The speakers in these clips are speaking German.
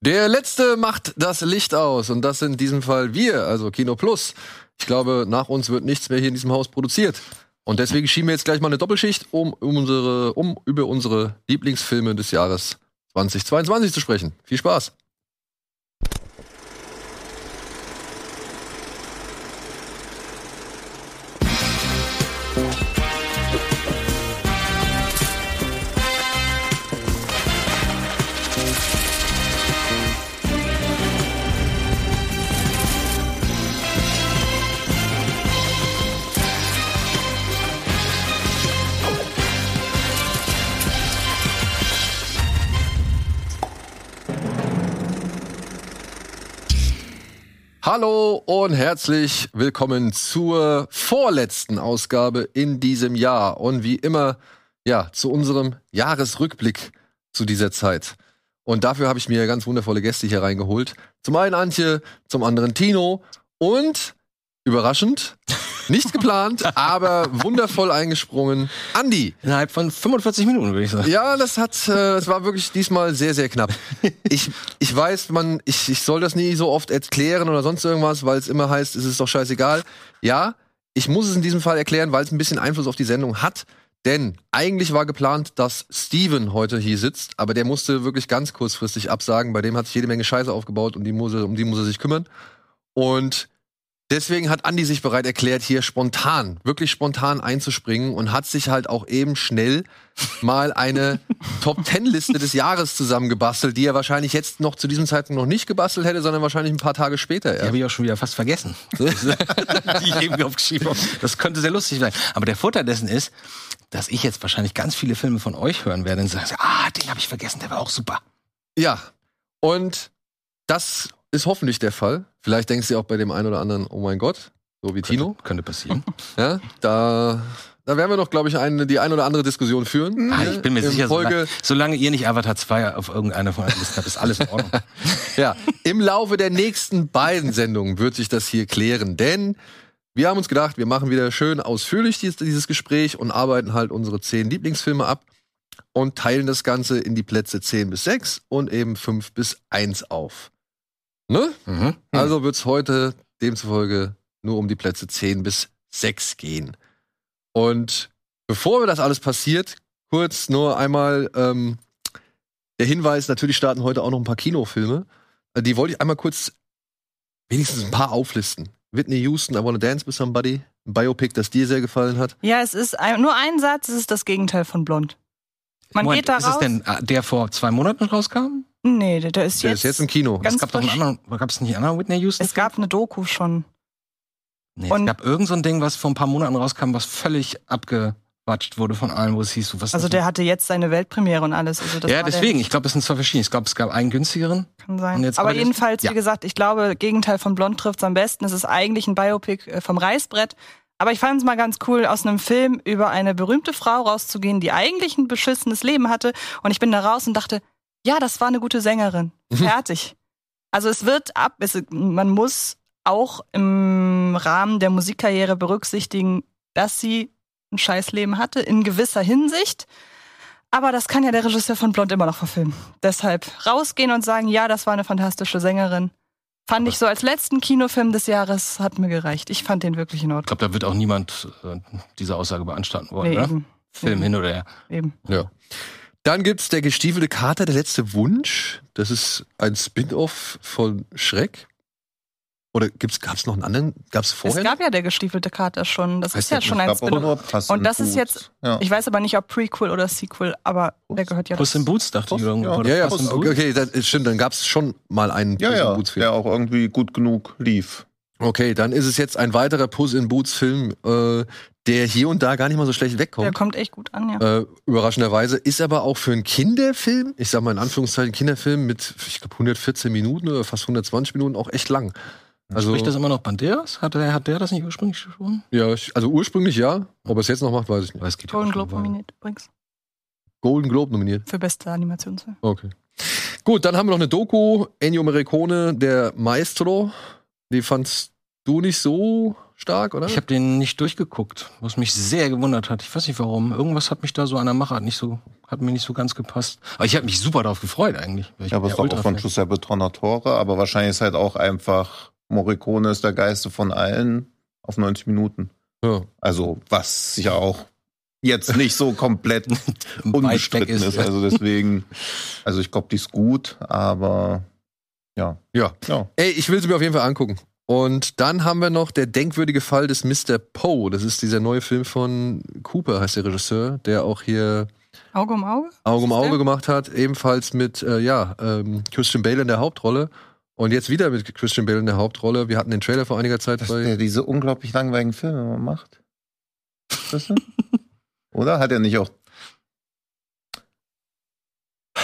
Der letzte macht das Licht aus und das sind in diesem Fall wir, also Kino Plus. Ich glaube, nach uns wird nichts mehr hier in diesem Haus produziert. Und deswegen schieben wir jetzt gleich mal eine Doppelschicht, um, unsere, um über unsere Lieblingsfilme des Jahres 2022 zu sprechen. Viel Spaß! Hallo und herzlich willkommen zur vorletzten Ausgabe in diesem Jahr und wie immer ja zu unserem Jahresrückblick zu dieser Zeit. Und dafür habe ich mir ganz wundervolle Gäste hier reingeholt. Zum einen Antje, zum anderen Tino und überraschend nicht geplant, aber wundervoll eingesprungen. Andi. Innerhalb von 45 Minuten, würde ich sagen. Ja, das hat, äh, das war wirklich diesmal sehr, sehr knapp. Ich, ich weiß, man, ich, ich soll das nie so oft erklären oder sonst irgendwas, weil es immer heißt, es ist doch scheißegal. Ja, ich muss es in diesem Fall erklären, weil es ein bisschen Einfluss auf die Sendung hat. Denn eigentlich war geplant, dass Steven heute hier sitzt, aber der musste wirklich ganz kurzfristig absagen. Bei dem hat sich jede Menge Scheiße aufgebaut und die muss er, um die muss er sich kümmern. Und Deswegen hat Andi sich bereit erklärt, hier spontan, wirklich spontan einzuspringen und hat sich halt auch eben schnell mal eine Top Ten Liste des Jahres zusammengebastelt, die er wahrscheinlich jetzt noch zu diesem Zeitpunkt noch nicht gebastelt hätte, sondern wahrscheinlich ein paar Tage später erst. Die habe ich auch schon wieder fast vergessen. die ich eben aufgeschrieben habe. Das könnte sehr lustig sein. Aber der Vorteil dessen ist, dass ich jetzt wahrscheinlich ganz viele Filme von euch hören werde und sage, ah, den habe ich vergessen, der war auch super. Ja. Und das ist hoffentlich der Fall. Vielleicht denkst du auch bei dem einen oder anderen, oh mein Gott, so wie könnte, Tino. Könnte passieren. Ja, da, da werden wir noch, glaube ich, eine, die ein oder andere Diskussion führen. Ah, ich bin mir sicher, Folge, solange, solange, ihr nicht Avatar 2 auf irgendeiner von Listen habt, ist alles in Ordnung. ja, im Laufe der nächsten beiden Sendungen wird sich das hier klären, denn wir haben uns gedacht, wir machen wieder schön ausführlich dieses, dieses Gespräch und arbeiten halt unsere zehn Lieblingsfilme ab und teilen das Ganze in die Plätze 10 bis 6 und eben 5 bis 1 auf. Ne? Mhm. Also wird es heute demzufolge nur um die Plätze 10 bis 6 gehen. Und bevor wir das alles passiert, kurz nur einmal ähm, der Hinweis, natürlich starten heute auch noch ein paar Kinofilme. Äh, die wollte ich einmal kurz wenigstens ein paar auflisten. Whitney Houston, I Wanna Dance with Somebody, ein Biopic, das dir sehr gefallen hat. Ja, es ist ein, nur ein Satz, es ist das Gegenteil von Blond. Man Moment, geht da ist raus. es denn äh, der vor zwei Monaten rauskam? Nee, der, der ist der jetzt. ist jetzt im Kino. es gab doch einen anderen, gab es nicht einen anderen Whitney Houston? Es gab eine Doku schon. Nee, und es gab irgend so ein Ding, was vor ein paar Monaten rauskam, was völlig abgewatscht wurde von allen, wo es hieß, was Also der hatte jetzt seine Weltpremiere und alles. Also ja, deswegen. Ich glaube, es sind zwei verschiedene. Ich glaube, es gab einen günstigeren. Kann sein. aber jedenfalls, ja. wie gesagt, ich glaube, Gegenteil von Blond trifft es am besten. Es ist eigentlich ein Biopic äh, vom Reißbrett. Aber ich fand es mal ganz cool, aus einem Film über eine berühmte Frau rauszugehen, die eigentlich ein beschissenes Leben hatte. Und ich bin da raus und dachte, ja, das war eine gute Sängerin. Mhm. Fertig. also es wird ab, es, man muss auch im Rahmen der Musikkarriere berücksichtigen, dass sie ein Scheißleben hatte, in gewisser Hinsicht. Aber das kann ja der Regisseur von Blond immer noch verfilmen. Deshalb rausgehen und sagen, ja, das war eine fantastische Sängerin. Fand ich so als letzten Kinofilm des Jahres, hat mir gereicht. Ich fand den wirklich in Ordnung. Ich glaube, da wird auch niemand äh, diese Aussage beanstanden wollen, nee, oder? Eben. Film eben. hin oder her. Eben. Ja. Dann gibt's der gestiefelte Kater, der letzte Wunsch. Das ist ein Spin-off von Schreck. Oder gibt's, gab's noch einen anderen? Gab's vorher? Es gab ja der gestiefelte Kater schon. Das heißt ist ja schon ein Spin-off. Und das ist jetzt, ja. ich weiß aber nicht, ob Prequel oder Sequel, aber der gehört ja Puss in Boots, dachte ich irgendwo. Ja, ja, ja Puss, okay, das stimmt, dann gab's schon mal einen ja, Puss in Boots Film. Der auch irgendwie gut genug lief. Okay, dann ist es jetzt ein weiterer Puss in Boots Film, äh, der hier und da gar nicht mal so schlecht wegkommt. Der kommt echt gut an, ja. Äh, überraschenderweise. Ist aber auch für einen Kinderfilm, ich sag mal in Anführungszeichen Kinderfilm mit, ich glaube, 114 Minuten oder fast 120 Minuten auch echt lang. Also, Spricht das immer noch Banderas? Hat der, hat der das nicht ursprünglich gesprochen? Ja, also ursprünglich ja. Ob er es jetzt noch macht, weiß ich nicht. Weiß, Golden Globe nominiert übrigens. Golden Globe nominiert? Für beste Animationsfilm. Okay. Gut, dann haben wir noch eine Doku, Ennio Morricone, der Maestro. Die fandst du nicht so stark, oder? Ich habe den nicht durchgeguckt, was mich sehr gewundert hat. Ich weiß nicht warum. Irgendwas hat mich da so an der Machart nicht so, hat mir nicht so ganz gepasst. Aber ich habe mich super darauf gefreut eigentlich. weil ich Ja, aber es ist doch auch von. Giuseppe Tornatore, aber wahrscheinlich ist halt auch einfach Morricone ist der Geiste von allen auf 90 Minuten. ja. Also, was ja auch jetzt nicht so komplett unbestritten ist, ist. Also deswegen, also ich glaube, die ist gut, aber ja. Ja. Ja. Ey, ich will sie mir auf jeden Fall angucken. Und dann haben wir noch der denkwürdige Fall des Mr. Poe. Das ist dieser neue Film von Cooper, heißt der Regisseur, der auch hier Auge um Auge? Auge um Auge gemacht hat. Ebenfalls mit, äh, ja, ähm, Christian Bale in der Hauptrolle. Und jetzt wieder mit Christian Bale in der Hauptrolle. Wir hatten den Trailer vor einiger Zeit Dass bei. der diese unglaublich langweiligen Filme macht. Oder? Hat er nicht auch.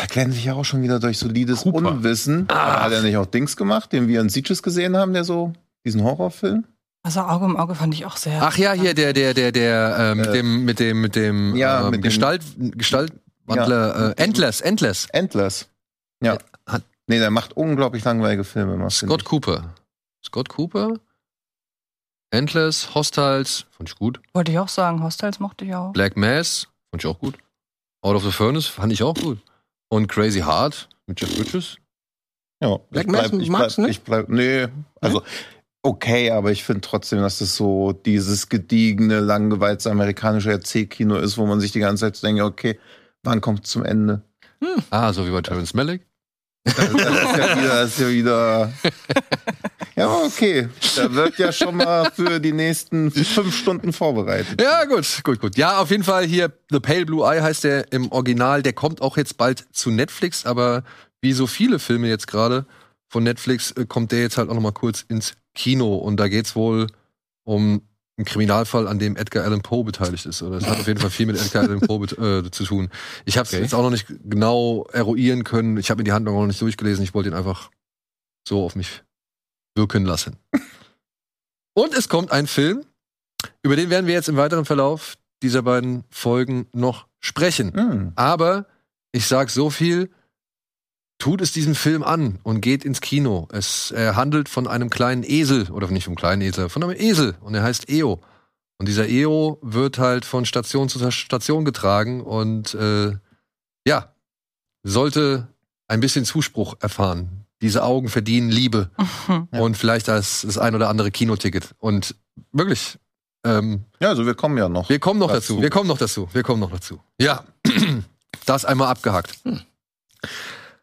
Glänzt sich ja auch schon wieder durch solides Cooper. Unwissen. Aber hat er nicht auch Dings gemacht, den wir in Sieges gesehen haben, der so, diesen Horrorfilm? Also Auge um Auge fand ich auch sehr. Ach ja, hier der, der, der, der, äh, mit Äh, dem, mit dem, mit dem, ja, ähm, mit dem- Gestalt, Gestaltwandler, äh, Endless, Endless. Endless. Ja. Hat- nee, der macht unglaublich langweilige Filme. finde Scott Cooper. Scott Cooper. Endless, Hostiles, fand ich gut. Wollte ich auch sagen, Hostels mochte ich auch. Black Mass, fand ich auch gut. Out of the Furnace, fand ich auch gut. Und Crazy Heart mit Jeff Bridges. Ja. Black ich Mass bleib, ich magst bleib, du ich bleib, nee, also okay, aber ich finde trotzdem, dass das so dieses gediegene, langgewalzte amerikanische Erzählkino ist, wo man sich die ganze Zeit denkt, okay, wann kommt zum Ende? Ah, so wie bei Terrence Malick. Das ist ja wieder, das ist ja wieder. Ja, okay. Da wird ja schon mal für die nächsten fünf Stunden vorbereitet. Ja, gut, gut, gut. Ja, auf jeden Fall hier The Pale Blue Eye heißt der im Original. Der kommt auch jetzt bald zu Netflix, aber wie so viele Filme jetzt gerade von Netflix äh, kommt der jetzt halt auch noch mal kurz ins Kino und da geht's wohl um einen Kriminalfall, an dem Edgar Allan Poe beteiligt ist. Oder es hat auf jeden Fall viel mit Edgar Allan Poe äh, zu tun. Ich habe es Okay. jetzt auch noch nicht genau eruieren können. Ich habe mir die Handlung auch noch nicht durchgelesen. Ich wollte ihn einfach so auf mich wirken lassen. Und es kommt ein Film, über den werden wir jetzt im weiteren Verlauf dieser beiden Folgen noch sprechen. Hm. Aber ich sag so viel, tut es diesem Film an und geht ins Kino. Es er handelt von einem kleinen Esel, oder nicht vom kleinen Esel, von einem Esel. Und er heißt Eo. Und dieser Eo wird halt von Station zu Station getragen und äh, ja, sollte ein bisschen Zuspruch erfahren. Diese Augen verdienen Liebe Mhm. Und vielleicht das, das ein oder andere Kinoticket. Und wirklich, ähm, Ja, also wir kommen ja noch. wir kommen noch Dazu. dazu. Wir kommen noch dazu. Wir kommen noch dazu. Ja, das einmal abgehakt.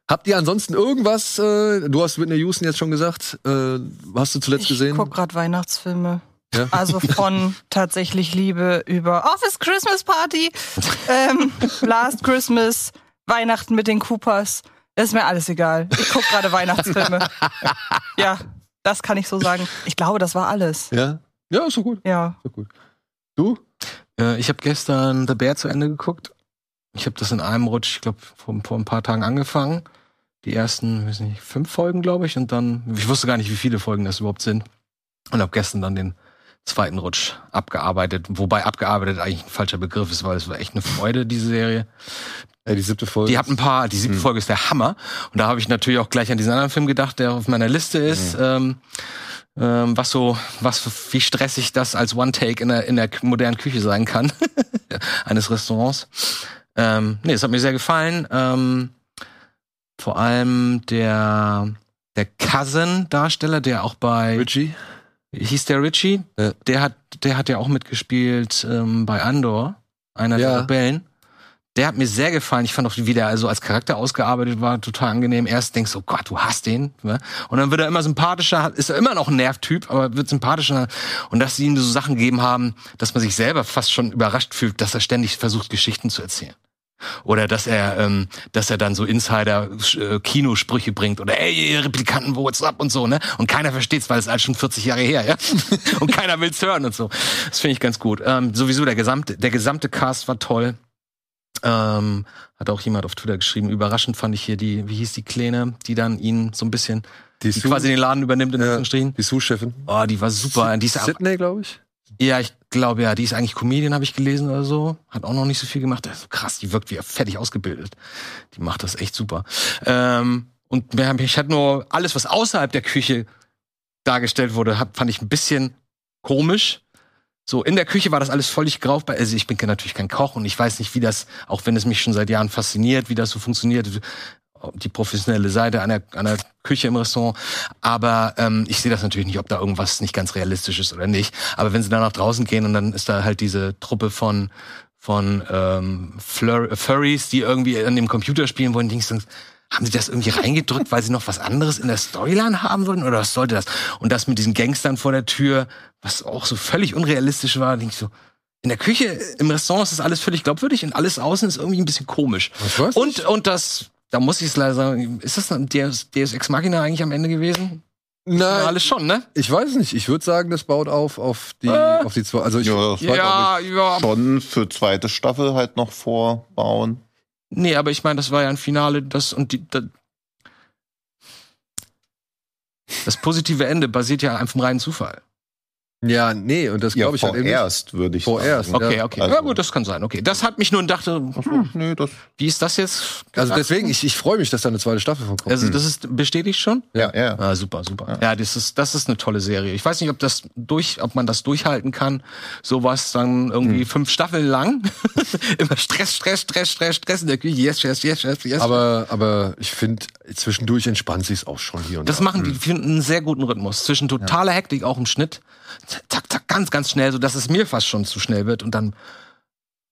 Habt ihr ansonsten irgendwas? Äh, du hast Whitney Houston jetzt schon gesagt. Äh, hast du zuletzt Ich gesehen? guck gerade Weihnachtsfilme. Ja? Also von tatsächlich Liebe über Office Christmas Party, ähm, Last Christmas, Weihnachten mit den Coopers. Das ist mir alles egal. Ich guck gerade Weihnachtsfilme. Ja, das kann ich so sagen. Ich glaube, das war alles. Ja. Ja, ist so gut. Ja. Ist so gut. Du? Äh, ich habe gestern The Bear zu Ende geguckt. Ich habe das in einem Rutsch, ich glaube, vor, vor ein paar Tagen angefangen. Die ersten, weiß nicht, fünf Folgen, glaube ich. Und dann, ich wusste gar nicht, wie viele Folgen das überhaupt sind. Und habe gestern dann den zweiten Rutsch abgearbeitet. Wobei abgearbeitet eigentlich ein falscher Begriff ist, weil es war echt eine Freude, diese Serie. Äh, die siebte Folge. Die hat ein paar, die siebte Hm. Folge ist der Hammer. Und da habe ich natürlich auch gleich an diesen anderen Film gedacht, der auf meiner Liste ist. Ähm, ähm, was so, was, wie stressig das als One-Take in der, in der modernen Küche sein kann. eines Restaurants. Ähm, nee, es hat mir sehr gefallen. Ähm, vor allem der, der Cousin-Darsteller, der auch bei Richie. hieß der Richie, Ja. der hat, der hat ja auch mitgespielt ähm, bei Andor, einer Ja. der Rebellen. Der hat mir sehr gefallen. Ich fand auch, wie der also als Charakter ausgearbeitet war, total angenehm. Erst denkst du, oh Gott, du hast den. Ne? Und dann wird er immer sympathischer, ist er immer noch ein Nervtyp, aber wird sympathischer. Und dass sie ihm so Sachen gegeben haben, dass man sich selber fast schon überrascht fühlt, dass er ständig versucht, Geschichten zu erzählen. Oder dass er, ähm, dass er dann so Insider-Kinosprüche bringt oder ey, Replikanten, what's up und so, ne? Und keiner versteht's, weil es halt schon 40 Jahre her, ja? und keiner will's hören und so. Das finde ich ganz gut. Ähm, sowieso der gesamte, der gesamte Cast war toll. Ähm, hat auch jemand auf Twitter geschrieben. Überraschend fand ich hier die, wie hieß die Kleine, die dann ihn so ein bisschen, Die, die quasi den Laden übernimmt in Ja. Anführungsstrichen. die Sue-Chefin. Oh, die war super. Die ist Sydney, glaube ich. ja, ich glaube ja, die ist eigentlich Comedian, habe ich gelesen oder so. Hat auch noch nicht so viel gemacht. Ist krass, die wirkt wie fertig ausgebildet. Die macht das echt super. Ähm, und mir- mich hat nur alles, was außerhalb der Küche dargestellt wurde, fand ich ein bisschen komisch. So, in der Küche war das alles völlig grau. Also ich bin natürlich kein Koch und ich weiß nicht, wie das, auch wenn es mich schon seit Jahren fasziniert, wie das so funktioniert, die professionelle Seite einer, einer Küche im Restaurant. Aber ähm, ich sehe das natürlich nicht, ob da irgendwas nicht ganz realistisch ist oder nicht. Aber wenn sie dann nach draußen gehen und dann ist da halt diese Truppe von von ähm, Flur Furries, die irgendwie an dem Computer spielen wollen, denkst du, haben sie das irgendwie reingedrückt, weil sie noch was anderes in der Storyline haben wollten? Oder was sollte das? Und das mit diesen Gangstern vor der Tür, was auch so völlig unrealistisch war, denk ich so, in der Küche, im Restaurant ist das alles völlig glaubwürdig und alles außen ist irgendwie ein bisschen komisch. Was und, und das, da muss ich es leider sagen, ist das ein Deus, Deus Ex Machina eigentlich am Ende gewesen? Nein, alles schon, ne? ich weiß nicht. Ich würde sagen, das baut auf auf die Äh. auf die zwei. Also ich, Ja, Ja, ja. Schon für zweite Staffel halt noch vorbauen. Nee, aber ich meine, das war ja ein Finale, das und die, da, das positive Ende basiert ja einfach vom reinen Zufall. Ja, nee, und das Ja, glaube ich halt eben vorerst, würde ich Vorerst, sagen. Ja, Okay, okay. also- ja gut, das kann sein. Okay, das hat mich nur und dachte, Ach so, hm, nee, das, wie ist das jetzt? Also deswegen, ich, ich freue mich, dass da eine zweite Staffel von kommt. Also das ist bestätigt schon? ja, ja. Ah, super, super. Ja, das ist das ist eine tolle Serie. Ich weiß nicht, ob das durch, ob man das durchhalten kann. Sowas dann irgendwie fünf Staffeln lang. Immer Stress, Stress, Stress, Stress, Stress in der Küche. Yes, yes, yes, yes, yes. aber, aber ich finde, zwischendurch entspannt sich auch schon hier und Das da. machen die, die finden einen sehr guten Rhythmus. Zwischen totaler Hektik, auch im Schnitt. Zack, zack, ganz, ganz schnell, so dass es mir fast schon zu schnell wird. Und dann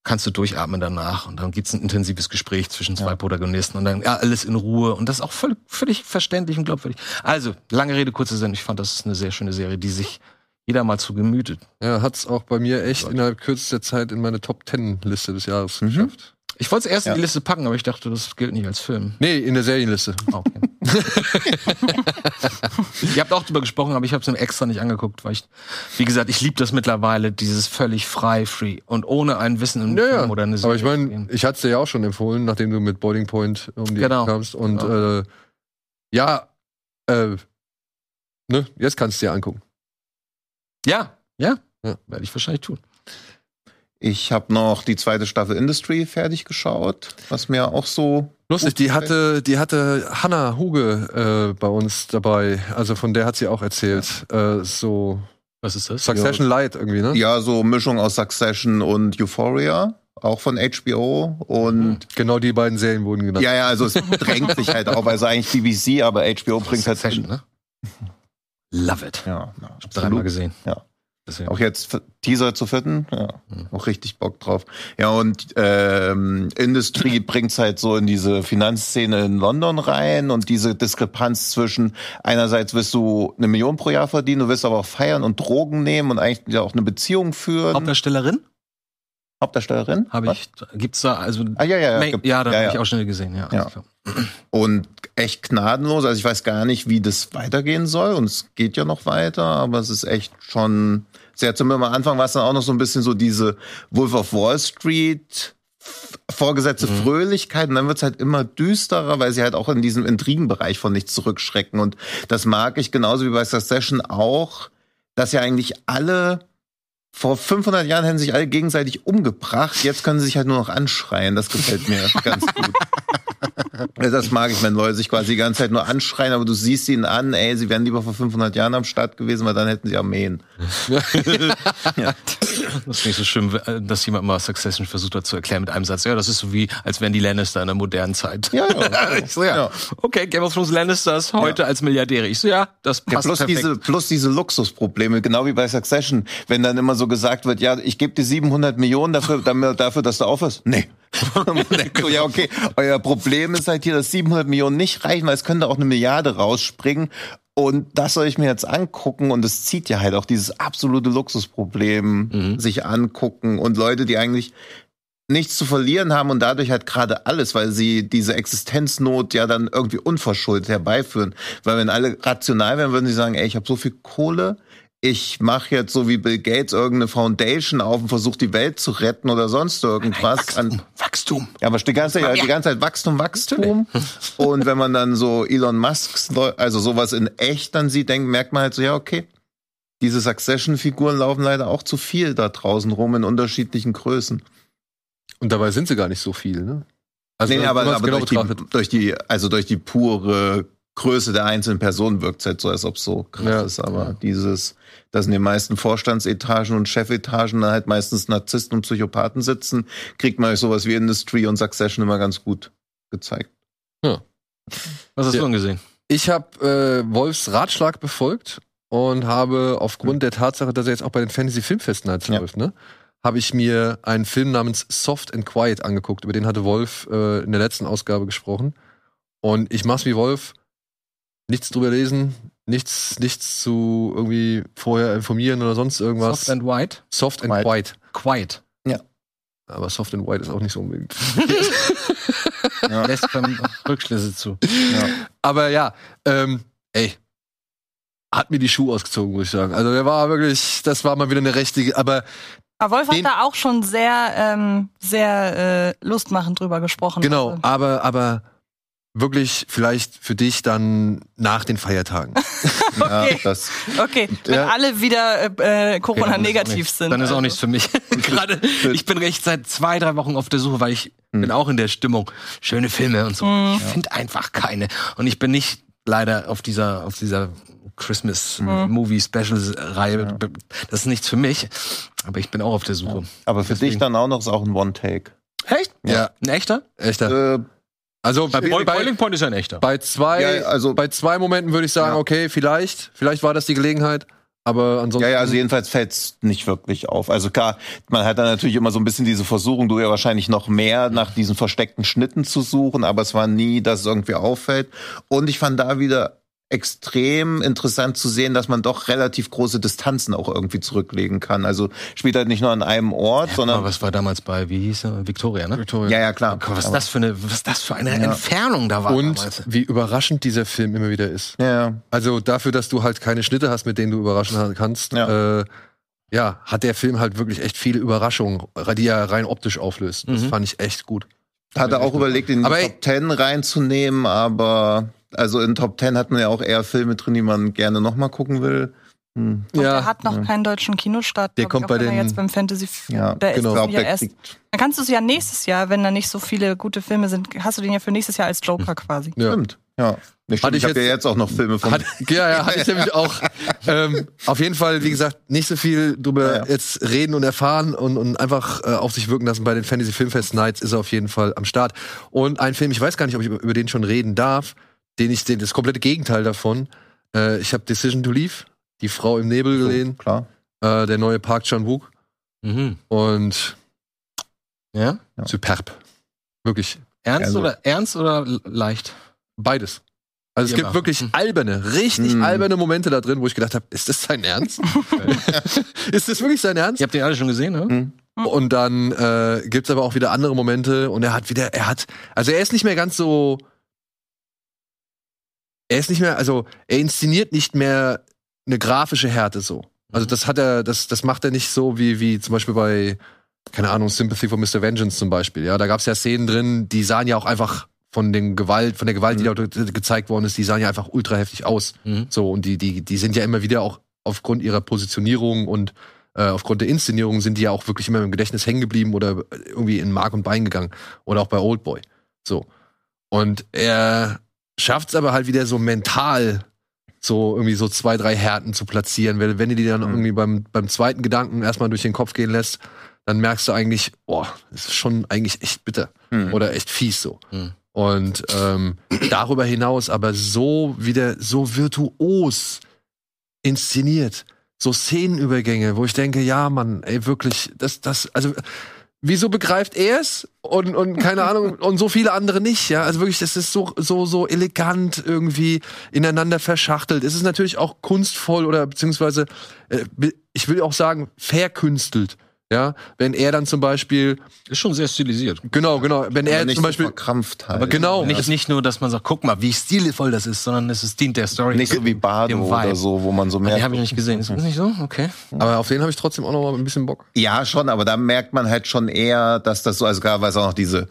kannst du durchatmen danach. Und dann gibt's ein intensives Gespräch zwischen zwei Protagonisten. Und dann ja, alles in Ruhe. Und das ist auch völlig, völlig verständlich und glaubwürdig. Also, lange Rede, kurze Sinn. Ich fand, das ist eine sehr schöne Serie, die sich jeder mal zu gemütet. Ja, hat's auch bei mir echt innerhalb kürzester Zeit in meine Top Ten Liste des Jahres Mhm. geschafft. Ich wollte es erst in die Liste packen, aber ich dachte, das gilt nicht als Film. Nee, in der Serienliste. Ah, Okay. Ihr habt auch drüber gesprochen, aber ich habe es mir extra nicht angeguckt, weil ich, wie gesagt, ich liebe das mittlerweile, dieses völlig frei, free und ohne ein Wissen im Ja, ja. Film oder eine Aber ich meine, ich hatte es dir ja auch schon empfohlen, nachdem du mit Boiling Point um die Genau. Kamst. Und Genau. äh, ja, äh, ne, jetzt kannst du dir angucken. ja, ja, Ja. werde ich wahrscheinlich tun. Ich habe noch die zweite Staffel Industry fertig geschaut, was mir auch so Lustig, die hatte, die hatte Hannah Huge äh, bei uns dabei. Also von der hat sie auch erzählt. Äh, so Was ist das? Succession Light irgendwie, ne? ja so Mischung aus Succession und Euphoria, auch von HBO und Genau die beiden Serien wurden genannt. ja ja, also es drängt sich halt auf, also eigentlich BBC, aber HBO bringt halt Succession, ne? Love it. ja, ja dreimal gesehen. Ja. Deswegen. Auch jetzt Teaser zu vierten, ja, Mhm. auch richtig Bock drauf. Ja, und ähm, Industry bringt's halt so in diese Finanzszene in London rein und diese Diskrepanz zwischen einerseits willst du eine Million pro Jahr verdienen, du willst aber auch feiern und Drogen nehmen und eigentlich ja auch eine Beziehung führen. Hauptdarstellerin Hauptdarstellerin? habe ich. Gibt's da also? Ah, ja, ja, ja. Gibt- ja, da ja, habe ja. ich auch schnell gesehen. Ja, Ja. klar. Und echt gnadenlos. Also ich weiß gar nicht, wie das weitergehen soll. Und es geht ja noch weiter, aber es ist echt schon sehr zum am Anfang war es dann auch noch so ein bisschen so diese Wolf of Wall Street vorgesetzte Fröhlichkeit und dann wird's halt immer düsterer, weil sie halt auch in diesem Intrigenbereich von nichts zurückschrecken. Und das mag ich genauso wie bei Succession auch, dass ja eigentlich alle vor 500 Jahren hätten sich alle gegenseitig umgebracht. Jetzt können sie sich halt nur noch anschreien. Das gefällt mir ganz gut. Ja, Das mag ich, wenn Leute sich quasi die ganze Zeit nur anschreien, aber du siehst ihnen an, ey, sie wären lieber vor 500 Jahren am Start gewesen, weil dann hätten sie Armeen. Das ist nicht so schlimm, äh, dass jemand mal Succession versucht hat zu erklären mit einem Satz. Ja, das ist so wie, als wären die Lannister in der modernen Zeit. Ja, ja. so, ja. Ja. Okay, Game of Thrones Lannisters heute als Milliardäre. Ich so, ja, das Ja, passt plus perfekt. diese, plus diese Luxusprobleme, genau wie bei Succession, wenn dann immer so gesagt wird, ja, ich gebe dir 700 Millionen dafür, dafür, dass du aufhörst. Nee. So, ja, okay, euer Problem ist halt hier, dass 700 Millionen nicht reichen, weil es könnte auch eine Milliarde rausspringen. Und das soll ich mir jetzt angucken und es zieht ja halt auch dieses absolute Luxusproblem Mhm. sich angucken und Leute, die eigentlich nichts zu verlieren haben und dadurch halt gerade alles, weil sie diese Existenznot ja dann irgendwie unverschuldet herbeiführen. Weil wenn alle rational wären, würden sie sagen, ey, ich habe so viel Kohle, ich mache jetzt so wie Bill Gates irgendeine Foundation auf und versuche die Welt zu retten oder sonst irgendwas. Wachstum, An, Wachstum. ja, aber die ganze, Zeit, die ganze Zeit Wachstum, Wachstum. Und wenn man dann so Elon Musks, also sowas in echt dann sieht, denkt, merkt man halt so, ja, okay, diese Succession-Figuren laufen leider auch zu viel da draußen rum in unterschiedlichen Größen. Und dabei sind sie gar nicht so viel, ne? Also nee, aber, es aber genau durch, die, durch die, also durch die pure Größe der einzelnen Person wirkt halt so, als ob es so krass Ja. ist. Aber dieses, dass in den meisten Vorstandsetagen und Chefetagen dann halt meistens Narzissten und Psychopathen sitzen, kriegt man euch sowas wie Industry und Succession immer ganz gut gezeigt. Was hast Ja. du denn gesehen? Ich habe äh, Wolfs Ratschlag befolgt und habe aufgrund der Tatsache, dass er jetzt auch bei den Fantasy Filmfesten halt Ja. läuft, ne, habe ich mir einen Film namens Soft and Quiet angeguckt. Über den hatte Wolf äh, in der letzten Ausgabe gesprochen. Und ich mach's wie Wolf, nichts drüber lesen, nichts, nichts zu irgendwie vorher informieren oder sonst irgendwas. Soft and White? Soft and White. Quiet. Quiet. Aber Soft and White ist auch nicht so unbedingt. Ja. Lässt beim Rückschlüsse zu. Ja. Aber ja, ähm, ey, hat mir die Schuhe ausgezogen, muss ich sagen. Also der war wirklich, das war mal wieder eine rechte, aber Aber Wolf Den- hat da auch schon sehr, ähm, sehr äh, lustmachend drüber gesprochen. genau, Also, aber, aber wirklich vielleicht für dich dann nach den Feiertagen. Ja, Okay. das, okay, wenn Ja. alle wieder äh, Corona Dann ist auch negativ nichts- sind. Dann ist auch also. nichts für mich. Gerade, ich bin recht seit zwei, drei Wochen auf der Suche, weil ich Hm. bin auch in der Stimmung. Schöne Filme und so. Mhm. Ich finde einfach keine. Und ich bin nicht leider auf dieser, auf dieser Christmas Mhm. Movie Specials Reihe. Das ist nichts für mich. Aber ich bin auch auf der Suche. aber für dich Deswegen. dann auch noch ist auch ein One-Take. Echt? Ja. Ein echter? Echter. Äh, Also bei, Boil- bei, Boiling Point ist ja ein echter. bei zwei, Ja, also- bei zwei Momenten würde ich sagen, Ja. okay, vielleicht, vielleicht war das die Gelegenheit, aber ansonsten. Ja, ja, also jedenfalls fällt's nicht wirklich auf. Also klar, man hat dann natürlich immer so ein bisschen diese Versuchung, du ja wahrscheinlich noch mehr nach diesen versteckten Schnitten zu suchen, aber es war nie, dass es irgendwie auffällt. Und ich fand da wieder extrem interessant zu sehen, dass man doch relativ große Distanzen auch irgendwie zurücklegen kann. Also spielt halt nicht nur an einem Ort, Aber sondern was war damals bei, wie hieß er? Victoria, ne? Victoria. ja, ja, klar. Was Aber- das für eine, was das für eine Entfernung da war Und damals. wie überraschend dieser Film immer wieder ist. ja, ja. Also dafür, dass du halt keine Schnitte hast, mit denen du überraschen kannst, Ja. Äh, ja, hat der Film halt wirklich echt viele Überraschungen, die er rein optisch auflöst. Das Mhm. fand ich echt gut. Hatte auch überlegt, in die Top Ten reinzunehmen, aber also in Top Ten hatten wir ja auch eher Filme drin, die man gerne nochmal gucken will. Hm. Und Ja, der hat noch keinen deutschen Kinostart. Der glaub kommt ich, bei er den- jetzt beim Fantasy. Ja, der genau. ist Ich glaube, ja der erst. kriegt Dann kannst du es ja nächstes Jahr, wenn da nicht so viele gute Filme sind, hast du den ja für nächstes Jahr als Joker quasi. Ja. Stimmt, ja. Stimmt, Hatte ich ich habe ja jetzt- auch noch Filme von. Hat, ja, ja, hatte ich nämlich auch. Ähm, auf jeden Fall, wie gesagt, nicht so viel drüber Ja, ja. jetzt reden und erfahren und, und einfach äh, auf sich wirken lassen. Bei den Fantasy Filmfest Nights ist er auf jeden Fall am Start. Und ein Film, ich weiß gar nicht, ob ich über, über den schon reden darf, den ich, den, das komplette Gegenteil davon. Äh, ich habe Decision to Leave, die Frau im Nebel gesehen, Klar. äh, der neue Park Chan-wook Mhm. und Ja? Ja. superb. Wirklich Ernst Also- oder ernst oder leicht? Beides. Also es gibt wirklich Hm. alberne, richtig Hm. alberne Momente da drin, wo ich gedacht habe, ist das sein Ernst? ist das wirklich sein Ernst? Ihr habt den alle schon gesehen, ne? Hm. Und dann äh, gibt's aber auch wieder andere Momente und er hat wieder, er hat, also er ist nicht mehr ganz so, er ist nicht mehr, also er inszeniert nicht mehr eine grafische Härte so. Also Mhm. das hat er, das, das macht er nicht so wie, wie zum Beispiel bei, keine Ahnung, Sympathy for Mr. Vengeance zum Beispiel. Ja, da gab's ja Szenen drin, die sahen ja auch einfach von den Gewalt, von der Gewalt, die da gezeigt worden ist, die sahen ja einfach ultra heftig aus. Mhm. So, und die, die, die sind ja immer wieder auch aufgrund ihrer Positionierung und äh, aufgrund der Inszenierung sind die ja auch wirklich immer im Gedächtnis hängen geblieben oder irgendwie in Mark und Bein gegangen. Oder auch bei Oldboy. So. Und er schafft es aber halt wieder so mental so irgendwie so zwei, drei Härten zu platzieren. Weil wenn du die dann Mhm. irgendwie beim, beim zweiten Gedanken erstmal durch den Kopf gehen lässt, dann merkst du eigentlich, boah, das ist schon eigentlich echt bitter Hm. oder echt fies so. Mhm. Und ähm, darüber hinaus aber so wieder so virtuos inszeniert, so Szenenübergänge, wo ich denke, ja, Mann, ey, wirklich, das, das, also wieso begreift er es und, und keine Ahnung und so viele andere nicht, ja? Also wirklich, das ist so so so elegant irgendwie ineinander verschachtelt. Es ist natürlich auch kunstvoll oder beziehungsweise äh, ich will auch sagen verkünstelt. Ja, wenn er dann zum Beispiel, Ist schon sehr stilisiert. genau, genau, wenn Aber er nicht zum so Beispiel, verkrampft halt. aber genau, Nicht, nicht nur, dass man sagt, guck mal, wie stilvoll das ist, sondern es ist, dient der Story. Nicht so wie Bardo Vibe. oder so, wo man so Den merkt. habe ich nicht gesehen. Ist das nicht so? Okay. aber auf den habe ich trotzdem auch noch mal ein bisschen Bock. Ja, schon, aber da merkt man halt schon eher, dass das so, also gerade weil es auch noch diese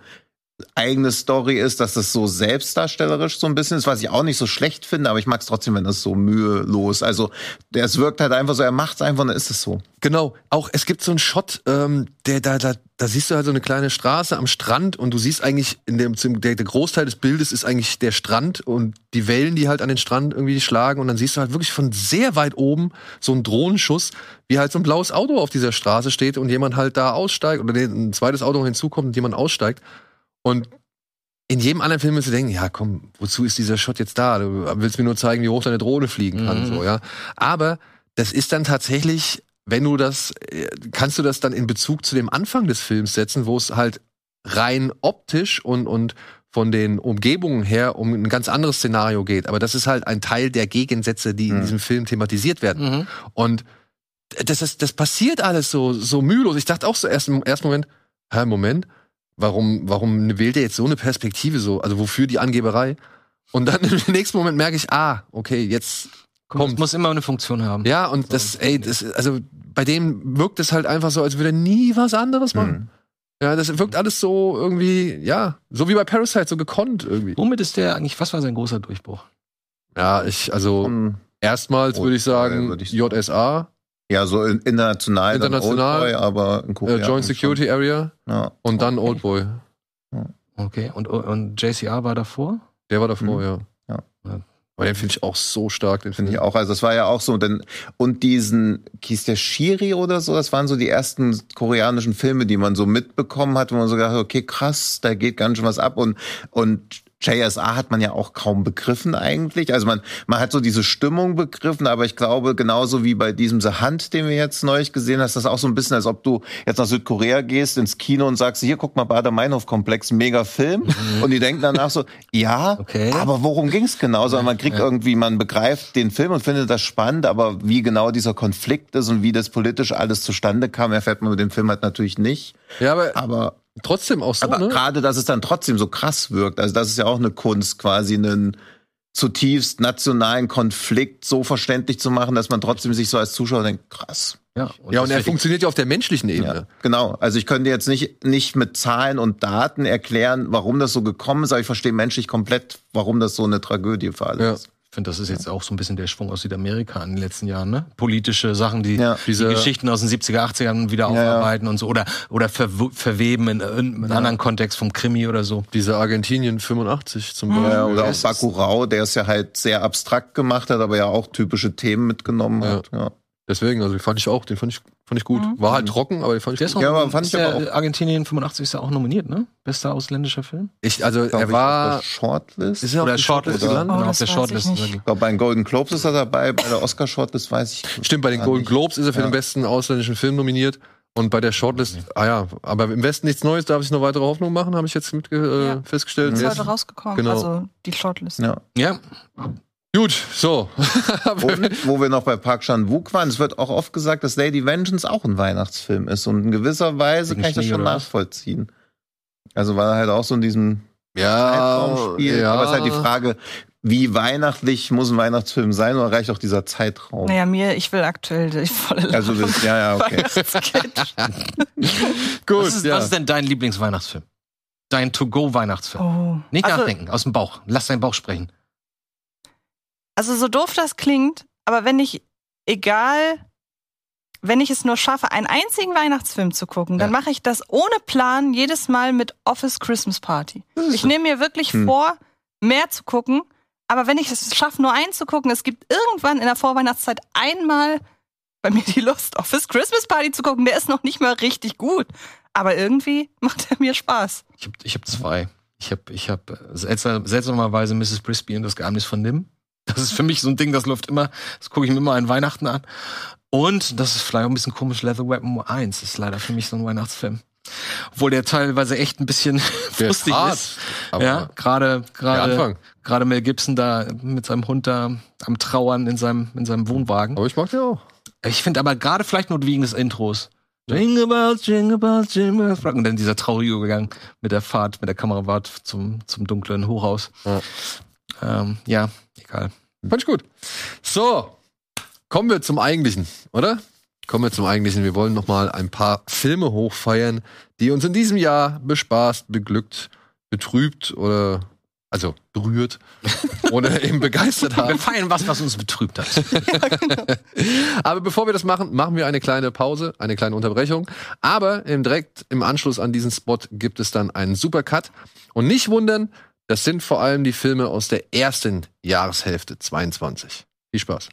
eigene Story ist, dass es so selbstdarstellerisch so ein bisschen ist, was ich auch nicht so schlecht finde, aber ich mag es trotzdem, wenn das so mühelos. Also es wirkt halt einfach so, er macht es einfach, dann ist es so. Genau. Auch es gibt so einen Shot, ähm, der da, da, da siehst du halt so eine kleine Straße am Strand und du siehst eigentlich in dem der, der Großteil des Bildes ist eigentlich der Strand und die Wellen, die halt an den Strand irgendwie schlagen und dann siehst du halt wirklich von sehr weit oben so einen Drohnenschuss, wie halt so ein blaues Auto auf dieser Straße steht und jemand halt da aussteigt oder ein zweites Auto hinzukommt und jemand aussteigt und in jedem anderen Film willst du denken, ja komm, wozu ist dieser Shot jetzt da? Du willst mir nur zeigen, wie hoch deine Drohne fliegen kann, Mhm. so, ja. Aber das ist dann tatsächlich, wenn du das, äh, kannst du das dann in Bezug zu dem Anfang des Films setzen, wo es halt rein optisch und, und von den Umgebungen her um ein ganz anderes Szenario geht. Aber das ist halt ein Teil der Gegensätze, die in Mhm. diesem Film thematisiert werden. Mhm. Und das, ist, das passiert alles so, so mühelos. Ich dachte auch so erst im ersten Moment, hä, Moment, warum, warum wählt er jetzt so eine Perspektive so? Also wofür die Angeberei? Und dann im nächsten Moment merke ich, ah, okay, jetzt Guck, es kommt. muss immer eine Funktion haben. Ja, und das, ey, das, also bei dem wirkt es halt einfach so, als würde er nie was anderes machen. Mhm. Ja, das wirkt alles so irgendwie, ja, so wie bei Parasite, so gekonnt irgendwie. Womit ist der eigentlich, was war sein großer Durchbruch? Ja, ich, also Und, erstmals würde ich sagen, würde ich- JSA, ja, so in- international, International, dann Oldboy, aber in äh, Korea. Joint Security Area Ja. und dann Okay. Oldboy. Okay, und, und JCR war davor? Der war davor, Mhm. ja. Ja. Aber den finde ich auch so stark, den Finde ich auch. Also das war ja auch so. Denn, und diesen, hieß der Shiri oder so, das waren so die ersten koreanischen Filme, die man so mitbekommen hat, wo man so gedacht hat, okay, krass, da geht ganz schön was ab. Und, und JSA hat man ja auch kaum begriffen eigentlich. Also man, man hat so diese Stimmung begriffen, aber ich glaube, genauso wie bei diesem The Hunt, den wir jetzt neulich gesehen hast, das ist auch so ein bisschen, als ob du jetzt nach Südkorea gehst, ins Kino und sagst, hier, guck mal, Bader-Meinhof-Komplex, mega Film. Und die denken danach so, ja, Okay. aber worum ging's genau? Sondern man kriegt irgendwie, man begreift den Film und findet das spannend, aber wie genau dieser Konflikt ist und wie das politisch alles zustande kam, erfährt man mit dem Film halt natürlich nicht. Ja, aber Aber trotzdem auch so, aber ne? gerade, dass es dann trotzdem so krass wirkt. Also das ist ja auch eine Kunst, quasi einen zutiefst nationalen Konflikt so verständlich zu machen, dass man trotzdem sich so als Zuschauer denkt, krass. Ja, Ja, und er funktioniert ja auf der menschlichen Ebene. Ja, genau. Also ich könnte jetzt nicht, nicht mit Zahlen und Daten erklären, warum das so gekommen ist, aber ich verstehe menschlich komplett, warum das so eine Tragödie für alle Ja. ist. Ich finde, das ist jetzt auch so ein bisschen der Schwung aus Südamerika in den letzten Jahren, ne? Politische Sachen, die Ja. die Diese- Geschichten aus den 70er, 80ern wieder Ja, ja. aufarbeiten und so oder oder verw verweben in irgendeinem anderen Kontext vom Krimi oder so. Diese Argentinien 85 zum Mhm. Beispiel. Ja, oder auch Bakurau, der es ja halt sehr abstrakt gemacht hat, aber ja auch typische Themen mitgenommen Ja. hat. Ja. Deswegen, also den fand ich auch, den fand ich, fand ich gut. Mhm. War halt trocken, aber den fand ich Der ist gut. Ja, aber fand ist ich aber der Argentinien 85 ist ja auch nominiert, ne? Bester ausländischer Film. Ich, also Glaub er ich, war, auf der Shortlist. ist er auf Oder der Shortlist. Gelandet? Oh, Genau, auf der Shortlist. ich. Ich glaube, bei den Golden Globes ist er dabei, bei der Oscar-Shortlist weiß ich. Stimmt, bei den Golden nicht. Globes ist er für Ja. den besten ausländischen Film nominiert. Und bei der Shortlist, ah ja, aber im Westen nichts Neues, darf ich noch weitere Hoffnung machen, habe ich jetzt mit, äh, Ja. festgestellt. Ist heute rausgekommen. genau. Also die Shortlist. Ja. Ja, Gut, so. Und wo wir noch bei Park Chan-wook waren, es wird auch oft gesagt, dass Lady Vengeance auch ein Weihnachtsfilm ist. Und in gewisser Weise Wegen kann ich das schon nachvollziehen. Also er halt auch so in diesem ja, ja. Aber es ist halt die Frage, wie weihnachtlich muss ein Weihnachtsfilm sein oder reicht auch dieser Zeitraum? Naja, mir, ich will aktuell die volle Also das, ja, ja, okay. Gut, was, ist, ja. was ist denn dein Lieblingsweihnachtsfilm? Dein To-Go-Weihnachtsfilm? Oh. Nicht also, nachdenken, aus dem Bauch. Lass deinen Bauch sprechen. Also so doof das klingt, aber wenn ich, egal, wenn ich es nur schaffe, einen einzigen Weihnachtsfilm zu gucken, dann Ja. mache ich das ohne Plan jedes Mal mit Office Christmas Party. Ich nehme mir wirklich Hm. vor, mehr zu gucken, aber wenn ich es schaffe, nur einen zu gucken, es gibt irgendwann in der Vorweihnachtszeit einmal bei mir die Lust, Office Christmas Party zu gucken. Der ist noch nicht mal richtig gut, aber irgendwie macht er mir Spaß. Ich habe ich hab zwei. Ich habe ich hab, äh, seltsam, seltsamerweise Mrs. Brisby und das Geheimnis von Nim. Das ist für mich so ein Ding, das läuft immer, das gucke ich mir immer an Weihnachten an. Und das ist vielleicht auch ein bisschen komisch, Leather Weapon 1 ist leider für mich so ein Weihnachtsfilm. Obwohl der teilweise echt ein bisschen Der lustig hart, ist. aber ja, gerade gerade gerade Mel Gibson da mit seinem Hund da am Trauern in seinem in seinem Wohnwagen. Aber ich mag den auch. Ich finde aber gerade vielleicht nur wegen des Intros. Jingle bells, jingle bells, jingle bells. Und dann dieser traurige Übergang mit der Fahrt, mit der Kamerawart zum, zum dunklen Hochhaus. Ja. Ähm, ja, egal. Fand ich gut. So, kommen wir zum Eigentlichen, oder? Kommen wir zum Eigentlichen. Wir wollen noch mal ein paar Filme hochfeiern, die uns in diesem Jahr bespaßt, beglückt, betrübt oder also berührt oder eben begeistert Wir haben. feiern was, was uns betrübt hat. Aber bevor wir das machen, machen wir eine kleine Pause, eine kleine Unterbrechung. Aber im, direkt im Anschluss an diesen Spot gibt es dann einen Supercut. Und nicht wundern, das sind vor allem die Filme aus der ersten Jahreshälfte 22. Viel Spaß.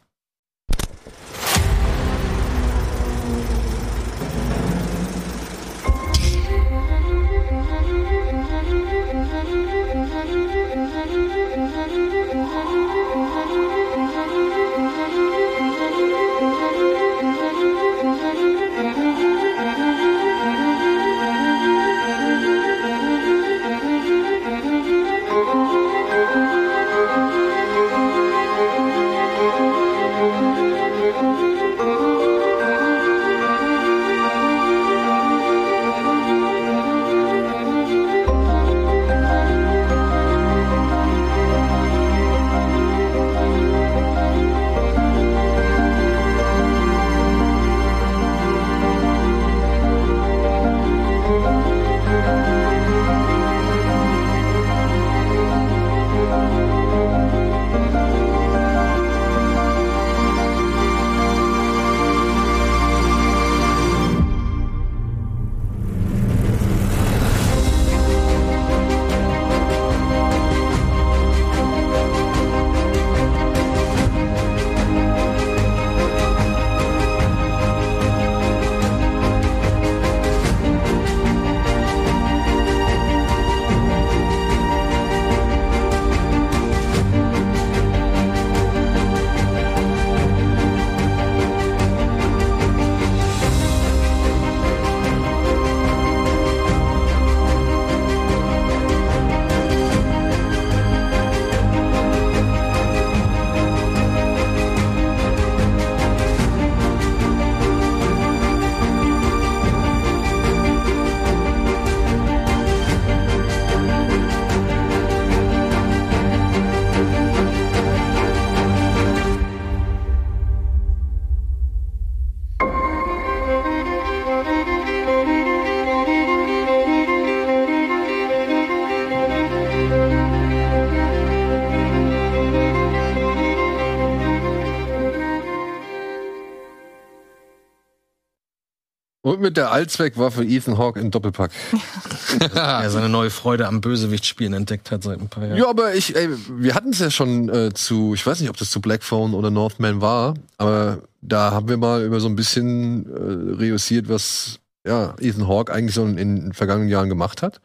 Mit der Allzweckwaffe Ethan Hawke in Doppelpack. er seine neue Freude am Bösewichtspielen entdeckt hat seit ein paar Jahren. Ja, aber ich, ey, wir hatten es ja schon äh, zu, ich weiß nicht, ob das zu Black Phone oder Northman war, aber da haben wir mal über so ein bisschen äh, reüssiert, was ja, Ethan Hawke eigentlich so in, in den vergangenen Jahren gemacht hat.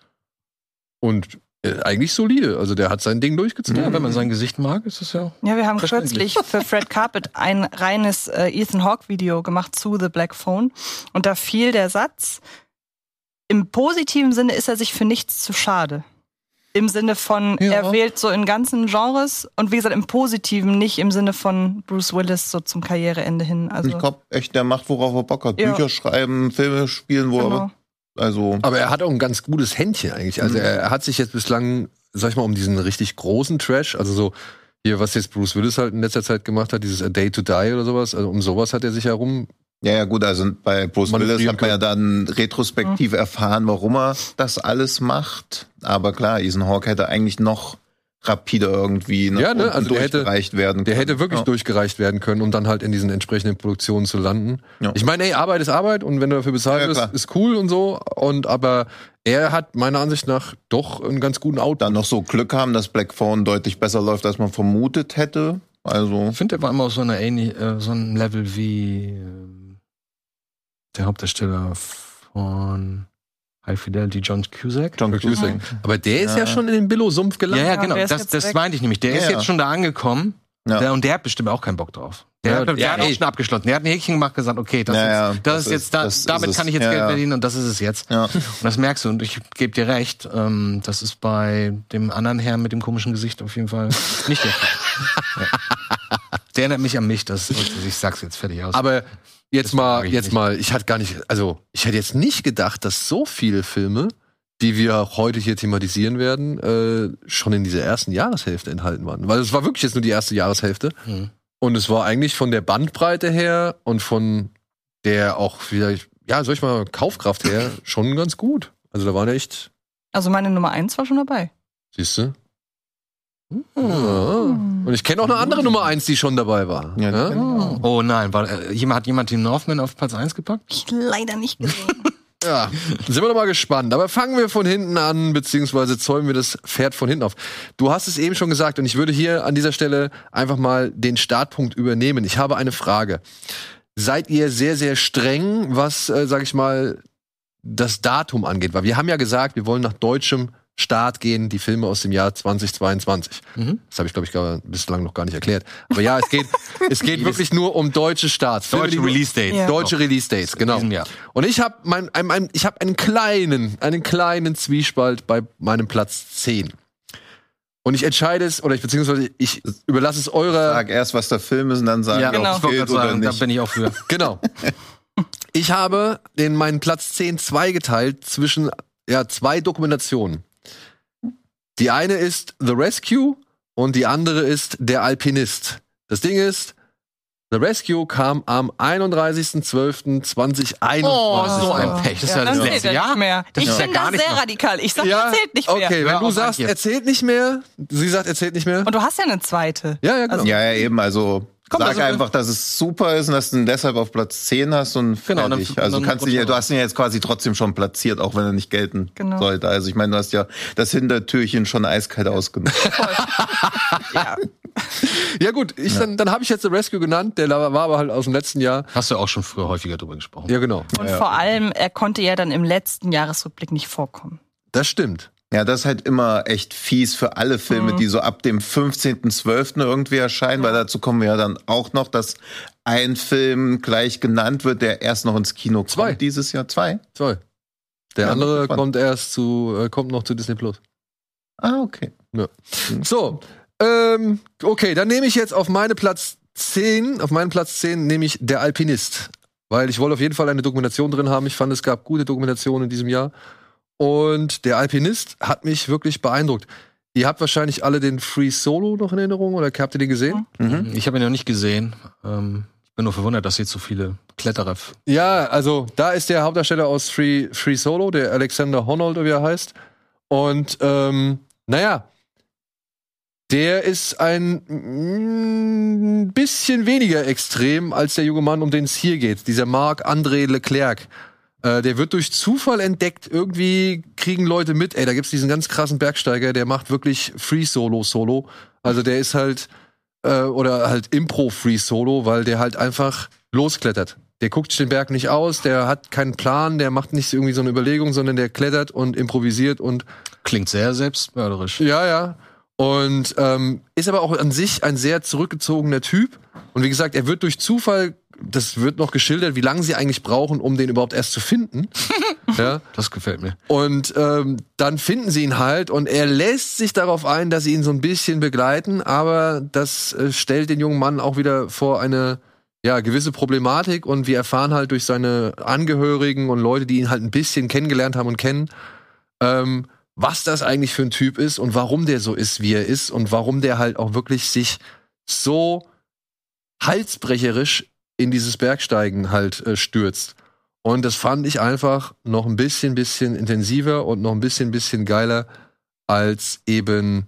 Und eigentlich solide. Also der hat sein Ding durchgezogen. Ja, wenn man sein Gesicht mag, ist es ja. Ja, wir haben kürzlich für Fred Carpet ein reines äh, Ethan Hawke Video gemacht zu The Black Phone und da fiel der Satz, im positiven Sinne ist er sich für nichts zu schade. Im Sinne von, Ja. er wählt so in ganzen Genres und wie gesagt, im Positiven, nicht im Sinne von Bruce Willis so zum Karriereende hin. Also, ich glaube echt, der macht, worauf er Bock hat. Ja. Bücher schreiben, Filme spielen, wo genau. er. Also. Aber er hat auch ein ganz gutes Händchen eigentlich. Also er hat sich jetzt bislang, sag ich mal, um diesen richtig großen Trash, also so hier, was jetzt Bruce Willis halt in letzter Zeit gemacht hat, dieses A Day to Die oder sowas, also um sowas hat er sich herum. Ja, ja, gut, also bei Bruce Man Willis hat man ja dann retrospektiv erfahren, warum er das alles macht. Aber klar, Ethan Hawke hätte eigentlich noch rapider irgendwie nach Ja, ne, also der hätte- durchgereicht werden Der können. hätte wirklich ja. durchgereicht werden können, um dann halt in diesen entsprechenden Produktionen zu landen. Ja. Ich meine, ey, Arbeit ist Arbeit und wenn du dafür bezahlt Ja, ja, wirst, klar. ist cool und so. Und aber er hat meiner Ansicht nach doch einen ganz guten Output. Dann noch so Glück haben, dass Black Phone deutlich besser läuft, als man vermutet hätte. Also, Ich finde, der war immer auf so, einer ähnlich, äh, so einem Level wie ähm, der Hauptdarsteller von High Fidelity, John Cusack. John Cusack. Aber der ist ja, Ja. schon in den Billo-Sumpf gelandet. ja, Ja, genau. der Das, das meinte ich nämlich. Der Ja, ist jetzt schon da angekommen. Ja. Der, und der hat bestimmt auch keinen Bock drauf. Der, der ja, hat auch ey. schon abgeschlossen. Der hat ein Häkchen gemacht, gesagt, okay, das, Ja, ist, das, das ist jetzt, da, das damit kann ich jetzt Ja, Geld verdienen und das ist es jetzt. ja. Und das merkst du und ich gebe dir recht, ähm, das ist bei dem anderen Herrn mit dem komischen Gesicht auf jeden Fall nicht der Fall. ja. Der erinnert mich an mich, das ich sag's jetzt fertig aus. Aber jetzt Das mal, jetzt nicht. mal, ich hatte gar nicht, also ich hätte jetzt nicht gedacht, dass so viele Filme, die wir auch heute hier thematisieren werden, äh, schon in dieser ersten Jahreshälfte enthalten waren. Weil es war wirklich jetzt nur die erste Jahreshälfte. Mhm. Und es war eigentlich von der Bandbreite her und von der auch vielleicht, ja, soll ich mal, Kaufkraft her schon ganz gut. Also da waren echt Also meine Nummer eins war schon dabei. Siehst du? Ja. Und ich kenne auch eine andere Nummer eins, die schon dabei war. Ja, Ja? Oh nein, war, äh, jemand, hat jemand den Northman auf Platz 1 gepackt? Ich leider nicht gesehen. Ja, sind wir doch mal gespannt. Aber fangen wir von hinten an, beziehungsweise zäumen wir das Pferd von hinten auf. Du hast es eben schon gesagt und ich würde hier an dieser Stelle einfach mal den Startpunkt übernehmen. Ich habe eine Frage. Seid ihr sehr, sehr streng, was, äh, sag ich mal, das Datum angeht? Weil wir haben ja gesagt, wir wollen nach deutschem Start gehen, die Filme aus dem Jahr 2022. Mhm. Das habe ich, glaube ich, gar, bislang noch gar nicht erklärt. Aber ja, es geht, es geht wirklich nur um deutsche Starts. Deutsche Release Date. Ja. Deutsche Release Dates, genau. Und ich habe mein, ein, ein, ich hab einen kleinen, einen kleinen Zwiespalt bei meinem Platz 10. Und ich entscheide es, oder ich beziehungsweise ich überlasse es eurer. Sag erst, was der Film ist und dann sagen, Ja, ob genau. es gilt gerade oder sagen, da nicht. bin ich auch für. Genau. Ich habe den meinen Platz 10 zweigeteilt zwischen ja, zwei Dokumentationen. Die eine ist The Rescue und die andere ist Der Alpinist. Das Ding ist, The Rescue kam am 31.12.2021. Oh, so ein Pech. Das ist ja das letzte er Jahr. nicht mehr. Das ich ist ja da nicht sehr noch- radikal. Ich sag, Ja, er zählt nicht mehr. Okay, wenn du sagst, Antje. er zählt nicht mehr, sie sagt, er zählt nicht mehr. Und du hast ja eine zweite. Ja, ja, genau. Ja, ja, eben. Also Komm, sag also- einfach, dass es super ist und dass du ihn deshalb auf Platz 10 hast und Genau, dann- fertig. also dann kannst du, ja- du hast ihn ja jetzt quasi trotzdem schon platziert, auch wenn er nicht gelten Genau. sollte. Also ich meine, du hast ja das Hintertürchen schon eiskalt ausgenutzt. Ja. Ja gut, ich, dann, dann habe ich jetzt The Rescue genannt, der war aber halt aus dem letzten Jahr. Hast du auch schon früher häufiger drüber gesprochen. Ja, genau. Und vor allem, er konnte ja dann im letzten Jahresrückblick nicht vorkommen. Das stimmt. Ja, das ist halt immer echt fies für alle Filme, die so ab dem 15.12. irgendwie erscheinen, weil dazu kommen wir ja dann auch noch, dass ein Film gleich genannt wird, der erst noch ins Kino kommt Zwei. dieses Jahr. Zwei? Zwei. Der Ja, andere kommt erst zu, äh, kommt noch zu Disney Plus. Ah, okay. So, ähm, okay, dann nehme ich jetzt auf meine Platz 10, auf meinen Platz 10 nehme ich Der Alpinist. Weil ich wollte auf jeden Fall eine Dokumentation drin haben. Ich fand, es gab gute Dokumentationen in diesem Jahr. Und Der Alpinist hat mich wirklich beeindruckt. Ihr habt wahrscheinlich alle den Free Solo noch in Erinnerung oder habt ihr den gesehen? Mhm. Ich habe ihn noch nicht gesehen. Ähm, ich bin nur verwundert, dass jetzt so viele Kletterer. Ja, also da ist der Hauptdarsteller aus Free, Free Solo, der Alexander Honnold, oder wie er heißt. Und ähm, naja, der ist ein mm, bisschen weniger extrem als der junge Mann, um den es hier geht. Dieser Marc-André Leclerc. Äh, der wird durch Zufall entdeckt. Irgendwie kriegen Leute mit, ey, da gibt's diesen ganz krassen Bergsteiger, der macht wirklich Free Solo Solo. Also der ist halt äh, oder halt Impro Free Solo, weil der halt einfach losklettert. Der guckt sich den Berg nicht aus, der hat keinen Plan, der macht nicht irgendwie so eine Überlegung, sondern der klettert und improvisiert und Klingt sehr selbstmörderisch. ja, ja. Und ähm, ist aber auch an sich ein sehr zurückgezogener Typ. Und wie gesagt, er wird durch Zufall, das wird noch geschildert, wie lange sie eigentlich brauchen, um den überhaupt erst zu finden. ja. Das gefällt mir. Und ähm, dann finden sie ihn halt und er lässt sich darauf ein, dass sie ihn so ein bisschen begleiten, aber das äh, stellt den jungen Mann auch wieder vor eine ja, gewisse Problematik und wir erfahren halt durch seine Angehörigen und Leute, die ihn halt ein bisschen kennengelernt haben und kennen, ähm, was das eigentlich für ein Typ ist und warum der so ist, wie er ist und warum der halt auch wirklich sich so halsbrecherisch in dieses Bergsteigen halt äh, stürzt. Und das fand ich einfach noch ein bisschen, bisschen intensiver und noch ein bisschen, bisschen geiler als eben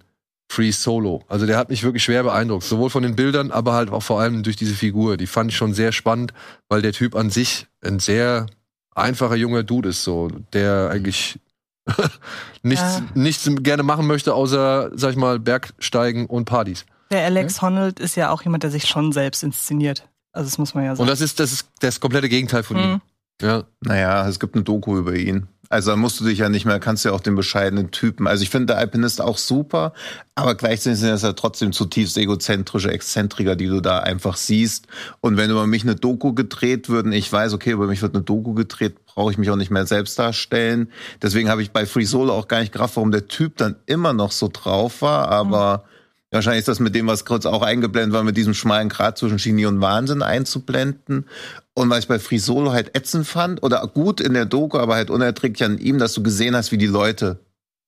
Free Solo. Also der hat mich wirklich schwer beeindruckt. Sowohl von den Bildern, aber halt auch vor allem durch diese Figur. Die fand ich schon sehr spannend, weil der Typ an sich ein sehr einfacher junger Dude ist, so, der eigentlich nichts, Ja. nichts gerne machen möchte, außer, sag ich mal, Bergsteigen und Partys. Der Alex Honnold ist ja auch jemand, der sich schon selbst inszeniert. Also das muss man ja Und sagen. das ist, das ist das komplette Gegenteil von ihm. Mhm. Ja. Naja, es gibt eine Doku über ihn. Also da musst du dich ja nicht mehr, kannst ja auch den bescheidenen Typen. Also ich finde der Alpinist auch super, aber gleichzeitig sind das ja trotzdem zutiefst egozentrische Exzentriker, die du da einfach siehst. Und wenn über mich eine Doku gedreht würden, ich weiß, okay, über mich wird eine Doku gedreht, brauche ich mich auch nicht mehr selbst darstellen. Deswegen habe ich bei Free Solo auch gar nicht gerafft, warum der Typ dann immer noch so drauf war, aber Wahrscheinlich ist das mit dem, was kurz auch eingeblendet war, mit diesem schmalen Grat zwischen Genie und Wahnsinn einzublenden. Und was ich bei Free Solo halt ätzend fand, oder gut in der Doku, aber halt unerträglich an ihm, dass du gesehen hast, wie die Leute,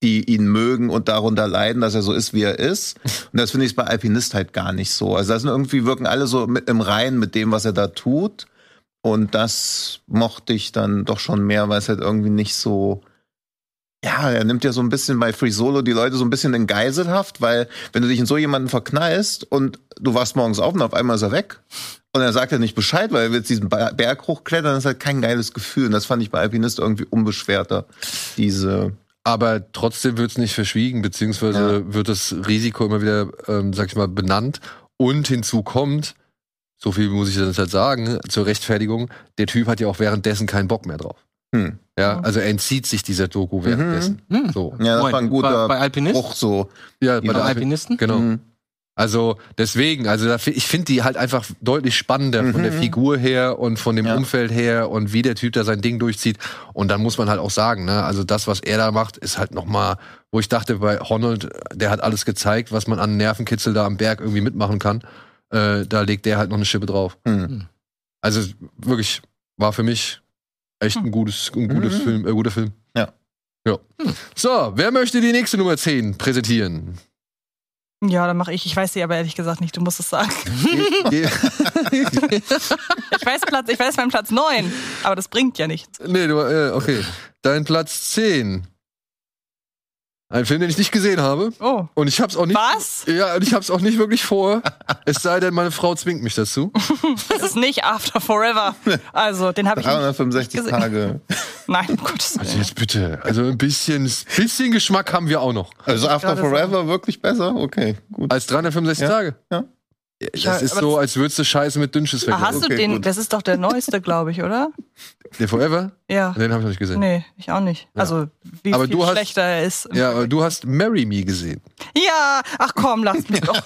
die ihn mögen und darunter leiden, dass er so ist, wie er ist. Und das finde ich bei Alpinist halt gar nicht so. Also das sind irgendwie wirken alle so mit im Reinen mit dem, was er da tut. Und das mochte ich dann doch schon mehr, weil es halt irgendwie nicht so, Ja, er nimmt ja so ein bisschen bei Free Solo die Leute so ein bisschen in Geiselhaft, weil wenn du dich in so jemanden verknallst und du wachst morgens auf und auf einmal ist er weg und er sagt ja nicht Bescheid, weil er will jetzt diesen Berg hochklettern, das ist halt kein geiles Gefühl. Und das fand ich bei Alpinist irgendwie unbeschwerter. Diese, Aber trotzdem wird es nicht verschwiegen, beziehungsweise wird das Risiko immer wieder, ähm, sag ich mal, benannt. Und hinzu kommt, so viel muss ich jetzt halt sagen, zur Rechtfertigung, der Typ hat ja auch währenddessen keinen Bock mehr drauf. hm. Ja, also er entzieht sich dieser Doku währenddessen. Hm. So. ja, das war ein guter bei, bei Alpinist? Bruch so. Ja, bei der Bei Alpin Alpinisten? Genau. Hm. Also deswegen, also da, ich finde die halt einfach deutlich spannender von der Mhm. Figur her und von dem Ja. Umfeld her und wie der Typ da sein Ding durchzieht. Und dann muss man halt auch sagen, ne, also das, was er da macht, ist halt noch mal, wo ich dachte, bei Honnold, der hat alles gezeigt, was man an Nervenkitzel da am Berg irgendwie mitmachen kann. Äh, da legt der halt noch eine Schippe drauf. Hm. Also wirklich war für mich echt ein gutes, ein gutes Mhm. Film, äh, guter Film. Ja. Ja. So, wer möchte die nächste Nummer 10 präsentieren? Ja, dann mache ich. Ich weiß sie aber ehrlich gesagt nicht. Du musst es sagen. Ge- Ich weiß Platz, ich weiß meinen Platz 9, aber das bringt ja nichts. Nee, du, äh, okay. Dein Platz 10. Ein Film, den ich nicht gesehen habe. Oh. Und ich hab's auch nicht. Was? Ja, und ich hab's auch nicht wirklich vor. es sei denn, meine Frau zwingt mich dazu. Das ist nicht After Forever. Also, den habe ich nicht 365 gesehen. Tage. Nein, um Gottes Also Willen. jetzt bitte. Also ein bisschen, bisschen Geschmack haben wir auch noch. Also After Forever wirklich besser? Okay, gut. Als 365 Ja, Tage. ja. Das Ja, ist so, als würdest du Scheiße mit Dünnschiss Ah, vergleichen. hast du okay, den? gut. Das ist doch der neueste, glaube ich, oder? Der Forever? Ja. Den habe ich noch nicht gesehen. Nee, ich auch nicht. Also, wie Aber viel du hast- schlechter er ist. Ja, aber du hast Marry Me gesehen. Ja, ach komm, lass mich doch.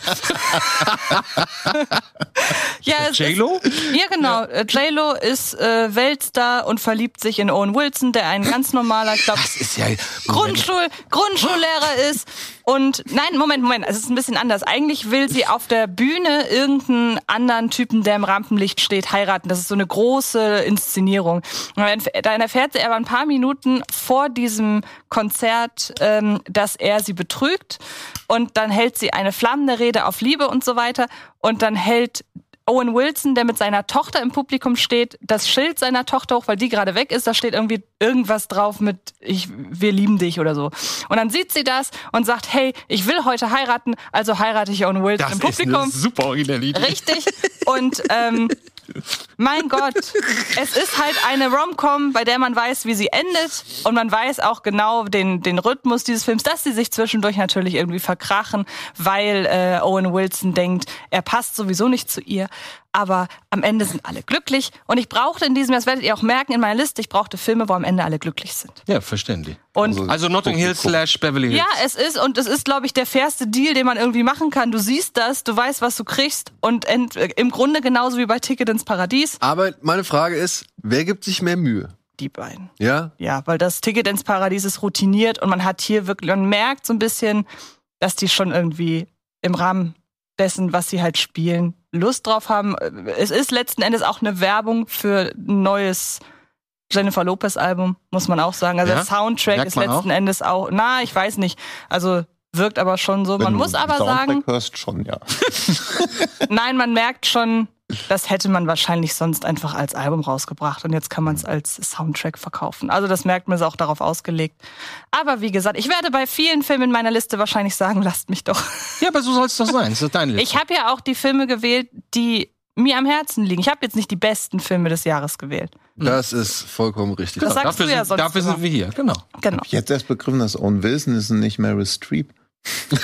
ja, es J-Lo? Ja, genau. Äh, J-Lo ist äh, Weltstar und verliebt sich in Owen Wilson, der ein ganz normaler, ich glaube, Das ist ja. Grundschul Grundschullehrer ist. Und nein, Moment, Moment, es ist ein bisschen anders. Eigentlich will sie auf der Bühne irgendeinen anderen Typen, der im Rampenlicht steht, heiraten. Das ist so eine große Inszenierung. Und dann erfährt sie aber ein paar Minuten vor diesem Konzert, ähm, dass er sie betrügt. Und dann hält sie eine flammende Rede auf Liebe und so weiter. Und dann hält Owen Wilson, der mit seiner Tochter im Publikum steht, das Schild seiner Tochter hoch, weil die gerade weg ist, da steht irgendwie irgendwas drauf mit ich wir lieben dich oder so. Und dann sieht sie das und sagt, hey, ich will heute heiraten, also heirate ich Owen Wilson Das im ist Publikum. eine super originelle Idee. Richtig. Und ähm, mein Gott, es ist halt eine Rom-Com, bei der man weiß, wie sie endet und man weiß auch genau den, den Rhythmus dieses Films, dass sie sich zwischendurch natürlich irgendwie verkrachen, weil äh, Owen Wilson denkt, er passt sowieso nicht zu ihr. Aber am Ende sind alle glücklich und ich brauchte in diesem, das werdet ihr auch merken in meiner Liste, ich brauchte Filme, wo am Ende alle glücklich sind. Ja, verständlich. Und Also Notting Hill slash Beverly Hills. ja, es ist und es ist, glaube ich, der fairste Deal, den man irgendwie machen kann. Du siehst das, du weißt, was du kriegst und ent, äh, im Grunde genauso wie bei Ticket ins Paradies. Aber meine Frage ist, wer gibt sich mehr Mühe? Die beiden. Ja? Ja, weil das Ticket ins Paradies ist routiniert und man hat hier wirklich, man merkt so ein bisschen, dass die schon irgendwie im Rahmen dessen, was sie halt spielen, Lust drauf haben. Es ist letzten Endes auch eine Werbung für ein neues Jennifer Lopez Album, muss man auch sagen. Also Ja? der Soundtrack Merkt ist man letzten auch? Endes auch, na, ich weiß nicht. Also wirkt aber schon so. Man Wenn muss du aber Soundtrack sagen, hörst schon, ja. Nein, man merkt schon, das hätte man wahrscheinlich sonst einfach als Album rausgebracht und jetzt kann man es als Soundtrack verkaufen. Also das merkt man, ist auch darauf ausgelegt. Aber wie gesagt, ich werde bei vielen Filmen in meiner Liste wahrscheinlich sagen, lasst mich doch. Ja, aber so soll es doch sein. Das ist deine Liste. Ich habe ja auch die Filme gewählt, die mir am Herzen liegen. Ich habe jetzt nicht die besten Filme des Jahres gewählt. Das ist vollkommen richtig. Das sagst dafür du ja sind, sonst dafür sind wir hier, genau. Genau. Ich hätte erst begriffen, dass Owen Wilson ist und nicht Meryl Streep.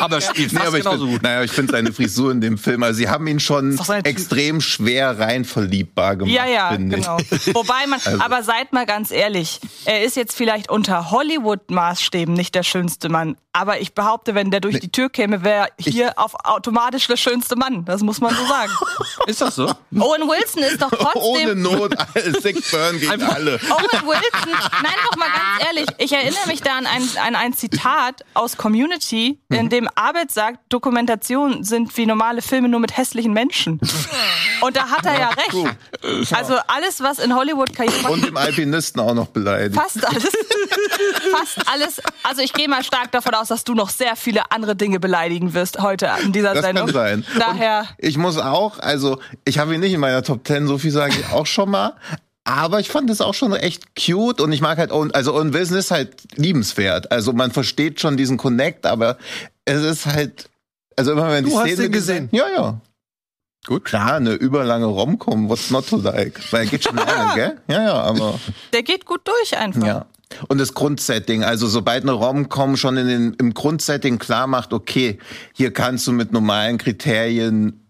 Aber er spielt fast aber ich genauso find, gut. naja, ich finde seine Frisur in dem Film, also sie haben ihn schon extrem schwer rein verliebbar gemacht, Ja, ja, genau. ich. Wobei man, Also- aber seid mal ganz ehrlich, er ist jetzt vielleicht unter Hollywood-Maßstäben nicht der schönste Mann. Aber ich behaupte, wenn der durch die Tür käme, wäre hier auf automatisch der schönste Mann. Das muss man so sagen. Ist das so? Owen Wilson ist doch Ohne trotzdem. Not, Sick Burn gegen Einfach- alle. Owen Wilson, nein, doch mal ganz ehrlich, ich erinnere mich da an ein, an ein Zitat aus Community, in dem Arbeit sagt, Dokumentationen sind wie normale Filme nur mit hässlichen Menschen. Und da hat er ja recht. Also alles, was in Hollywood Karriere Und dem Alpinisten auch noch beleidigt. Fast alles. Fast alles. Also ich gehe mal stark davon aus, dass du noch sehr viele andere Dinge beleidigen wirst heute in dieser Das Sendung. kann sein. Daher. Und ich muss auch, also ich habe ihn nicht in meiner Top 10, so viel sage ich auch schon mal. Aber ich fand es auch schon echt cute und ich mag halt also Owen Wilson ist halt liebenswert. Also man versteht schon diesen Connect, aber es ist halt, also immer wenn Du die hast Szene den gesehen? Ja, ja. Gut. Klar, eine überlange Romcom, what's not to like? Weil er geht schon lange, gell? Ja, ja, aber Der geht gut durch einfach. ja. Und das Grundsetting, also sobald eine Romcom schon in den, im Grundsetting klar macht, okay, hier kannst du mit normalen Kriterien,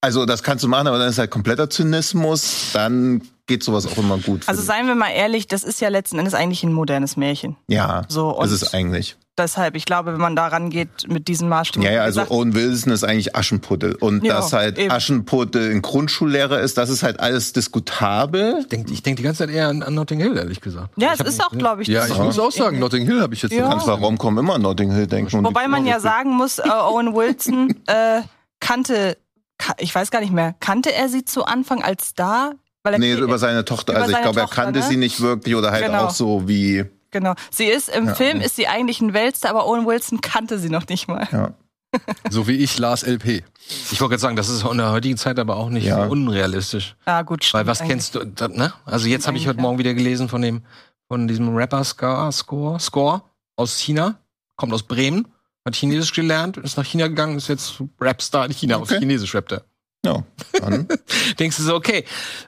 also das kannst du machen, aber dann ist halt kompletter Zynismus, dann geht sowas auch immer gut. Also seien wir mal ehrlich, das ist ja letzten Endes eigentlich ein modernes Märchen. ja, So, und ist es eigentlich. deshalb, ich glaube, wenn man da rangeht mit diesen Maßstäben. Ja, ja, also gesagt, Owen Wilson ist eigentlich Aschenputtel. Und Ja, dass halt eben. Aschenputtel ein Grundschullehrer ist, das ist halt alles diskutabel. Ich denke ich denk die ganze Zeit eher an, an Notting Hill, ehrlich gesagt. ja, Ich es ist auch, glaube ich, Ja, das ich muss auch sagen, Notting Hill habe ich jetzt Ja. noch Kannst bei Romcom immer an Notting Hill denken. Wobei man ja sagen muss, äh, Owen Wilson äh, kannte, ka ich weiß gar nicht mehr, kannte er sie zu Anfang als Star? Weil er Nee, über seine Tochter. Über also ich glaube, er kannte ne? sie nicht wirklich oder halt Genau. auch so wie. Genau. Sie ist im Ja. Film ist sie eigentlich ein Weltstar, aber Owen Wilson kannte sie noch nicht mal. Ja. So wie ich Lars LP. Ich wollte gerade sagen, das ist in der heutigen Zeit aber auch nicht Ja. so unrealistisch. Ah, gut. Weil stimmt was eigentlich. kennst du, da, ne? Also jetzt habe ich heute ja. Morgen wieder gelesen von dem, von diesem Rapper Score, Score aus China, kommt aus Bremen, hat Chinesisch gelernt, ist nach China gegangen, ist jetzt Rapstar in China, auf Okay. Chinesisch rappt er. Ja. Dann, Denkst du so, okay,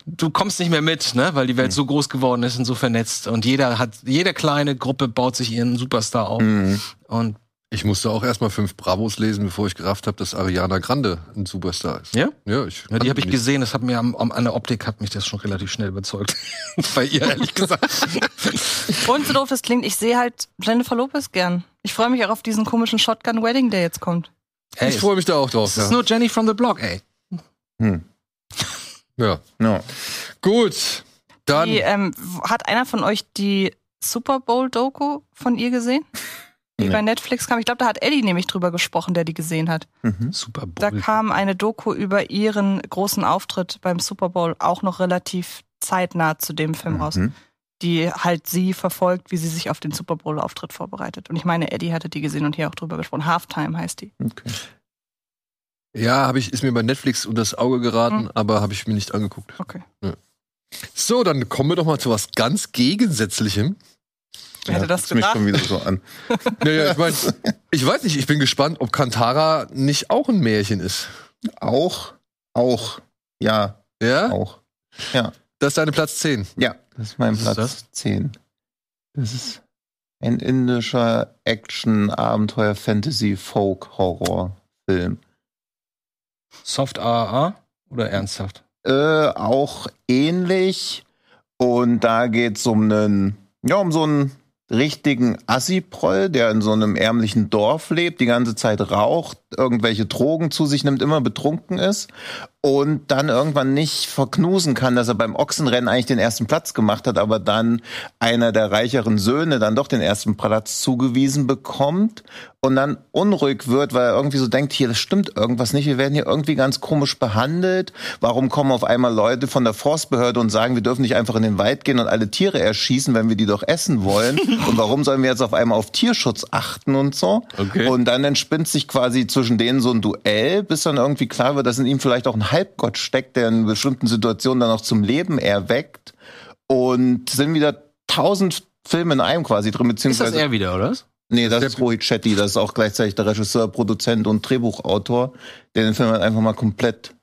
du kommst nicht mehr mit, ne? Weil die Welt so groß geworden ist und so vernetzt und jeder hat, jede kleine Gruppe baut sich ihren Superstar auf mhm. und Ich musste auch erstmal fünf Bravos lesen, bevor ich gerafft habe, dass Ariana Grande ein Superstar ist. Ja? Ja, ich Ja, die habe ich nicht. gesehen, das hat mir am, am, an der Optik hat mich das schon relativ schnell überzeugt. Bei ihr, ehrlich gesagt. Und so doof das klingt, ich sehe halt Jennifer Lopez gern. Ich freue mich auch auf diesen komischen Shotgun Wedding, der jetzt kommt. Ey, Ich freue mich da auch drauf. das ist Ja. nur Jenny from the Block, ey. Hm. ja. Ja. Gut. Dann. Die, ähm, hat einer von euch die Super Bowl-Doku von ihr gesehen? Die Nee. bei Netflix kam. Ich glaube, da hat Eddie nämlich drüber gesprochen, der die gesehen hat. Mhm. Super Bowl. Da kam eine Doku über ihren großen Auftritt beim Super Bowl auch noch relativ zeitnah zu dem Film raus, Mhm. Die halt sie verfolgt, wie sie sich auf den Super Bowl-Auftritt vorbereitet. Und ich meine, Eddie hatte die gesehen und hier auch drüber gesprochen. Halftime heißt die. Okay. Ja, habe ich, ist mir bei Netflix unter das Auge geraten, Hm. aber habe ich mir nicht angeguckt. Okay. So, dann kommen wir doch mal zu was ganz Gegensätzlichem. Wer hätte das guckt's mich gedacht? schon wieder so an. Naja, ich meine, ich weiß nicht, ich bin gespannt, ob Kantara nicht auch ein Märchen ist. Auch, auch, ja, Ja? auch. Das ist deine Platz 10. Ja, das ist mein Was ist Platz 10. Das ist ein indischer Action, Abenteuer, Fantasy, Folk, Horror Film. Soft AAA oder ernsthaft? Äh, auch ähnlich. Und da geht's um einen, ja, um so einen richtigen Assi-Proll, der in so einem ärmlichen Dorf lebt, die ganze Zeit raucht, irgendwelche Drogen zu sich nimmt, immer betrunken ist und dann irgendwann nicht verknusen kann, dass er beim Ochsenrennen eigentlich den ersten Platz gemacht hat, aber dann einer der reicheren Söhne dann doch den ersten Platz zugewiesen bekommt und dann unruhig wird, weil er irgendwie so denkt, hier, das stimmt irgendwas nicht, wir werden hier irgendwie ganz komisch behandelt. Warum kommen auf einmal Leute von der Forstbehörde und sagen, wir dürfen nicht einfach in den Wald gehen und alle Tiere erschießen, wenn wir die doch essen wollen? und warum sollen wir jetzt auf einmal auf Tierschutz achten und so? Okay. Und dann entspinnt sich quasi zwischen denen so ein Duell, bis dann irgendwie klar wird, dass in ihm vielleicht auch ein Halbgott steckt, der in bestimmten Situationen dann auch zum Leben erweckt. Und sind wieder tausend Filme in einem quasi drin, Ist das beziehungsweise er wieder, oder? Nee, das Der- ist Rohit Shetty, das ist auch gleichzeitig der Regisseur, Produzent und Drehbuchautor, der den Film halt einfach mal komplett,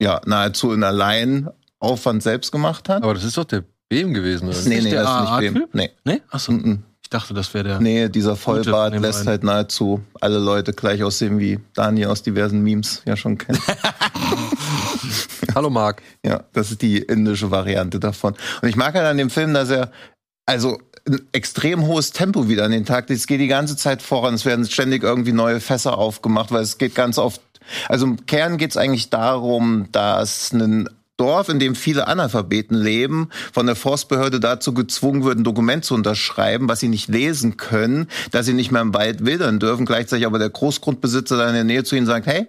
ja, nahezu in allein Aufwand selbst gemacht hat. Aber das ist doch der Beam gewesen, oder? nee, nicht nee, das ist nicht dem. Nee. Nee? Achso, Mhm. ich dachte, das wäre der. Nee, dieser Vollbart lässt einen. halt nahezu alle Leute gleich aussehen, wie Daniel aus diversen Memes ja schon kennt. Hallo Marc. Ja, das ist die indische Variante davon. Und ich mag halt an dem Film, dass er also ein extrem hohes Tempo wieder an den Tag. legt. Es geht die ganze Zeit voran. Es werden ständig irgendwie neue Fässer aufgemacht, weil es geht ganz oft. Also im Kern geht es eigentlich darum, dass ein Dorf, in dem viele Analphabeten leben, von der Forstbehörde dazu gezwungen wird, ein Dokument zu unterschreiben, was sie nicht lesen können, dass sie nicht mehr im Wald wildern dürfen. Gleichzeitig aber der Großgrundbesitzer da in der Nähe zu ihnen sagt, hey,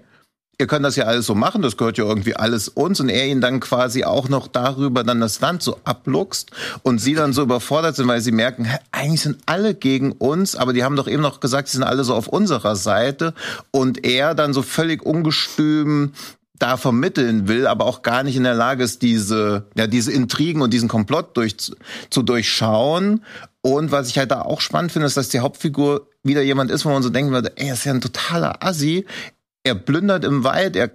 ihr könnt das ja alles so machen, das gehört ja irgendwie alles uns und er ihnen dann quasi auch noch darüber dann das Land so abluchst und sie dann so überfordert sind, weil sie merken, eigentlich sind alle gegen uns, aber die haben doch eben noch gesagt, sie sind alle so auf unserer Seite und er dann so völlig ungestüm da vermitteln will, aber auch gar nicht in der Lage ist, diese, ja, diese Intrigen und diesen Komplott durch, zu durchschauen. Und was ich halt da auch spannend finde, ist, dass die Hauptfigur wieder jemand ist, wo man so denken würde, ey, er ist ja ein totaler Assi er plündert im Wald, er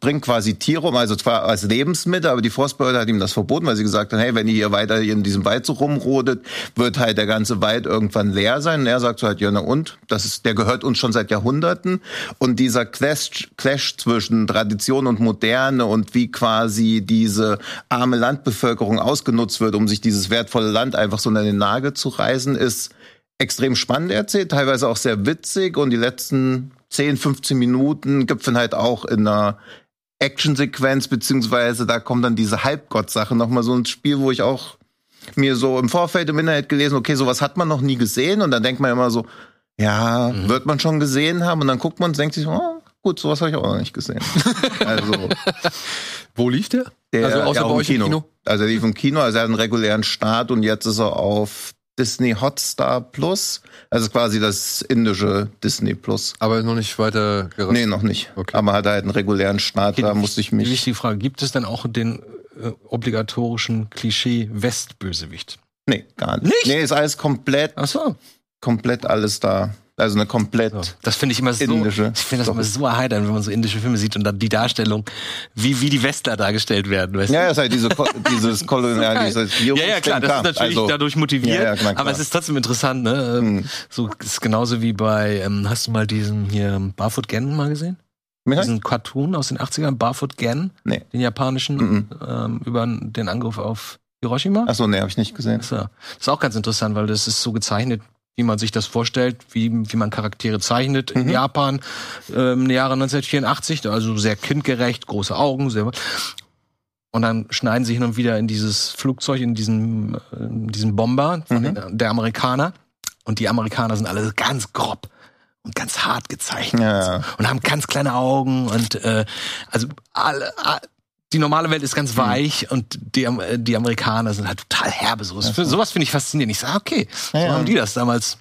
bringt quasi Tiere um, also zwar als Lebensmittel, aber die Forstbehörde hat ihm das verboten, weil sie gesagt hat, hey, wenn ihr hier weiter in diesem Wald so rumrodet, wird halt der ganze Wald irgendwann leer sein. Und er sagt so halt, ja, na und? Das ist, der gehört uns schon seit Jahrhunderten. Und dieser Clash, Clash zwischen Tradition und Moderne und wie quasi diese arme Landbevölkerung ausgenutzt wird, um sich dieses wertvolle Land einfach so in den Nagel zu reißen, ist extrem spannend erzählt, teilweise auch sehr witzig und die letzten 10, 15 Minuten gipfeln halt auch in einer Actionsequenz, beziehungsweise da kommt dann diese Halbgott-Sache nochmal so ins Spiel, wo ich auch mir so im Vorfeld im Internet gelesen, okay, sowas hat man noch nie gesehen und dann denkt man immer so, ja, mhm. wird man schon gesehen haben und dann guckt man und denkt sich, oh, gut, sowas habe ich auch noch nicht gesehen. also wo lief der? der also außer ja, bei euch Kino. Kino. Also er lief im Kino, also er hat einen regulären Start und jetzt ist er auf Disney Hotstar Plus. Also quasi das indische Disney Plus. Aber noch nicht weiter gereicht? Nee, noch nicht. Okay. Aber hat halt einen regulären Start, okay, da musste ich mich. Die Frage, gibt es denn auch den äh, obligatorischen Klischee Westbösewicht? Nee, gar nicht. nicht. Nee, ist alles komplett. Ach so. Komplett alles da. Also eine komplett. So. Das finde ich immer so. Indische. Ich finde das immer so erheiternd, wenn man so indische Filme sieht und dann die Darstellung, wie, wie die Westler dargestellt werden. Weißt? Ja, ja, ist halt diese, dieses koloniale, dieses Ja, ja, klar, das ist natürlich also, dadurch motiviert. Ja, ja, klar, aber es ist trotzdem interessant, ne? Hm. So ist genauso wie bei, ähm, hast du mal diesen hier Barfoot Gannon mal gesehen? Diesen Cartoon aus den 80ern, Barfoot Gannon, nee. den japanischen, mhm. ähm, über den Angriff auf Hiroshima. Achso, nee, habe ich nicht gesehen. Das ist auch ganz interessant, weil das ist so gezeichnet wie man sich das vorstellt, wie, wie man Charaktere zeichnet mhm. in Japan äh, im Jahre 1984, also sehr kindgerecht, große Augen, sehr und dann schneiden sie hin und wieder in dieses Flugzeug, in diesen, äh, in diesen Bomber mhm. den, der Amerikaner. Und die Amerikaner sind alle ganz grob und ganz hart gezeichnet ja. und haben ganz kleine Augen und äh, also alle, die normale Welt ist ganz hm. weich mhm. und die, äh, die Amerikaner sind halt total herbe. Sowas, ja. sowas finde ich faszinierend. Ich sage, okay, so ja. haben die das damals.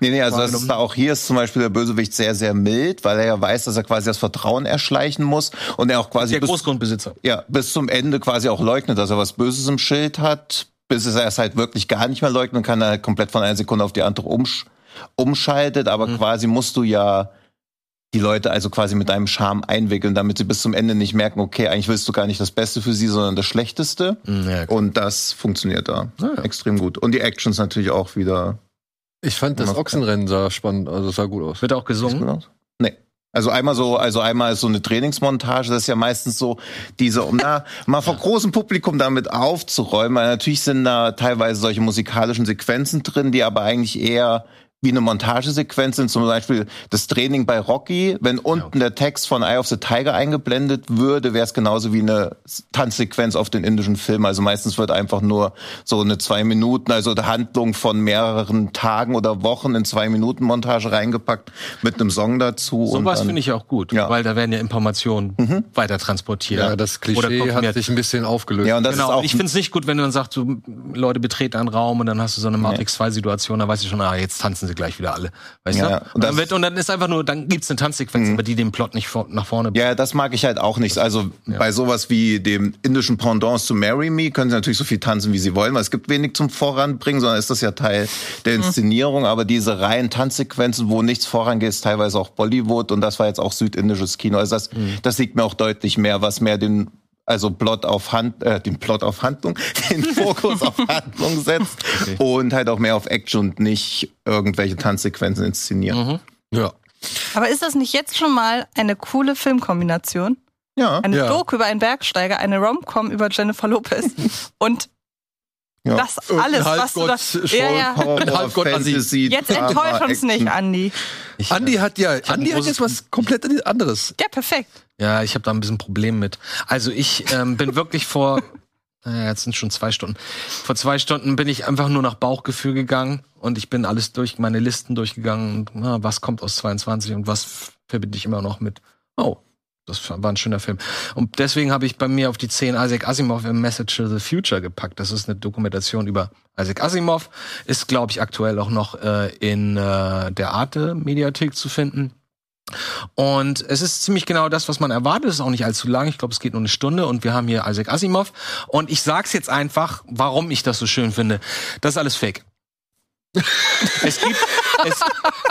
Nee, nee, also das ist da auch hier ist zum Beispiel der Bösewicht sehr, sehr mild, weil er ja weiß, dass er quasi das Vertrauen erschleichen muss und er auch quasi. Der bis, Großgrundbesitzer. Ja, bis zum Ende quasi auch leugnet, dass er was Böses im Schild hat, bis er es halt wirklich gar nicht mehr leugnen kann, er halt komplett von einer Sekunde auf die andere umsch umschaltet, aber mhm. quasi musst du ja die Leute also quasi mit deinem Charme einwickeln, damit sie bis zum Ende nicht merken, okay, eigentlich willst du gar nicht das Beste für sie, sondern das Schlechteste. Mhm, ja, und das funktioniert da ja, ja. extrem gut. Und die Actions natürlich auch wieder. Ich fand das Ochsenrennen sah spannend, also sah gut aus. Wird auch gesungen? Nee. Also einmal so, also einmal ist so eine Trainingsmontage, das ist ja meistens so diese, um da mal vor großem Publikum damit aufzuräumen, weil natürlich sind da teilweise solche musikalischen Sequenzen drin, die aber eigentlich eher wie eine Montagesequenz sind, zum Beispiel das Training bei Rocky. Wenn unten ja. der Text von Eye of the Tiger eingeblendet würde, wäre es genauso wie eine Tanzsequenz auf den indischen Film. Also meistens wird einfach nur so eine zwei Minuten, also eine Handlung von mehreren Tagen oder Wochen in zwei Minuten Montage reingepackt mit einem Song dazu. So was finde ich auch gut, ja. weil da werden ja Informationen mhm. weiter transportiert. Ja, das Klischee hat sich ein bisschen aufgelöst. Ja, und das genau. ist auch ich finde es nicht gut, wenn du dann sagst, du Leute betreten einen Raum und dann hast du so eine Matrix 2 Situation, da weiß ich schon, ah, jetzt tanzen sie gleich wieder alle. Weißt ja, du? Und, dann wird, und dann ist einfach nur, dann gibt's eine Tanzsequenz, mhm. aber die den Plot nicht vor, nach vorne bringt. Ja, das mag ich halt auch nicht. Also ja. bei sowas wie dem indischen Pendant zu Marry Me können sie natürlich so viel tanzen, wie sie wollen, weil es gibt wenig zum Voranbringen, sondern ist das ja Teil der mhm. Inszenierung. Mhm. Aber diese reinen Tanzsequenzen, wo nichts vorangeht, ist teilweise auch Bollywood und das war jetzt auch südindisches Kino. Also das, mhm. das liegt mir auch deutlich mehr, was mehr den also Plot auf Hand, äh, den Plot auf Handlung, den Fokus auf Handlung setzt okay. und halt auch mehr auf Action und nicht irgendwelche Tanzsequenzen inszenieren. Mhm. Ja. Aber ist das nicht jetzt schon mal eine coole Filmkombination? Ja. Eine ja. Doku über einen Bergsteiger, eine Rom-Com über Jennifer Lopez und ja. Das alles, was du da, ja, ja. Halbgott Fantasy, Jetzt enttäuscht uns nicht, Andi. Ich, Andi hat ja, Andi hat jetzt was komplett anderes. Ja, perfekt. Ja, ich habe da ein bisschen Problem mit. Also ich ähm, bin wirklich vor, naja, jetzt sind schon zwei Stunden. Vor zwei Stunden bin ich einfach nur nach Bauchgefühl gegangen und ich bin alles durch, meine Listen durchgegangen. Und, na, was kommt aus 22 und was verbinde ich immer noch mit, oh, das war ein schöner Film. Und deswegen habe ich bei mir auf die 10 Isaac Asimov im Message to the Future gepackt. Das ist eine Dokumentation über Isaac Asimov. Ist, glaube ich, aktuell auch noch äh, in äh, der Arte-Mediathek zu finden. Und es ist ziemlich genau das, was man erwartet. Es ist auch nicht allzu lang. Ich glaube, es geht nur eine Stunde. Und wir haben hier Isaac Asimov. Und ich sag's jetzt einfach, warum ich das so schön finde. Das ist alles Fake. es, gibt, es,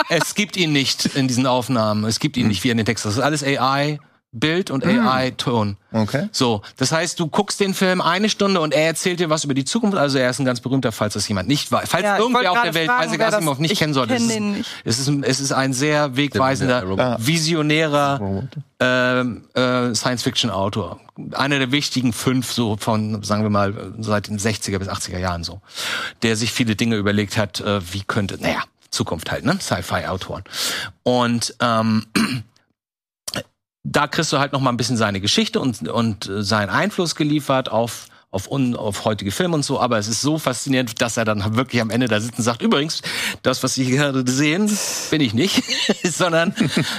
es gibt ihn nicht in diesen Aufnahmen. Es gibt ihn nicht wie in den Texten. Das ist alles AI. Bild und AI-Ton. Okay. So, das heißt, du guckst den Film eine Stunde und er erzählt dir was über die Zukunft. Also er ist ein ganz berühmter, falls das jemand nicht weiß. Falls Ja, irgendwer auf der Welt fragen, Isaac Asimov nicht ich kennen sollte. kenn Es ist, es, ist, es ist ein sehr wegweisender, Der- der- visionärer ähm, äh, Science-Fiction-Autor. Einer der wichtigen fünf, so von, sagen wir mal, seit den 60er bis 80er Jahren so. Der sich viele Dinge überlegt hat, äh, wie könnte, naja, Zukunft halt, ne? Sci-Fi-Autoren. Und ähm, da kriegst du halt noch mal ein bisschen seine Geschichte und, und äh, seinen Einfluss geliefert auf auf, un, auf heutige Filme und so, aber es ist so faszinierend, dass er dann wirklich am Ende da sitzt und sagt, übrigens, das, was Sie gerade sehen, bin ich nicht, sondern,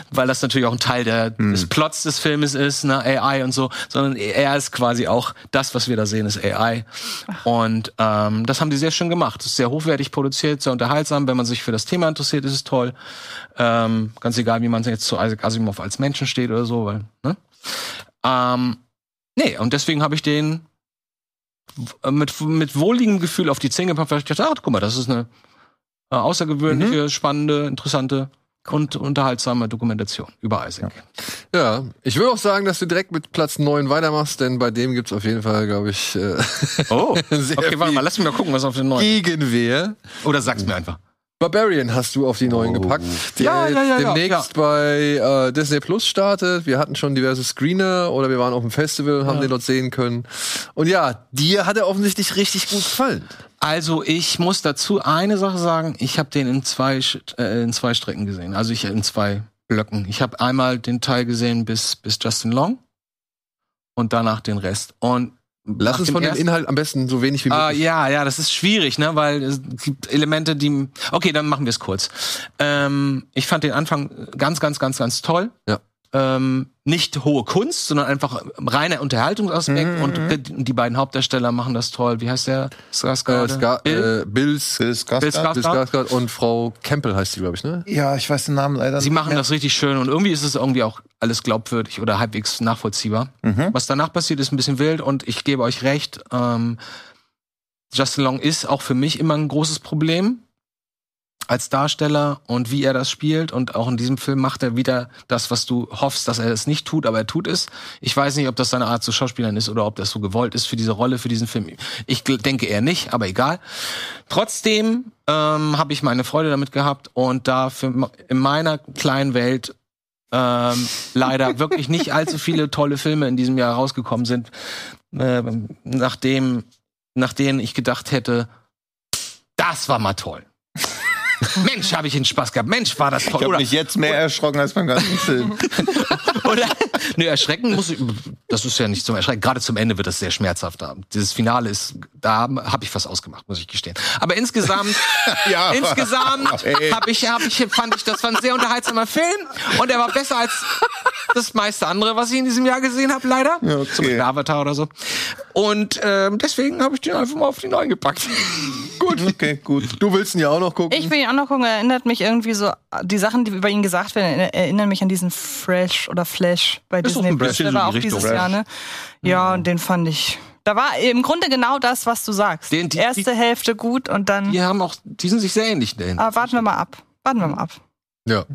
weil das natürlich auch ein Teil der, des Plots des Filmes ist, ne, AI und so, sondern er ist quasi auch, das, was wir da sehen, ist AI. Und ähm, das haben die sehr schön gemacht. Es ist sehr hochwertig produziert, sehr unterhaltsam. Wenn man sich für das Thema interessiert, ist es toll. Ähm, ganz egal, wie man jetzt zu Isaac Asimov als Menschen steht oder so, weil, ne? Ähm, nee, und deswegen habe ich den mit, mit wohligem Gefühl auf die Zähne gepackt, weil ich dachte, ach, guck mal, das ist eine äh, außergewöhnliche, spannende, interessante und unterhaltsame Dokumentation über Isaac. Ja, ich würde auch sagen, dass du direkt mit Platz 9 weitermachst, denn bei dem gibt's auf jeden Fall, glaube ich, äh, Oh, okay, warte mal, lass mich mal gucken, was auf den neuen. Gegenwehr. Oder sag's mir einfach. Barbarian hast du auf die neuen Oh. gepackt, der Ja, ja, ja, ja, demnächst bei äh, Disney Plus startet. Wir hatten schon diverse Screener oder wir waren auf dem Festival und haben den dort sehen können. Und ja, dir hat er offensichtlich richtig gut gefallen. Also ich muss dazu eine Sache sagen, ich habe den in zwei äh, in zwei Strecken gesehen, also ich in zwei Blöcken. Ich habe einmal den Teil gesehen bis bis Justin Long und danach den Rest. Und Lass nach uns von dem Inhalt am besten so wenig wie Ah, möglich. ja, ja, das ist schwierig, ne, weil es gibt Elemente, die. Okay, dann machen wir es kurz. Ähm, ich fand den Anfang ganz, ganz, ganz, ganz toll. Ja. Ähm, nicht hohe Kunst, sondern einfach reiner Unterhaltungsaspekt und die, beiden Hauptdarsteller machen das toll. Wie heißt der? Äh, Skarsgård? Ska Bill? äh, Bills, Bill Bill Skarsgård? Bill Skarsgård und Frau Campbell heißt sie, glaube ich, ne? Ja, ich weiß den Namen leider Sie nicht machen mehr. das richtig schön und irgendwie ist es irgendwie auch alles glaubwürdig oder halbwegs nachvollziehbar. Was danach passiert, ist ein bisschen wild und ich gebe euch recht. Ähm, Justin Long ist auch für mich immer ein großes Problem als Darsteller und wie er das spielt und auch in diesem Film macht er wieder das, was du hoffst, dass er es nicht tut, aber er tut es. Ich weiß nicht, ob das seine Art zu Schauspielern ist oder ob das so gewollt ist für diese Rolle, für diesen Film. Ich denke eher nicht, aber egal. Trotzdem ähm, habe ich meine Freude damit gehabt und da für, in meiner kleinen Welt ähm, leider wirklich nicht allzu viele tolle Filme in diesem Jahr rausgekommen sind, ähm, nachdem, nach denen ich gedacht hätte, das war mal toll. Mensch, habe ich einen Spaß gehabt. Mensch, war das toll. Ich habe Oder, mich jetzt mehr erschrocken als beim ganzen Film. oder ne, erschrecken muss ich, das ist ja nicht zum Erschrecken. Gerade zum Ende wird das sehr schmerzhaft. haben. Dieses Finale ist, da habe ich was ausgemacht, muss ich gestehen. Aber insgesamt, Ja. insgesamt Ey. hab ich, hab ich, fand ich, das war ein sehr unterhaltsamer Film und er war besser als das meiste andere, was ich in diesem Jahr gesehen habe, leider. Ja, okay. Zum Beispiel Avatar oder so. Und ähm, deswegen habe ich den einfach mal auf die neuen gepackt. Gut. Okay, gut. Du willst ihn ja auch noch gucken. Ich will ihn gucken, erinnert mich irgendwie so, die Sachen, die über ihn gesagt werden, er- erinnern mich an diesen Fresh oder Flash bei Ist Disney Plus. Der war die auch Richtung. dieses Jahr, ne? Ja, und den fand ich. Da war im Grunde genau das, was du sagst. Den- die- Erste Hälfte gut und dann. Die haben auch, die sind sich sehr ähnlich. Denn. Aber warten wir mal ab. Warten wir mal ab. Ja.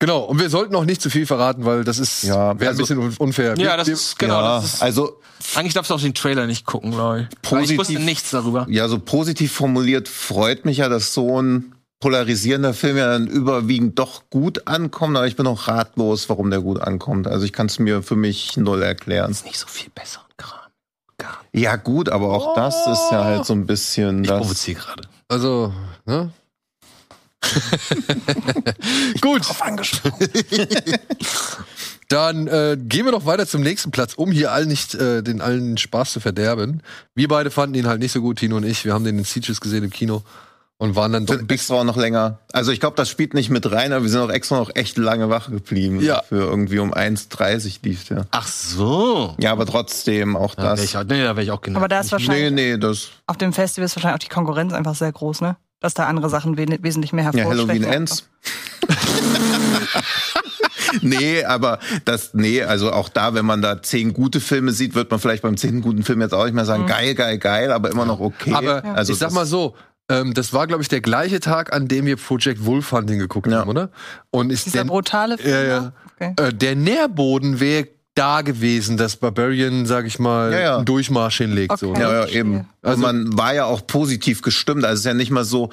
Genau, und wir sollten auch nicht zu viel verraten, weil das ist Ja, wäre ein also- bisschen un- unfair. Ja, das ist genau. ja, Das ist, also eigentlich darfst du auch den Trailer nicht gucken, glaube ich. Weil ich wusste nichts darüber. ja, so positiv formuliert freut mich ja, dass so ein polarisierender Film ja dann überwiegend doch gut ankommt, aber ich bin auch ratlos, warum der gut ankommt. Also ich kann es mir für mich null erklären. Ist nicht so viel besser und Kram. Gar nicht. Ja gut, aber auch das ist ja halt so ein bisschen Ich das. provoziere gerade. Also, ne? Gut. Dann äh, gehen wir doch weiter zum nächsten Platz, um hier allen nicht äh, den allen Spaß zu verderben. Wir beide fanden ihn halt nicht so gut, Tino und ich. Wir haben den in Sieges gesehen im Kino und waren dann bisschen. extra auch noch länger. Also ich glaube, das spielt nicht mit rein, aber wir sind auch extra noch echt lange wach geblieben. Ja. Für irgendwie um 1.30 lief der. Ach so. Ja, aber trotzdem auch Da das. wäre ich, auch- nee, da wär ich auch genau. Aber da ist wahrscheinlich, nee, nee, das. auf dem Festival ist wahrscheinlich auch die Konkurrenz einfach sehr groß, ne? Dass da andere Sachen we wesentlich mehr Ja, hervorstechen. Halloween Ends. nee, aber das, nee, also auch da, wenn man da zehn gute Filme sieht, wird man vielleicht beim zehnten guten Film jetzt auch nicht mehr sagen, geil, geil, geil, aber immer noch okay. Aber also ich sag mal so, ähm, das war, glaube ich, der gleiche Tag, an dem wir Project Wolf Hunting geguckt Ja. haben, oder? Und ist Dieser der, brutale Film. Ja, ja. Okay. äh, der Nährboden wäre da gewesen, dass Barbarian, sag ich mal, Ja, ja. einen Durchmarsch hinlegt. So, Okay. ne? Ja, ja, eben. Also- und man war ja auch positiv gestimmt. Also es ist ja nicht mal so,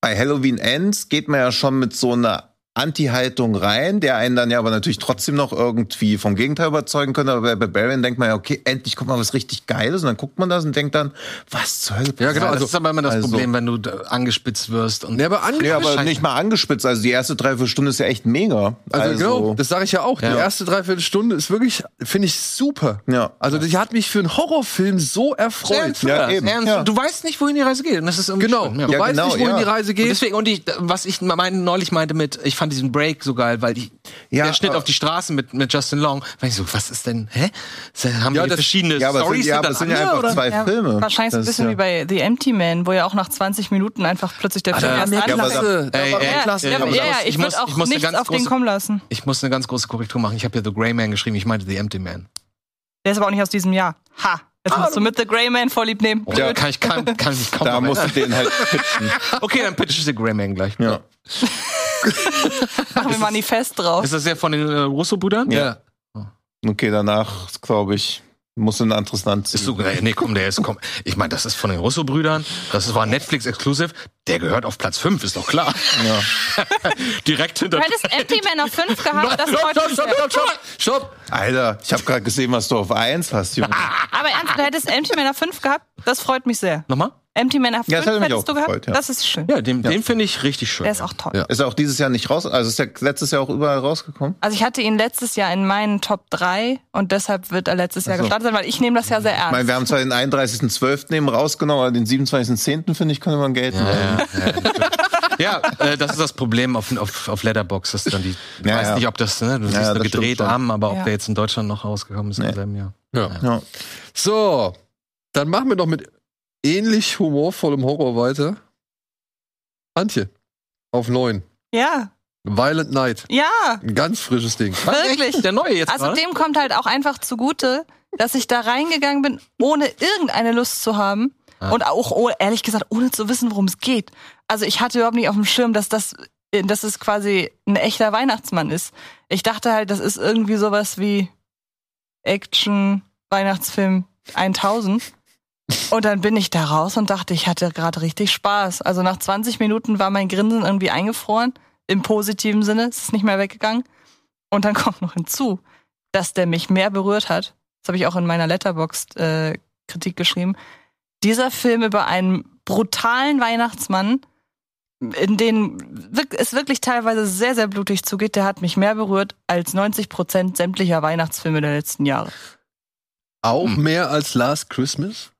bei Halloween Ends geht man ja schon mit so einer Anti-Haltung rein, der einen dann ja aber natürlich trotzdem noch irgendwie vom Gegenteil überzeugen könnte. Aber bei Barbarian denkt man ja, okay, endlich kommt mal was richtig Geiles. Und dann guckt man das und denkt dann, was zur Hölle? Ja, genau, Ja, das also- ist aber immer das also- Problem, wenn du angespitzt wirst. Und Nee, aber ange Nee, aber nicht mal angespitzt. Also die erste Dreiviertelstunde ist ja echt mega. Also, genau, das sage ich ja auch. Die Ja. erste Dreiviertelstunde ist wirklich, finde ich, super. Ja. Also die hat mich für einen Horrorfilm so erfreut. Ja, eben, Ernst, ja. Du weißt nicht, wohin die Reise geht. Und das ist irgendwie Genau. schön, ja. Du Ja, weißt genau, nicht, wohin ja. die Reise Und geht. deswegen, und ich, was ich mein, neulich meinte mit, ich fand diesen Break so geil, weil die, Ja, der Schnitt aber- auf die Straße mit, mit Justin Long, weil ich so, was ist denn, hä? Das haben Ja, wir das- verschiedene Ja, Stories sind, ja, es sind ja einfach oder? zwei Ja, Filme. Wahrscheinlich so ein Das bisschen ja- wie bei The Empty Man, wo ja auch nach 20 Minuten einfach plötzlich der Film erst mehr Ja, ja, ja, ich ja, muss- auch ich nichts ganz auf den große- kommen lassen. Ich muss eine ganz große Korrektur machen. Ich habe ja The Grey Man geschrieben, ich meinte The Empty Man. Der ist aber auch nicht aus diesem Jahr. Ha! Jetzt musst du mit The Grey Man vorlieb nehmen. Oh, Ja. Kann ich kann, kann ich kaum Da musst du den halt pitchen. Okay, dann pitch ich The Grey Man gleich. Ja. Machen wir Manifest draus. Ist das der von den äh, Russo-Brüdern? Ja. Okay, danach, glaube ich, musst du ein anderes Land ziehen. Ist so, nee, komm, der ist, komm. Ich meine, das ist von den Russo-Brüdern. Das war Netflix-Exclusive. Der gehört auf Platz 5, ist doch klar. Ja. Direkt hinter. Du hättest Empty Man auf 5 gehabt, das Stopp, freut stopp, stopp, stopp, stopp, stopp. Alter, ich habe gerade gesehen, was du auf 1 hast, Junge. Aber ernst, du hättest Empty Man auf 5 gehabt, das freut mich sehr. Nochmal? Empty Man auf 5 Ja, das hättest auch du gehabt, gefreut, ja. das ist schön. Ja, den, den finde ich richtig schön. Der ist auch toll. Ja. Ist er auch dieses Jahr nicht raus? Also ist er letztes Jahr auch überall rausgekommen? Also ich hatte ihn letztes Jahr in meinen Top 3 und deshalb wird er letztes Jahr so. gestartet sein, weil ich nehme das ja sehr Ich ernst. meine, wir haben zwar den 31.12. eben rausgenommen, aber den 27.10. finde ich, könnte man gelten. Ja, äh, das ist das Problem auf, auf, auf Letterbox. Dass dann die, ich Ja, weiß ja. nicht, ob das, ne, du Ja, siehst stimmt gedreht haben, aber ob Ja. der jetzt in Deutschland noch rausgekommen ist Nee. im selben Jahr. Ja. Ja. So, dann machen wir doch mit ähnlich humorvollem Horror weiter. Antje, auf 9. Ja, Violent Night. ja, Ein ganz frisches Ding. wirklich. Der neue jetzt Also gerade? dem kommt halt auch einfach zugute, dass ich da reingegangen bin, ohne irgendeine Lust zu haben. Ah. Und auch, oh, ehrlich gesagt, ohne zu wissen, worum es geht. Also ich hatte überhaupt nicht auf dem Schirm, dass das, dass es quasi ein echter Weihnachtsmann ist. Ich dachte halt, das ist irgendwie sowas wie Action, Weihnachtsfilm 1000. Und dann bin ich da raus und dachte, ich hatte gerade richtig Spaß. Also nach 20 Minuten war mein Grinsen irgendwie eingefroren. Im positiven Sinne. Es ist nicht mehr weggegangen. Und dann kommt noch hinzu, dass der mich mehr berührt hat. Das habe ich auch in meiner Letterboxd-Kritik geschrieben. Dieser Film über einen brutalen Weihnachtsmann, in den wirk- es wirklich teilweise sehr, sehr blutig zugeht, der hat mich mehr berührt als 90 Prozent sämtlicher Weihnachtsfilme der letzten Jahre. Auch Hm. mehr als Last Christmas?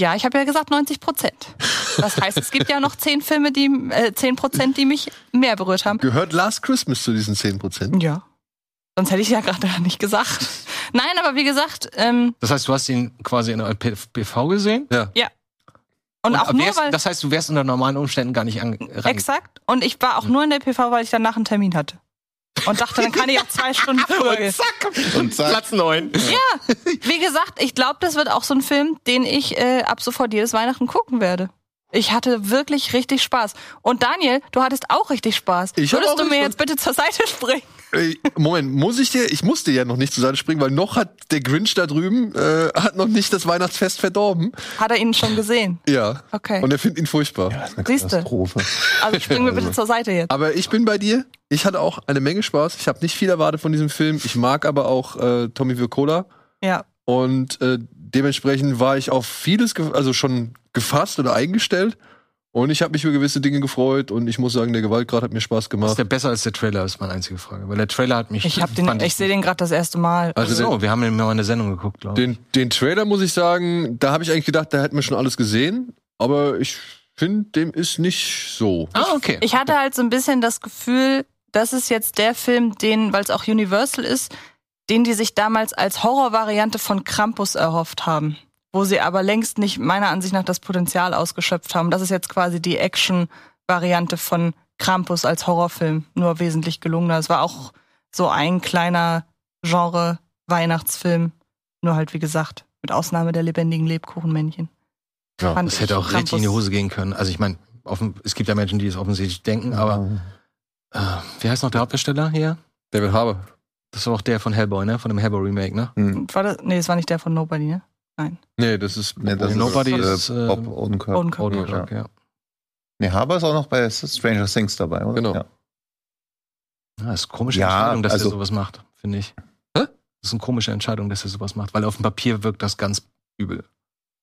Ja, ich habe ja gesagt 90 Prozent. Das heißt, es gibt ja noch 10 Filme, die, äh, 10 Prozent, die mich mehr berührt haben. Gehört Last Christmas zu diesen 10%? Ja. Sonst hätte ich ja gerade nicht gesagt. Nein, aber wie gesagt, ähm, Das heißt, du hast ihn quasi in der PV gesehen? Ja. und, auch nur, wärst, weil. das heißt, du wärst unter normalen Umständen gar nicht an, rein. Exakt. Und ich war auch nur in der PV, weil ich danach einen Termin hatte. Und dachte, dann kann ich auch zwei Stunden früher gehen. Und zack, Platz 9. Ja, wie gesagt, ich glaube, das wird auch so ein Film, den ich äh, ab sofort jedes Weihnachten gucken werde. Ich hatte wirklich richtig Spaß. Und Daniel, du hattest auch richtig Spaß. Ich Würdest auch du mir richtig jetzt bitte zur Seite springen? Moment, muss ich dir, ich musste ja noch nicht zur Seite springen, weil noch hat der Grinch da drüben, äh, hat noch nicht das Weihnachtsfest verdorben. Hat er ihn schon gesehen? Ja. Okay. Und er findet ihn furchtbar. Siehste. Katastrophe. Also springen wir bitte zur Seite jetzt. Aber ich bin bei dir. Ich hatte auch eine Menge Spaß. Ich habe nicht viel erwartet von diesem Film. Ich mag aber auch äh, Tommy Wirkola. Ja. Und äh, dementsprechend war ich auf vieles, also schon gefasst oder eingestellt. Und ich habe mich für gewisse Dinge gefreut. Und ich muss sagen, der Gewaltgrad hat mir Spaß Ist gemacht. der besser als der Trailer, ist meine einzige Frage. Weil der Trailer hat mich. Ich hab den, ich sehe den gerade das erste Mal. Also so, wir haben ihn mal in der Sendung geguckt, glaube ich. Den, den Trailer muss ich sagen, da habe ich eigentlich gedacht, da hätten wir schon alles gesehen. Aber ich finde, dem ist nicht so. Ah, okay. Ich hatte halt so ein bisschen das Gefühl, das ist jetzt der Film, den, weil es auch Universal ist, den die sich damals als Horrorvariante von Krampus erhofft haben. Wo sie aber längst nicht meiner Ansicht nach das Potenzial ausgeschöpft haben. Das ist jetzt quasi die Action-Variante von Krampus als Horrorfilm, nur wesentlich gelungener. Es war auch so ein kleiner Genre-Weihnachtsfilm. Nur halt, wie gesagt, mit Ausnahme der lebendigen Lebkuchenmännchen. Ja, Fand Das hätte auch richtig in die Krampus- Hose gehen können. Also ich meine, es gibt ja Menschen, die es offensichtlich denken, aber äh, wie heißt noch der Hauptdarsteller hier? David Harbour. Das war auch der von Hellboy, ne? Von dem Hellboy Remake, ne? Hm. War das, nee, das war nicht der von Nobody, ne? Nee, das ist. Nee, das Nobody ist, ist, äh, Bob Odenkirk. Odenkirk. Odenkirk, ja. Nee, Haber ist auch noch bei Stranger Things dabei, oder? Genau. Ja. Ja, das ist eine komische Ja, Entscheidung, dass also- er sowas macht, finde ich. Hä? Das ist eine komische Entscheidung, dass er sowas macht, weil auf dem Papier wirkt das ganz übel.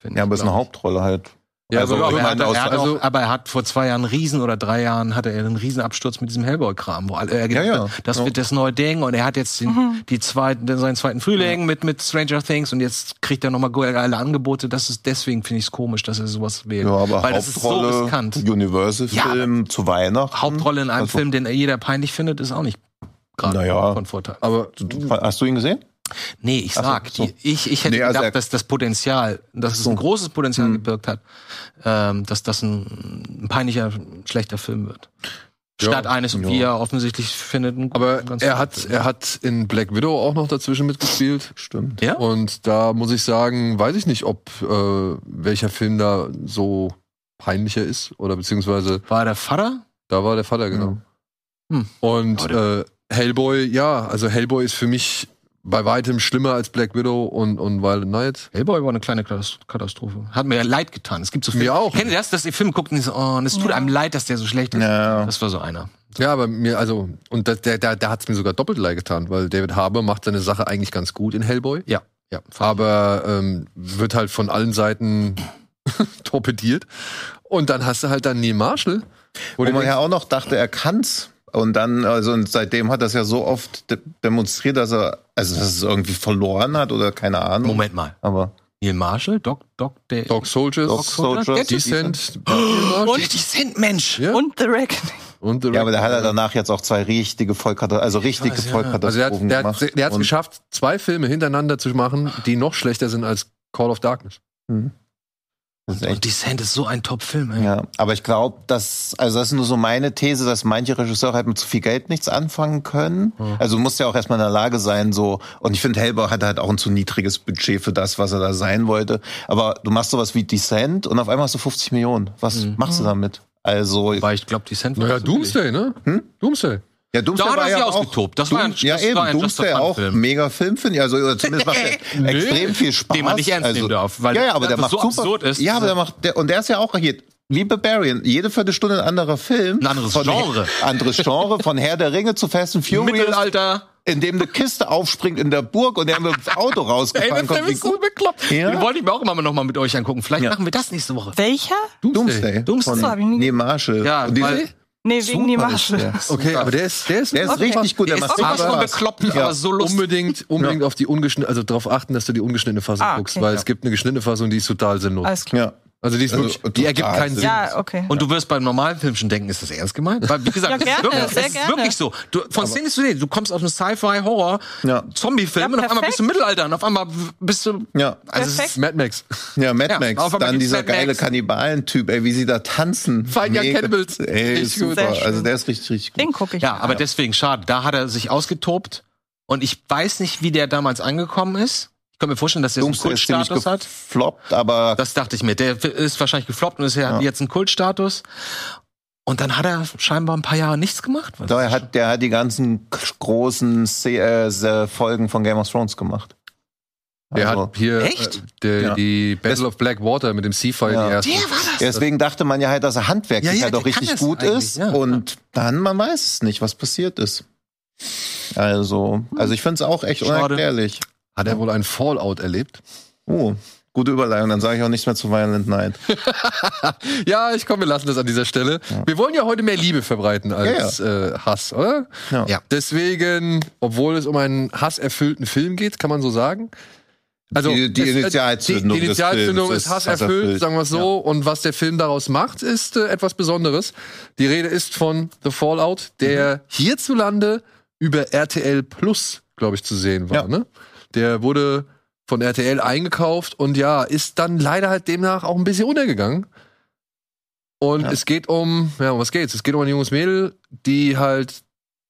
finde ja, ich, aber ist eine. Hauptrolle halt. Ja, Also, aber, er, hat, aus- er hat also- auch, aber er hat vor zwei Jahren einen Riesen oder drei Jahren hatte er einen Riesenabsturz mit diesem Hellboy-Kram, wo alle, er gedacht Ja, ja. hat, das Ja. wird das neue Ding und er hat jetzt den, Mhm. die zweiten, seinen zweiten Frühling mit, mit Stranger Things und jetzt kriegt er nochmal geile Angebote. Das ist, deswegen finde ich es komisch, dass er sowas wählt. Ja, aber Weil das ist so Hauptrolle, riskant. Universal-Film zu Weihnachten. Hauptrolle in einem Also- Film, den jeder peinlich findet, ist auch nicht gerade Naja. von Vorteil. aber Du- Hast du ihn gesehen? Nee, ich so, sag, so. die- ich, ich hätte Nee, also gedacht, dass das Potenzial, dass es So. ein großes Potenzial Hm. gebirgt hat, ähm, dass das ein, ein peinlicher, schlechter Film wird. Ja. Statt eines, Ja. wie er offensichtlich findet, ein aber ganz er guter hat, Film. er hat in Black Widow auch noch dazwischen mitgespielt. Stimmt. Ja? Und da muss ich sagen, weiß ich nicht, ob äh, welcher Film da so peinlicher ist oder beziehungsweise War er der Vater? da war der Vater genau. Hm. Und äh, Hellboy, ja, also Hellboy ist für mich bei weitem schlimmer als Black Widow und, und Violent Night. Hellboy war eine kleine Katas- Katastrophe. Hat mir ja leid getan. Es gibt so Mir Filme. auch. Kennt ihr das, dass ihr Film guckt und, so, oh, und es tut Ja. einem leid, dass der so schlecht ist? Ja. Das war so einer. Ja, aber mir, also, und da, der, der, der hat es mir sogar doppelt leid getan, weil David Harbour macht seine Sache eigentlich ganz gut in Hellboy, Ja, ja. aber ähm, wird halt von allen Seiten torpediert. Und dann hast du halt dann Neil Marshall. Wo Wo man denkst, ja auch noch dachte, er kann's. Und dann, also und seitdem hat er es ja so oft de demonstriert, dass er, also dass es irgendwie verloren hat oder keine Ahnung. Moment mal. Aber Neil Marshall, Doc, Doc, der. Dog Soldiers, Dog Soldiers, Decent, Und die sind Mensch. Ja. Und The Reckoning. und The ja, aber der hat ja danach jetzt auch zwei richtige Vollkatastrophen, also richtige weiß, ja. Also der hat Vollkatastrophen der gemacht. hat der hat's Und- geschafft, zwei Filme hintereinander zu machen, die noch schlechter sind als Call of Darkness. Mhm. Das Und Descent ist so ein Top-Film, ey. Ja, aber ich glaube, dass, also das ist nur so meine These, dass manche Regisseure halt mit zu viel Geld nichts anfangen können. Also du musst ja auch erstmal in der Lage sein, so, und ich finde, Hellboy hatte halt auch ein zu niedriges Budget für das, was er da sein wollte. Aber du machst sowas wie Descent und auf einmal hast du 50 Millionen. Was machst du damit? Also, Weil ich glaube, Descent war Naja. Doomsday, ne? Hm? Doomsday. Ja, Doomsday Da hat er sich ja auch, ausgetobt. Das war ein- ja das eben, war ein Doomsday auch Film. mega Film, finde ich. Also oder zumindest macht er Nee. extrem viel Spaß. Den man nicht ernst also, nehmen darf, weil ja, ja, aber der der macht so super. absurd ist. Ja, aber der macht, der, und der ist ja auch hier, wie Barbarian, jede Viertelstunde ein anderer Film. Ein anderes von Genre. anderes Genre, von Herr der Ringe zu Fast and Furious. Mittelalter. in dem eine Kiste aufspringt in der Burg und der mit dem Auto rausgefahren kommt. Wie gut. bekloppt. Ja. Den wollte ich mir auch immer noch mal mit euch angucken. Vielleicht Ja. machen wir das nächste Woche. Welcher? Doomsday. Doomsday. Von ich nie Neil Marshall. Ja, Und die- weil- Nee, wegen die der. Okay, aber der ist, der ist, Der ist Okay. richtig gut. Der, Der ist von Spaß. bekloppt, Ja. aber so lustig. unbedingt, unbedingt auf die ungeschnittene, also darauf achten, dass du die ungeschnittene Fassung Ah, guckst, weil Ja. es gibt eine geschnittene Fassung, die ist total sinnlos. Alles klar. Ja. Also die ist Also, wirklich, die ergibt keinen Sinn. Ja, okay. Und du wirst beim normalen Film schon denken, ist das ernst gemeint? Weil, wie gesagt, Ja, es gerne, ist wirklich, sehr es ist gerne. wirklich so. Du, von Szene zu Szene, du kommst auf einen Sci-Fi-Horror, Ja. Zombie-Film Ja, und auf einmal bist du im Mittelalter und auf einmal bist du. Ja. Also es Perfekt. ist, Mad Max. Ja, Mad Ja, Max. Dann dieser Mad geile. Kannibalen-Typ, ey, wie sie da tanzen. Young Mega. Cannibals. Ey, Richtig super. Also der ist richtig, richtig gut. Den gucke ich. ja, aber deswegen schade. Da hat er sich ausgetobt und ich weiß nicht, wie der damals angekommen ist. Ich kann mir vorstellen, dass er so einen Kultstatus hat. gefloppt, aber Das dachte ich mir. Der ist wahrscheinlich gefloppt und ist ja, Ja. jetzt ein Kultstatus. Und dann hat er scheinbar ein paar Jahre nichts gemacht. Was doch, er hat, der hat die ganzen großen äh, Folgen von Game of Thrones gemacht. Der Also- hat hier Echt? Äh, der, Ja. die Battle of Black Water mit dem Seafire, Ja. die erste. Der war das. Deswegen dachte man ja halt, dass er handwerklich Ja, ja, halt auch der richtig gut ist. ja. Und dann, man weiß es nicht, was passiert ist. Also, also ich finde es auch echt Schade. unerklärlich. Hat er wohl ein Fallout erlebt? Oh, gute Überleitung. Dann sage ich auch nichts mehr zu Violent Night. Ja, ich komme, wir lassen das an dieser Stelle. Wir wollen ja heute mehr Liebe verbreiten als Äh, Hass, oder? Ja. Ja. Deswegen, obwohl es um einen hasserfüllten Film geht, kann man so sagen. Also Die- die es- äh, Initialzündung die, die des Initialzündung Films ist ist hasserfüllt, hasserfüllt. sagen wir es so. Und was der Film daraus macht, ist äh, etwas Besonderes. Die Rede ist von The Fallout, der Mhm. hierzulande über RTL Plus, glaube ich, zu sehen war. Ja. Ne? Der wurde von RTL eingekauft und ja, ist dann leider halt demnach auch ein bisschen untergegangen. Und Ja. es geht um, ja, um was geht's? Es geht um ein junges Mädel, die halt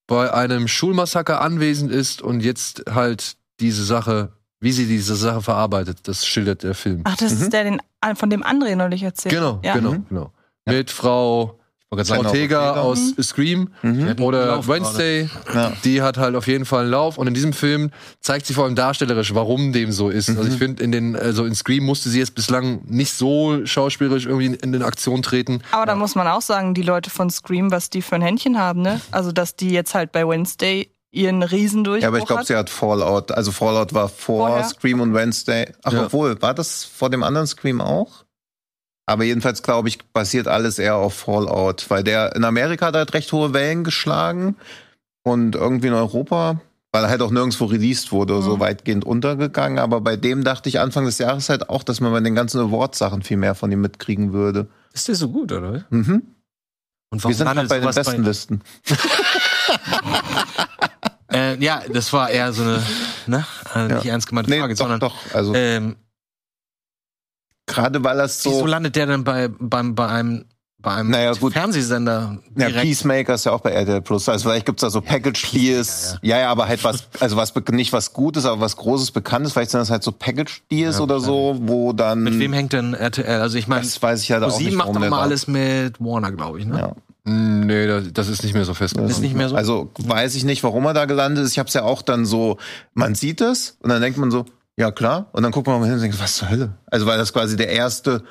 bei einem Schulmassaker anwesend ist und jetzt halt diese Sache, wie sie diese Sache verarbeitet, das schildert der Film. Ach, das Mhm. ist der, den, von dem André neulich erzählt. Genau, ja. genau, Mhm. genau. Mit Frau sagen, Ortega Ortega. aus Scream Mhm. oder Wednesday, Ja. die hat halt auf jeden Fall einen Lauf. Und in diesem Film zeigt sie vor allem darstellerisch, warum dem so ist. Also ich Mhm. finde, in den, also in Scream musste sie jetzt bislang nicht so schauspielerisch irgendwie in, in den Aktion treten. Aber da muss man auch sagen, die Leute von Scream, was die für ein Händchen haben, ne? Also, dass die jetzt halt bei Wednesday ihren Riesendurchbruch Ja, aber ich glaube, sie hat Fallout. Also Fallout war vor Vorher? Scream und Wednesday. Ach, Ja. obwohl, war das vor dem anderen Scream auch? Aber jedenfalls glaube ich, basiert alles eher auf Fallout, weil der in Amerika hat halt recht hohe Wellen geschlagen und irgendwie in Europa, weil er halt auch nirgendwo released wurde, so Mhm. weitgehend untergegangen. Aber bei dem dachte ich Anfang des Jahres halt auch, dass man bei den ganzen Award-Sachen viel mehr von ihm mitkriegen würde. Ist der so gut, oder? Mhm. Und Wir sind landet halt bei den besten Listen. Äh, ja, das war eher so eine, ne, nicht Ja. ernst gemeinte Nee, Frage, doch, sondern doch. Also ähm, gerade weil das wieso so. landet der denn bei, beim, bei einem, bei einem Naja, gut. Fernsehsender Ja, direkt? Peacemaker ist ja auch bei RTL Plus. Also vielleicht gibt's da so Package Deals. Ja. ja, aber halt was, also was nicht was Gutes, aber was Großes, Bekanntes. Vielleicht sind das halt so Package Deals Ja, oder so, wo dann. Mit wem hängt denn RTL? Also ich meine, das weiß ich halt auch nicht. macht warum doch da- alles mit Warner, glaube ich, ne? Ja. Nee, das, das ist nicht mehr so fest. Ist nicht mehr so? Also weiß ich nicht, warum er da gelandet ist. Ich habe es ja auch dann so, man sieht es und dann denkt man so, ja klar. Und dann guckt man mal hin und denkt, was zur Hölle? Also weil das quasi der erste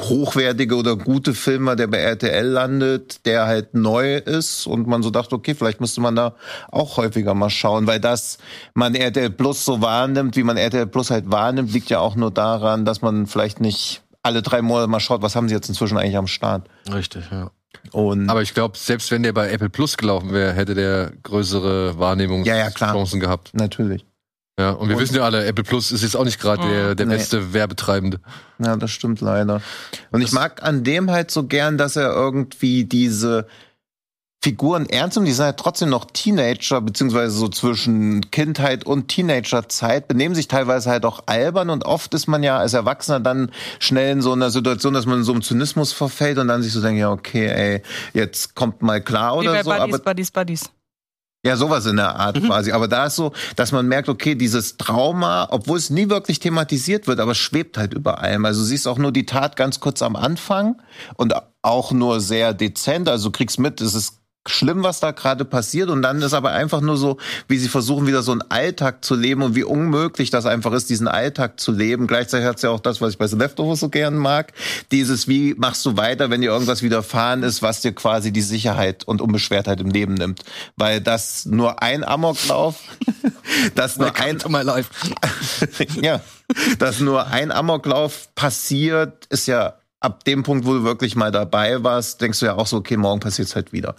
hochwertige oder gute Film war, der bei RTL landet, der halt neu ist und man so dachte, okay, vielleicht müsste man da auch häufiger mal schauen, weil das man RTL Plus so wahrnimmt, wie man RTL Plus halt wahrnimmt, liegt ja auch nur daran, dass man vielleicht nicht alle drei Monate mal schaut, was haben sie jetzt inzwischen eigentlich am Start. Richtig, ja. Und Aber ich glaube, selbst wenn der bei Apple Plus gelaufen wäre, hätte der größere Wahrnehmungschancen Ja, ja, klar. gehabt. natürlich. Ja, und wir Und- wissen ja alle, Apple Plus ist jetzt auch nicht gerade der, der Nee. beste Werbetreibende. Ja, das stimmt leider. Und ich mag an dem halt so gern, dass er irgendwie diese Figuren ernst nimmt. Die sind halt trotzdem noch Teenager, beziehungsweise so zwischen Kindheit und Teenagerzeit, benehmen sich teilweise halt auch albern und oft ist man ja als Erwachsener dann schnell in so einer Situation, dass man in so einem Zynismus verfällt und dann sich so denkt, ja, okay, ey, jetzt kommt mal klar Wie oder bei so. Buddies, Aber Buddies, Buddies. Ja, sowas in der Art quasi. Aber da ist so, dass man merkt, okay, dieses Trauma, obwohl es nie wirklich thematisiert wird, aber schwebt halt über allem. Also du siehst auch nur die Tat ganz kurz am Anfang und auch nur sehr dezent. Also du kriegst mit, es ist schlimm, was da gerade passiert. Und dann ist aber einfach nur so, wie sie versuchen, wieder so einen Alltag zu leben und wie unmöglich das einfach ist, diesen Alltag zu leben. Gleichzeitig hat es ja auch das, was ich bei The Leftovers so gern mag. Dieses, wie machst du weiter, wenn dir irgendwas widerfahren ist, was dir quasi die Sicherheit und Unbeschwertheit im Leben nimmt. Weil das nur ein Amoklauf, das nur ein, ja, dass nur ein Amoklauf passiert, ist ja ab dem Punkt, wo du wirklich mal dabei warst, denkst du ja auch so, okay, morgen passiert's halt wieder.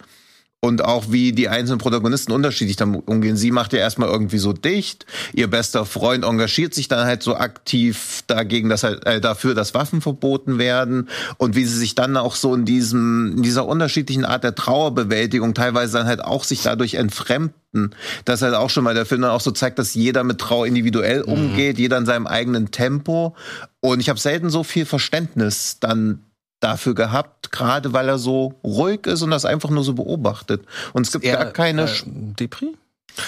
Und auch wie die einzelnen Protagonisten unterschiedlich damit umgehen. Sie macht ja erstmal irgendwie so dicht. Ihr bester Freund engagiert sich dann halt so aktiv dagegen, dass halt, äh, dafür, dass Waffen verboten werden. Und wie sie sich dann auch so in diesem, in dieser unterschiedlichen Art der Trauerbewältigung teilweise dann halt auch sich dadurch entfremden. Das halt auch schon mal der Film dann auch so zeigt, dass jeder mit Trauer individuell umgeht, jeder in seinem eigenen Tempo. Und ich habe selten so viel Verständnis dann dafür gehabt, gerade weil er so ruhig ist und das einfach nur so beobachtet. Und es gibt gar keine, äh, Depri?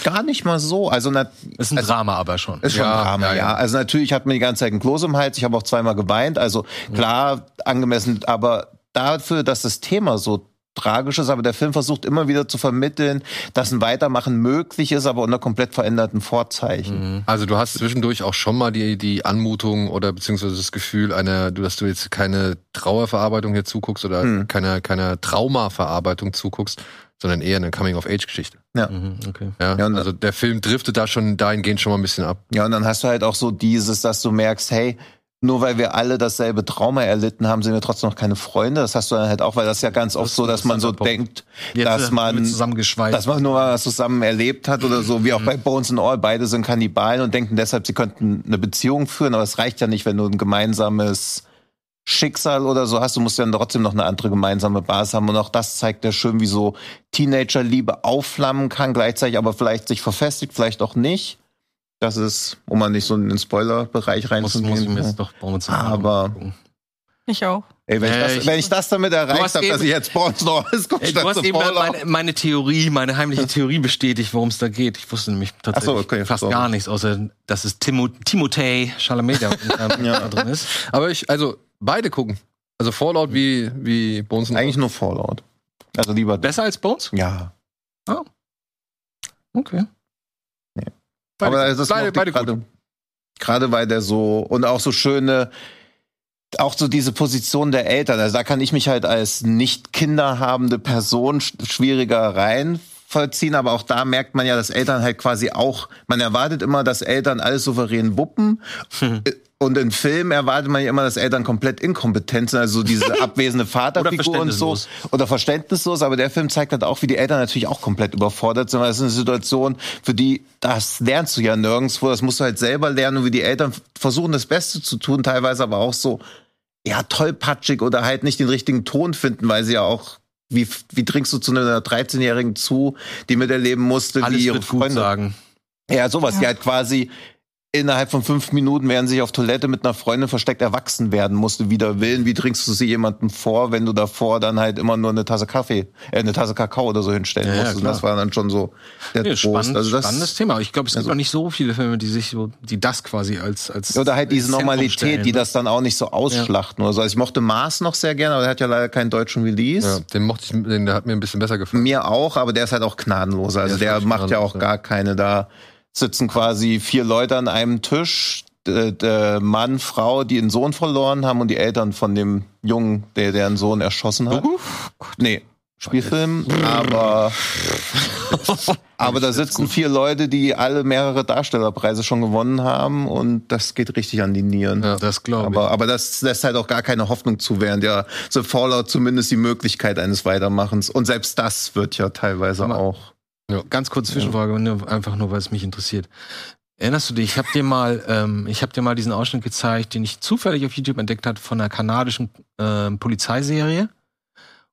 gar nicht mal so. Also na, Ist ein also, Drama aber schon. ist schon Ja, Drama, ja, ja, ja. Also natürlich hat mir die ganze Zeit ein Kloß im Hals. Ich habe auch zweimal geweint. Also klar, angemessen, aber dafür, dass das Thema so tragisch ist, aber der Film versucht immer wieder zu vermitteln, dass ein Weitermachen möglich ist, aber unter komplett veränderten Vorzeichen. Also du hast zwischendurch auch schon mal die, die Anmutung oder beziehungsweise das Gefühl einer, du, dass du jetzt keine Trauerverarbeitung hier zuguckst oder Hm. keiner, keiner Traumaverarbeitung zuguckst, sondern eher eine Coming-of-Age-Geschichte. Mhm, okay. Ja, Ja, also der Film driftet da schon dahingehend schon mal ein bisschen ab. Ja, und dann hast du halt auch so dieses, dass du merkst, hey, nur weil wir alle dasselbe Trauma erlitten haben, sind wir trotzdem noch keine Freunde. Das hast du dann halt auch, weil das ist ja ganz oft ist so, dass man so interessanter denkt, Jetzt dass sind man dass man nur mal was zusammen erlebt hat oder so, wie auch bei Bones and All. Beide sind Kannibalen und denken deshalb, sie könnten eine Beziehung führen, aber es reicht ja nicht, wenn du ein gemeinsames Schicksal oder so hast. Du musst ja dann trotzdem noch eine andere gemeinsame Basis haben. Und auch das zeigt ja schön, wie so Teenagerliebe aufflammen kann, gleichzeitig aber vielleicht sich verfestigt, vielleicht auch nicht. Das ist, um mal nicht so in den Spoiler-Bereich muss, muss ich reinzugehen. mir jetzt doch Bones Aber- gucken. Ich auch. Ey, wenn, ich, das, ich- wenn ich das damit erreicht habe, dass ich jetzt Bones Norris gucke, Ey, du hast eben meine, meine Theorie, meine heimliche Theorie bestätigt, worum es da geht. Ich wusste nämlich tatsächlich so, okay, fast sorry. gar nichts, außer dass es Timo Timothée Chalamet da, ähm, Ja. drin ist. Aber ich, also beide gucken. Also Fallout wie, wie Bones Eigentlich nur Fallout. Also lieber. Besser als Bones? Ja. Okay. Beide, Aber das ist beide, beide gut. gerade, gerade weil der so und auch so schöne auch so diese Position der Eltern, also da kann ich mich halt als nicht kinderhabende Person sch schwieriger reinvollziehen, aber auch da merkt man ja, dass Eltern halt quasi auch, man erwartet immer, dass Eltern alles souverän wuppen. Und in Filmen erwartet man ja immer, dass Eltern komplett inkompetent sind, also so diese abwesende Vaterfigur und so. verständnislos. Oder verständnislos, aber der Film zeigt halt auch, wie die Eltern natürlich auch komplett überfordert sind, weil es ist eine Situation, für die, das lernst du ja nirgendwo, das musst du halt selber lernen und wie die Eltern versuchen, das Beste zu tun, teilweise aber auch so, ja, tollpatschig oder halt nicht den richtigen Ton finden, weil sie ja auch, wie, wie trinkst du zu einer 13-Jährigen zu, die miterleben musste, Alles wie ihre wird gut Freunde. sagen. Ja, sowas, die halt quasi innerhalb von fünf Minuten, während sie sich auf Toilette mit einer Freundin versteckt erwachsen werden musste, wider Willen. Wie trinkst du sie jemandem vor, wenn du davor dann halt immer nur eine Tasse Kaffee, äh, eine Tasse Kakao oder so hinstellen Ja, ja, musst? Und das war dann schon so der Ja, Trost. spannend, Also das, spannendes Thema. Ich glaube, es gibt also- noch nicht so viele Filme, die sich so, die das quasi als, als oder halt diese Normalität, stellen, die ne? das dann auch nicht so ausschlachten oder so. Also ich mochte Mars noch sehr gerne, aber der hat ja leider keinen deutschen Release. Ja, den mochte ich, den, der hat mir ein bisschen besser gefallen. Mir auch, aber der ist halt auch gnadenloser. Also Der der, macht ja auch ja. gar keine. Da sitzen quasi vier Leute an einem Tisch. Mann, Frau, die einen Sohn verloren haben und die Eltern von dem Jungen, der deren Sohn erschossen hat. Nee, Spielfilm, aber aber da sitzen vier Leute, die alle mehrere Darstellerpreise schon gewonnen haben und das geht richtig an die Nieren. Ja. Das glaube ich. Aber, aber das lässt halt auch gar keine Hoffnung zu, während ja The Fallout zumindest die Möglichkeit eines Weitermachens. Und selbst das wird ja teilweise Aber- auch. Ganz kurze Zwischenfrage, nur einfach nur, weil es mich interessiert. Erinnerst du dich, ich habe dir mal, ähm, ich habe dir mal diesen Ausschnitt gezeigt, den ich zufällig auf YouTube entdeckt hatte von einer kanadischen ähm, Polizeiserie.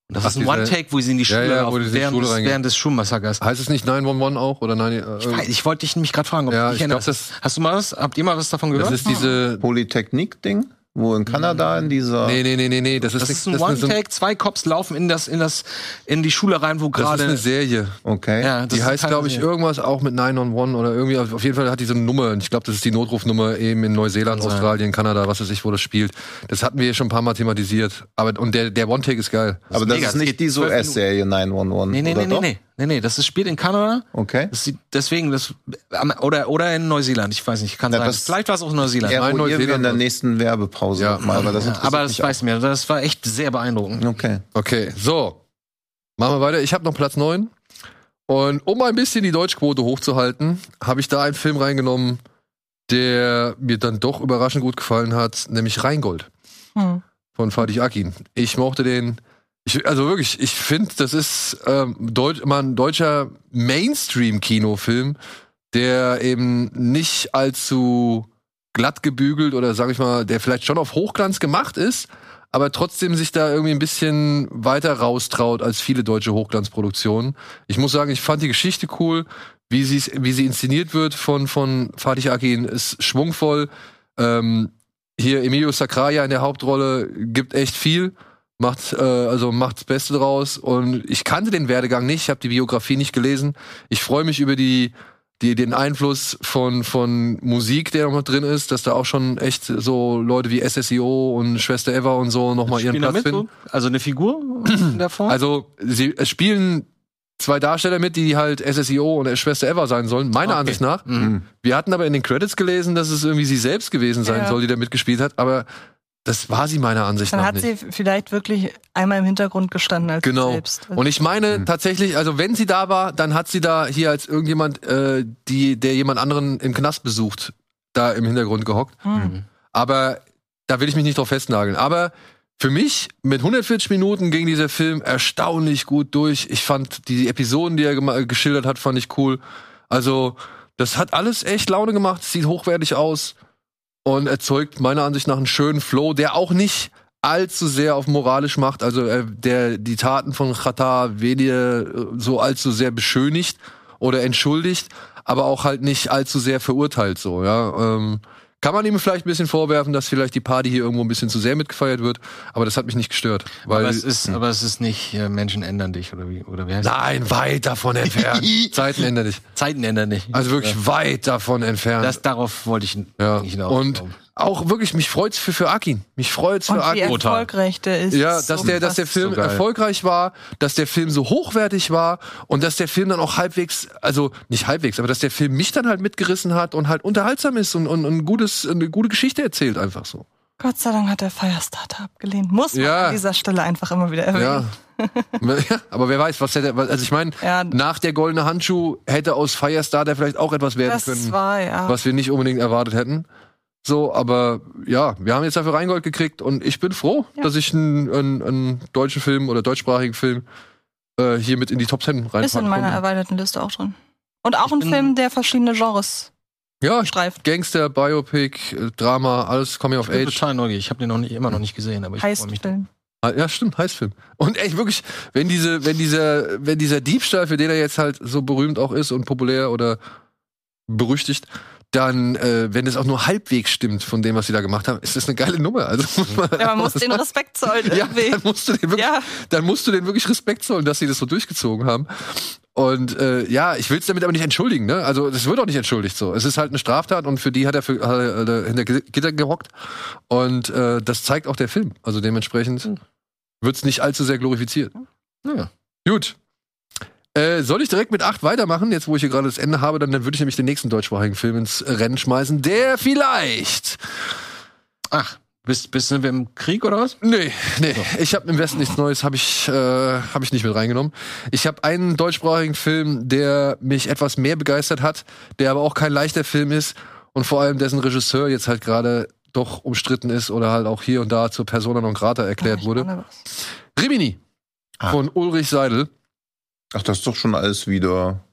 Und das Ach, ist ein diese- One-Take, wo sie in die Ja, Schule, ja, wo auf, die während, Schule des, während des Schulmassakers. Heißt es nicht 911 auch? Oder nein, äh, Ich, weiß, ich wollte dich nämlich gerade fragen, ob Ja, ich erinnerst. glaub, das- Hast du mal was, habt ihr mal was davon gehört? das ist diese. Polytechnik-Ding, wo in Kanada in dieser. Nee, nee, nee, nee, nee. Das ist, das ist ein ist One-Take, zwei Cops laufen in das, in das, in die Schule rein, wo Das ist eine gerade. Serie. Okay. Ja, das Die ist heißt, glaube ich, Serie. irgendwas auch mit 911 oder irgendwie. Auf jeden Fall hat die so eine Nummer. Ich glaube, das ist die Notrufnummer eben in Neuseeland, Kann sein. Australien, Kanada, was weiß ich, wo das spielt. Das hatten wir schon ein paar Mal thematisiert. Aber, und der, der One-Take ist geil. Aber das mega. ist nicht die US-Serie 911. Nee, nee, oder nee, nee, doch? nee, nee, nee, das ist, spielt in Kanada. Okay. Das sieht, deswegen, das, oder, oder in Neuseeland, ich weiß nicht, kann Ja, sein. das- Vielleicht war es auch in Neuseeland. Nein, wir in Neuseeland der was. nächsten Werbepause Ja. mal, weil das Ja, aber das weiß mir, das war echt sehr beeindruckend. Okay. Okay, so. Machen wir weiter. Ich habe noch Platz 9. Und um ein bisschen die Deutschquote hochzuhalten, habe ich da einen Film reingenommen, der mir dann doch überraschend gut gefallen hat, nämlich Rheingold Hm. von Fatih Akin. Ich mochte den. Ich, also wirklich, ich finde, das ist ähm, Deut mal ein deutscher Mainstream-Kinofilm, der eben nicht allzu glatt gebügelt oder sag ich mal, der vielleicht schon auf Hochglanz gemacht ist, aber trotzdem sich da irgendwie ein bisschen weiter raustraut als viele deutsche Hochglanzproduktionen. Ich muss sagen, ich fand die Geschichte cool, wie sie wie sie inszeniert wird von von Fatih Akin ist schwungvoll. Ähm, hier Emilio Sacraia in der Hauptrolle gibt echt viel, macht äh, also macht das Beste draus und ich kannte den Werdegang nicht, ich habe die Biografie nicht gelesen. Ich freue mich über die die, den Einfluss von, von Musik, der noch drin ist, dass da auch schon echt so Leute wie SSIO und Schwester Eva und so nochmal ihren Spielen da Platz finden. so? Also eine Figur Form? Also, sie es spielen zwei Darsteller mit, die halt SSIO und Schwester Eva sein sollen, meiner Okay. Ansicht nach. Mhm. Wir hatten aber in den Credits gelesen, dass es irgendwie sie selbst gewesen sein Ja. soll, die da mitgespielt hat, aber das war sie meiner Ansicht Dann nach hat nicht. sie vielleicht wirklich einmal im Hintergrund gestanden als Genau. sie selbst. Und ich meine Mhm. tatsächlich, also wenn sie da war, dann hat sie da hier als irgendjemand, äh, die, der jemand anderen im Knast besucht, da im Hintergrund gehockt. Hm. Aber da will ich mich nicht drauf festnageln. Aber für mich, mit 140 Minuten ging dieser Film erstaunlich gut durch. Ich fand die Episoden, die er geschildert hat, fand ich cool. Also, das hat alles echt Laune gemacht, sieht hochwertig aus und erzeugt meiner Ansicht nach einen schönen Flow, der auch nicht allzu sehr auf moralisch macht, also äh, der die Taten von Chata weniger äh, so allzu sehr beschönigt oder entschuldigt, aber auch halt nicht allzu sehr verurteilt so, ja. Ähm, Kann man ihm vielleicht ein bisschen vorwerfen, dass vielleicht die Party hier irgendwo ein bisschen zu sehr mitgefeiert wird, aber das hat mich nicht gestört. Weil, aber es ist, aber es ist nicht äh, Menschen ändern dich oder wie oder wie heißt nein, weit davon entfernt. Zeiten ändern dich. das? Zeiten ändern dich. Also wirklich weit davon entfernt. das darauf wollte ich ja. nicht hinaus. Und auch wirklich, mich freut's für, für Akin. Mich freut's Und für wie Akin. erfolgreich der ist. Ja, so dass der, dass der. Film So erfolgreich war, dass der Film so hochwertig war und dass der Film dann auch halbwegs, also nicht halbwegs, aber dass der Film mich dann halt mitgerissen hat und halt unterhaltsam ist und, und, und ein gutes, eine gute Geschichte erzählt einfach so. Gott sei Dank hat der Firestarter abgelehnt. Muss man Ja. an dieser Stelle einfach immer wieder erwähnen. Ja. ja. Aber wer weiß, was hätte, also ich meine, Ja. nach der goldene Handschuh hätte aus Firestarter vielleicht auch etwas werden Das können, war ja. was wir nicht unbedingt erwartet hätten. So, aber ja, wir haben jetzt dafür Rheingold gekriegt und ich bin froh, Ja. dass ich einen, einen, einen deutschen Film oder deutschsprachigen Film äh, hier mit in die Top Ten reinpacken Ist in meiner konnte. erweiterten Liste auch drin. Und auch ein Film, der verschiedene Genres Ja, streift. Gangster, Biopic, äh, Drama, alles Coming of ich bin Age. total neugierig. Ich habe den noch nicht, immer noch nicht gesehen, aber ich freue mich. Heistfilm. Ah, Ja, stimmt, Heißfilm. Und echt wirklich, wenn diese, wenn dieser, wenn dieser Diebstahl, für den er jetzt halt so berühmt auch ist und populär oder berüchtigt, dann, äh, wenn es auch nur halbwegs stimmt von dem, was sie da gemacht haben, ist das eine geile Nummer. Also, muss man Ja, man muss den. Respekt zollen Ja, dann musst du den wirklich, Ja, dann musst du den wirklich Respekt zollen, dass sie das so durchgezogen haben. Und äh, ja, ich will es damit aber nicht entschuldigen, ne? Also das wird auch nicht entschuldigt so. Es ist halt eine Straftat und für die hat er, für, hat er hinter Gitter gehockt. Und äh, das zeigt auch der Film. Also dementsprechend wird's nicht allzu sehr glorifiziert. Ja. Gut. Äh, soll ich direkt mit 8 weitermachen, jetzt wo ich hier gerade das Ende habe, dann, dann würde ich nämlich den nächsten deutschsprachigen Film ins Rennen schmeißen, der vielleicht. Ach, bist, bist du im Krieg oder was? Nee, nee, ich habe im Westen nichts Neues, habe ich, äh, hab ich nicht mit reingenommen. Ich habe einen deutschsprachigen Film, der mich etwas mehr begeistert hat, der aber auch kein leichter Film ist und vor allem dessen Regisseur jetzt halt gerade doch umstritten ist oder halt auch hier und da zur Persona non grata erklärt wurde. Rimini Ah. von Ulrich Seidel. Ach, das ist doch schon alles wieder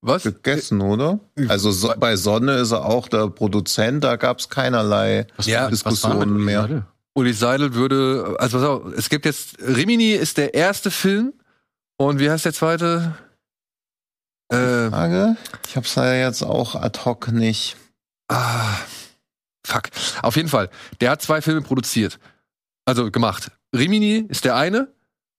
Was? gegessen, oder? Also so, bei Sonne ist er auch der Produzent, da gab's keinerlei Was, Ja, Diskussionen mit mehr. Seidel? Ulrich Seidel würde, also pass auf, es gibt jetzt, Rimini ist der erste Film und wie heißt der zweite? Äh, Frage? Ich hab's ja jetzt auch ad hoc nicht. Ah, fuck. Auf jeden Fall. Der hat zwei Filme produziert. Also gemacht. Rimini ist der eine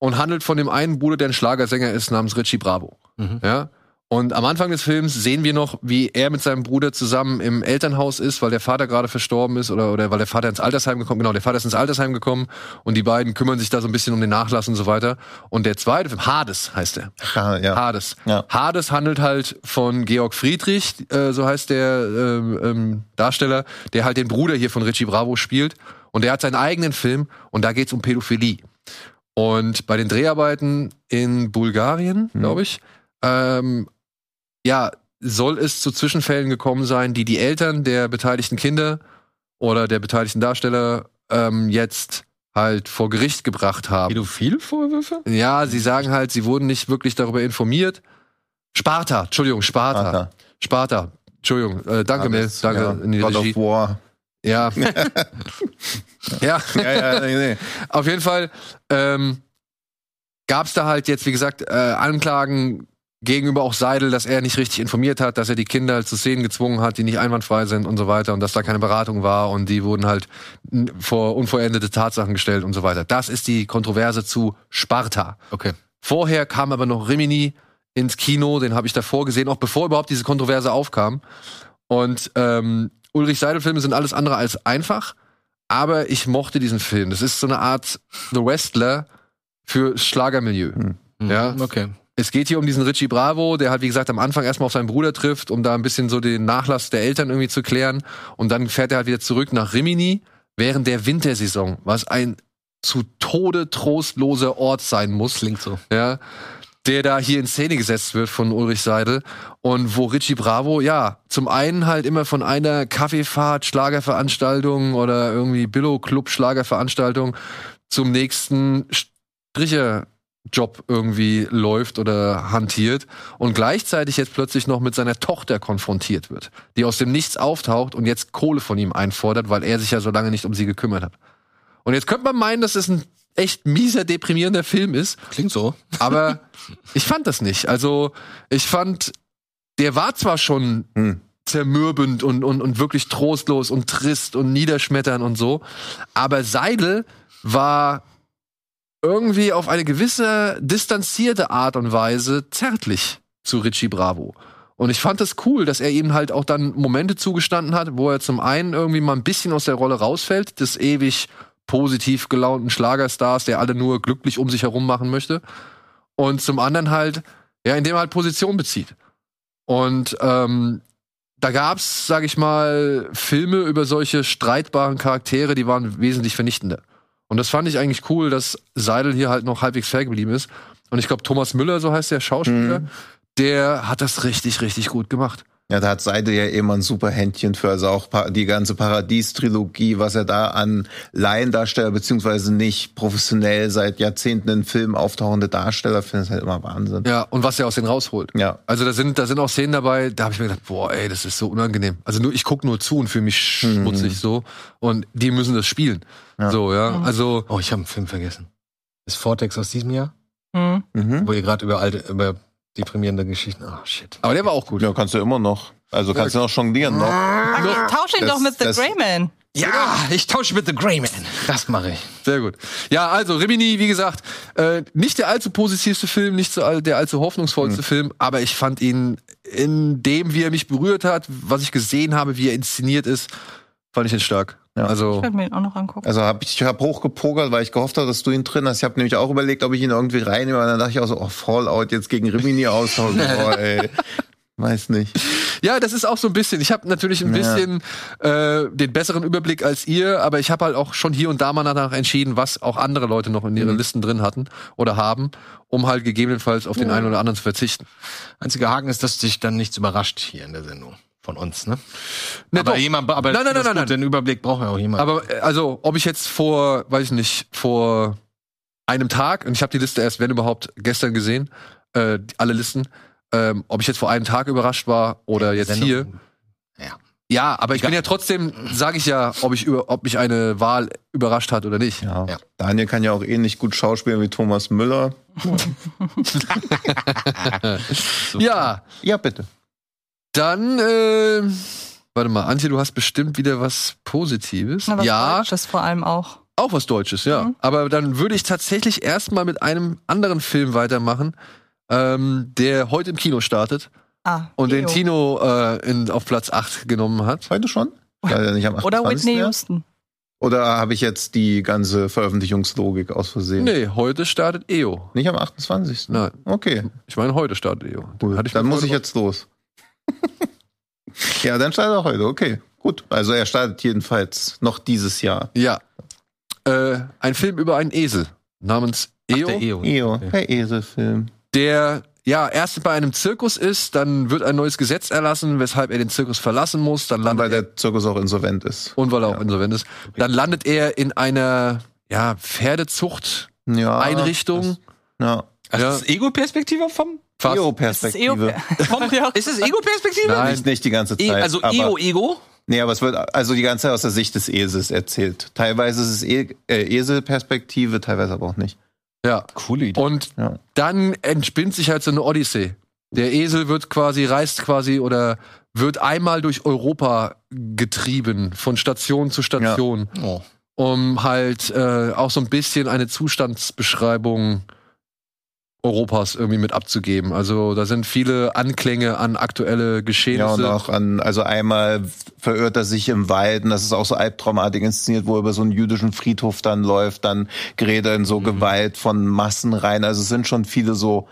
und handelt von dem einen Bruder, der ein Schlagersänger ist, namens Richie Bravo. Mhm. Ja. Und am Anfang des Films sehen wir noch, wie er mit seinem Bruder zusammen im Elternhaus ist, weil der Vater gerade verstorben ist oder, oder weil der Vater ins Altersheim gekommen Genau, der Vater ist ins Altersheim gekommen und die beiden kümmern sich da so ein bisschen um den Nachlass und so weiter. Und der zweite Film, Hades heißt er. Ja, ja. Hades. Ja. Hades handelt halt von Georg Friedrich, äh, so heißt der ähm, ähm, Darsteller, der halt den Bruder hier von Richie Bravo spielt. Und der hat seinen eigenen Film und da geht's um Pädophilie. Und bei den Dreharbeiten in Bulgarien, Hm. glaube ich, ähm, ja, soll es zu Zwischenfällen gekommen sein, die die Eltern der beteiligten Kinder oder der beteiligten Darsteller ähm, jetzt halt vor Gericht gebracht haben. Pädophil-Vorwürfe? Ja, sie sagen halt, sie wurden nicht wirklich darüber informiert. Sparta, Entschuldigung, Sparta. Sparta. Sparta. Entschuldigung, äh, danke, Mel, danke ja. in die God Regie. of War. Ja. ja, Ja, ja, nee, auf jeden Fall ähm, gab es da halt jetzt, wie gesagt, äh, Anklagen gegenüber auch Seidel, dass er nicht richtig informiert hat, dass er die Kinder halt zu Szenen gezwungen hat, die nicht einwandfrei sind und so weiter und dass da keine Beratung war und die wurden halt vor unvollendete Tatsachen gestellt und so weiter. Das ist die Kontroverse zu Sparta. Okay. Vorher kam aber noch Rimini ins Kino, den habe ich davor gesehen, auch bevor überhaupt diese Kontroverse aufkam. Und ähm, Ulrich Seidel-Filme sind alles andere als einfach, aber ich mochte diesen Film. Das ist so eine Art The Wrestler für Schlagermilieu. Hm. Ja. Mhm. Okay. Es geht hier um diesen Richie Bravo, der halt, wie gesagt, am Anfang erstmal auf seinen Bruder trifft, um da ein bisschen so den Nachlass der Eltern irgendwie zu klären. Und dann fährt er halt wieder zurück nach Rimini während der Wintersaison, was ein zu Tode trostloser Ort sein muss Klingt so. ja, der da hier in Szene gesetzt wird von Ulrich Seidel und wo Richie Bravo, ja, zum einen halt immer von einer Kaffeefahrt, Schlagerveranstaltung oder irgendwie Billo-Club Schlagerveranstaltung zum nächsten Stricherjob irgendwie läuft oder hantiert und gleichzeitig jetzt plötzlich noch mit seiner Tochter konfrontiert wird, die aus dem Nichts auftaucht und jetzt Kohle von ihm einfordert, weil er sich ja so lange nicht um sie gekümmert hat. Und jetzt könnte man meinen, dass es ein echt mieser, deprimierender Film ist, Klingt so. aber ich fand das nicht. Also, ich fand, der war zwar schon Hm. zermürbend und, und, und wirklich trostlos und trist und niederschmetternd und so. Aber Seidel war irgendwie auf eine gewisse distanzierte Art und Weise zärtlich zu Richie Bravo. Und ich fand das cool, dass er ihm halt auch dann Momente zugestanden hat, wo er zum einen irgendwie mal ein bisschen aus der Rolle rausfällt, des ewig positiv gelaunten Schlagerstars, der alle nur glücklich um sich herum machen möchte. Und zum anderen halt, ja, indem er halt Position bezieht. Und ähm, da gab's, sag ich mal, Filme über solche streitbaren Charaktere, die waren wesentlich vernichtender. Und das fand ich eigentlich cool, dass Seidel hier halt noch halbwegs fair geblieben ist. Und ich glaube, Thomas Müller, so heißt der Schauspieler, Mhm. der hat das richtig, richtig gut gemacht. Ja, da hat Seide ja immer ein super Händchen für, also auch die ganze Paradies-Trilogie, was er da an Laiendarsteller, beziehungsweise nicht professionell seit Jahrzehnten in Filmen auftauchende Darsteller, finde ich halt immer Wahnsinn. Ja, und was er aus denen rausholt. Ja. Also da sind, da sind auch Szenen dabei, da habe ich mir gedacht, boah, ey, das ist so unangenehm. Also nur, ich guck nur zu und fühle mich Mhm. schmutzig so. Und die müssen das spielen. So, ja. Also, Oh, ich habe einen Film vergessen. Ist Vortex aus diesem Jahr? Hm. Mhm. Wo ihr gerade über alte, über deprimierende Geschichten. Oh shit. aber der war auch gut. Ja, kannst du immer noch. Also kannst du noch jonglieren noch. Okay, tausch ihn Das- doch mit The das- Grey Man. Ja, ich tausche mit The Grey Man. Das mache ich. Sehr gut. Ja, also Rimini, wie gesagt, äh, nicht der allzu positivste Film, nicht so all, der allzu hoffnungsvollste Hm. Film, aber ich fand ihn in dem, wie er mich berührt hat, was ich gesehen habe, wie er inszeniert ist, fand ich ihn stark. Ja. Also, Ich werde mir ihn auch noch angucken. Also hab ich, ich habe hochgepokert, weil ich gehofft habe, dass du ihn drin hast. Ich habe nämlich auch überlegt, ob ich ihn irgendwie reinnehme. Und dann dachte ich auch so, oh, Fallout jetzt gegen Rimini austauschen. Oh, ey. Weiß nicht. ja, das ist auch so ein bisschen. Ich habe natürlich ein Ja. bisschen äh, den besseren Überblick als ihr, aber ich habe halt auch schon hier und da mal danach entschieden, was auch andere Leute noch in Mhm. ihren Listen drin hatten oder haben, um halt gegebenenfalls auf den einen oder anderen zu verzichten. Einziger Haken ist, dass dich dann nichts überrascht hier in der Sendung. Von uns, ne? Ne, aber doch. jemand, aber Nein, nein, nein, gut, nein. Den Überblick braucht ja auch jemand. Aber äh, also, ob ich jetzt vor, weiß ich nicht, vor einem Tag, und ich habe die Liste erst, wenn überhaupt, gestern gesehen, äh, alle Listen, ähm, ob ich jetzt vor einem Tag überrascht war oder jetzt Sendung- hier. Ja. Ja, aber ich bin ja trotzdem, sage ich ja, ob ich über, ob mich eine Wahl überrascht hat oder nicht. Ja. Ja. Daniel kann ja auch ähnlich gut schauspielen wie Thomas Müller. Ja, Ja, bitte. Dann, äh, warte mal, Antje, du hast bestimmt wieder was Positives. Na, was ja, Deutsches vor allem auch. auch was Deutsches, ja. Mhm. Aber dann würde ich tatsächlich erstmal mit einem anderen Film weitermachen, ähm, der heute im Kino startet Ah, und den Leo. Tino äh, in, auf Platz 8 genommen hat. Heute schon? Leider nicht am Oder 28. Whitney mehr? Houston. Oder habe ich jetzt die ganze Veröffentlichungslogik aus Versehen? Nee, heute startet EO. Nicht am 28. Nein, Okay, ich meine, heute startet EO. cool. Hatte ich dann muss ich jetzt los. ja, dann startet er heute. Okay, gut. Also er startet jedenfalls noch dieses Jahr. Ja. Äh, ein Film über einen Esel namens EO. der EO. Eo, Okay. der Eselfilm. der ja erst bei einem Zirkus ist, dann wird ein neues Gesetz erlassen, weshalb er den Zirkus verlassen muss, dann landet Weil der Zirkus auch insolvent ist. er, und weil er auch Ja. insolvent ist, dann landet er in einer ja, Pferdezucht Ja. Einrichtung. Ja. Also Ja. das ist Ego-Perspektive vom? Fast. Das ist es Ego-Perspektive? Nein. Nicht, nicht die ganze E Zeit. also aber, Ego, Ego? Nee, aber es wird also die ganze Zeit aus der Sicht des Esels erzählt. Teilweise ist es e äh, Eselperspektive, teilweise aber auch nicht. Ja. Coole Idee. Und Ja. dann entspinnt sich halt so eine Odyssee. Der Esel wird quasi, reist quasi oder wird einmal durch Europa getrieben, von Station zu Station, Oh. um halt äh, auch so ein bisschen eine Zustandsbeschreibung Europas irgendwie mit abzugeben. Also da sind viele Anklänge an aktuelle Ja, Geschehnisse. und auch an, also einmal verirrt er sich im Wald und das ist auch so albtraumartig inszeniert, wo er über so einen jüdischen Friedhof dann läuft, dann gerät er in so Gewalt von Massen rein. Also es sind schon viele so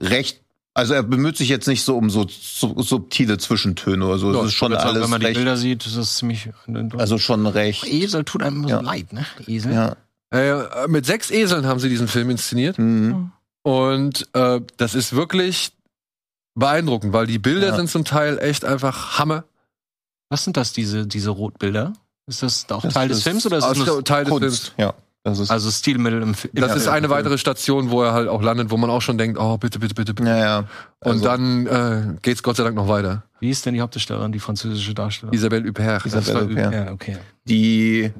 recht, also er bemüht sich jetzt nicht so um so, so subtile Zwischentöne oder so. Ja, es ist schon würd sagen, alles wenn man die recht, Bilder sieht, ist das ziemlich. also schon recht, Esel tut einem Ja. so leid, ne? Esel. ja. äh, mit sechs Eseln haben sie diesen Film inszeniert. Mhm. Und äh, das ist wirklich beeindruckend, weil die Bilder Ja. sind zum Teil echt einfach Hammer. Was sind das, diese, diese Rotbilder? Ist das auch Das Teil des ist Films oder ist Aus das nur, Teil des Films. Ja. Das ist, also Stilmittel im Film? Das Ja, ist eine ja. weitere Station, wo er halt auch landet, wo man auch schon denkt, oh, bitte, bitte, bitte. bitte. ja, ja. Und Also, dann äh, geht's Gott sei Dank noch weiter. Wie ist denn die Hauptdarstellerin, die französische Darstellerin? Isabelle Huppert. Isabelle Huppert. Okay. die,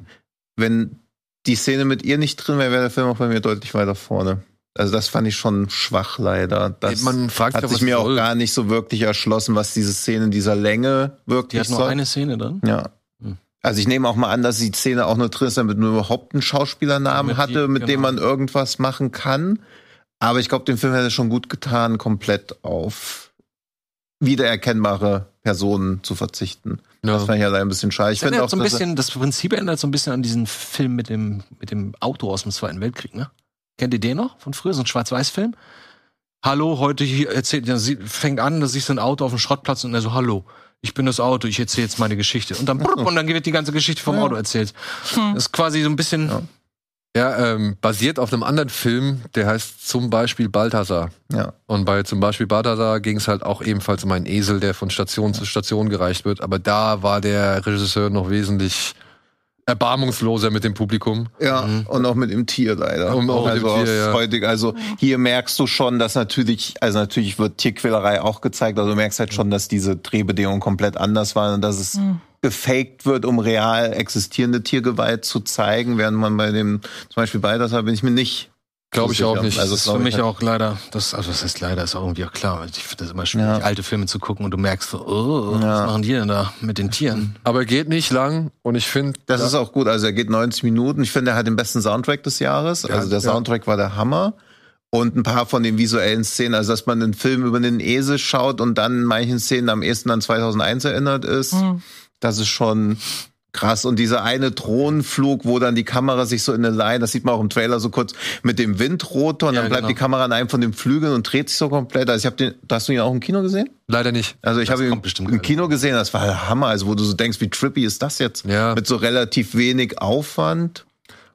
wenn die Szene mit ihr nicht drin wäre, wäre der Film auch bei mir deutlich weiter vorne. Also das fand ich schon schwach leider. Das Man fragt hat ja, sich mir auch soll. gar nicht so wirklich erschlossen, was diese Szene in dieser Länge Die wirklich hat nur soll. eine Szene drin. Ja. Hm. Also ich nehme auch mal an, dass die Szene auch nur drin ist, damit nur überhaupt einen Schauspielernamen Mit hatte, die- mit dem genau. man irgendwas machen kann. Aber ich glaube, dem Film hätte es schon gut getan, komplett auf wiedererkennbare Personen zu verzichten. Ja. Das fand ich halt ein bisschen schade. Ich finde auch, so ein bisschen, das Prinzip ändert so ein bisschen an diesen Film mit dem, mit dem Auto aus dem Zweiten Weltkrieg, ne? Kennt ihr den noch von früher? So ein Schwarz-Weiß-Film? Hallo, heute hier erzählt, ja, sie fängt an, da siehst du ein Auto auf dem Schrottplatz und er so, hallo, ich bin das Auto, ich erzähle jetzt meine Geschichte. Und dann, brupp, und dann wird die ganze Geschichte vom Ja. Auto erzählt. Das ist quasi so ein bisschen, Ja. Ja, ähm, basiert auf einem anderen Film, der heißt zum Beispiel Balthasar. ja. Und bei zum Beispiel Balthasar ging es halt auch ebenfalls um einen Esel, der von Station zu Station gereicht wird. Aber da war der Regisseur noch wesentlich erbarmungsloser mit dem Publikum. Ja, Mhm. und auch mit dem Tier leider. Und auch mit also dem Tier, ja. heutig, also hier merkst du schon, dass natürlich, also natürlich wird Tierquälerei auch gezeigt, also du merkst halt schon, dass diese Drehbedingungen komplett anders waren und dass es gefaked wird, um real existierende Tiergewalt zu zeigen, während man bei dem, zum Beispiel bei das bin ich mir nicht. Glaube ich auch nicht. Also das ist für ich mich halt- auch leider, das, also das heißt leider, ist auch irgendwie auch klar. weil Ich finde das immer schwierig, Ja. alte Filme zu gucken und du merkst so, oh, Ja. was machen die denn da mit den Tieren? Aber geht nicht lang und ich finde, Das ist auch gut. Also er geht 90 Minuten. Ich finde, er hat den besten Soundtrack des Jahres. Also der ja. Soundtrack war der Hammer. Und ein paar von den visuellen Szenen, also dass man einen Film über einen Esel schaut und dann in manchen Szenen am ehesten an 2001 erinnert ist, das ist schon krass. Und dieser eine Drohnenflug, wo dann die Kamera sich so in eine Line, das sieht man auch im Trailer so kurz, mit dem Windrotor und Ja, dann bleibt genau. die Kamera an einem von den Flügeln und dreht sich so komplett. Also ich habe den, hast du ihn auch im Kino gesehen? leider nicht. Also ich habe ihn im geil. Kino gesehen, das war der Hammer. Also wo du so denkst, wie trippy ist das jetzt? Ja. Mit so relativ wenig Aufwand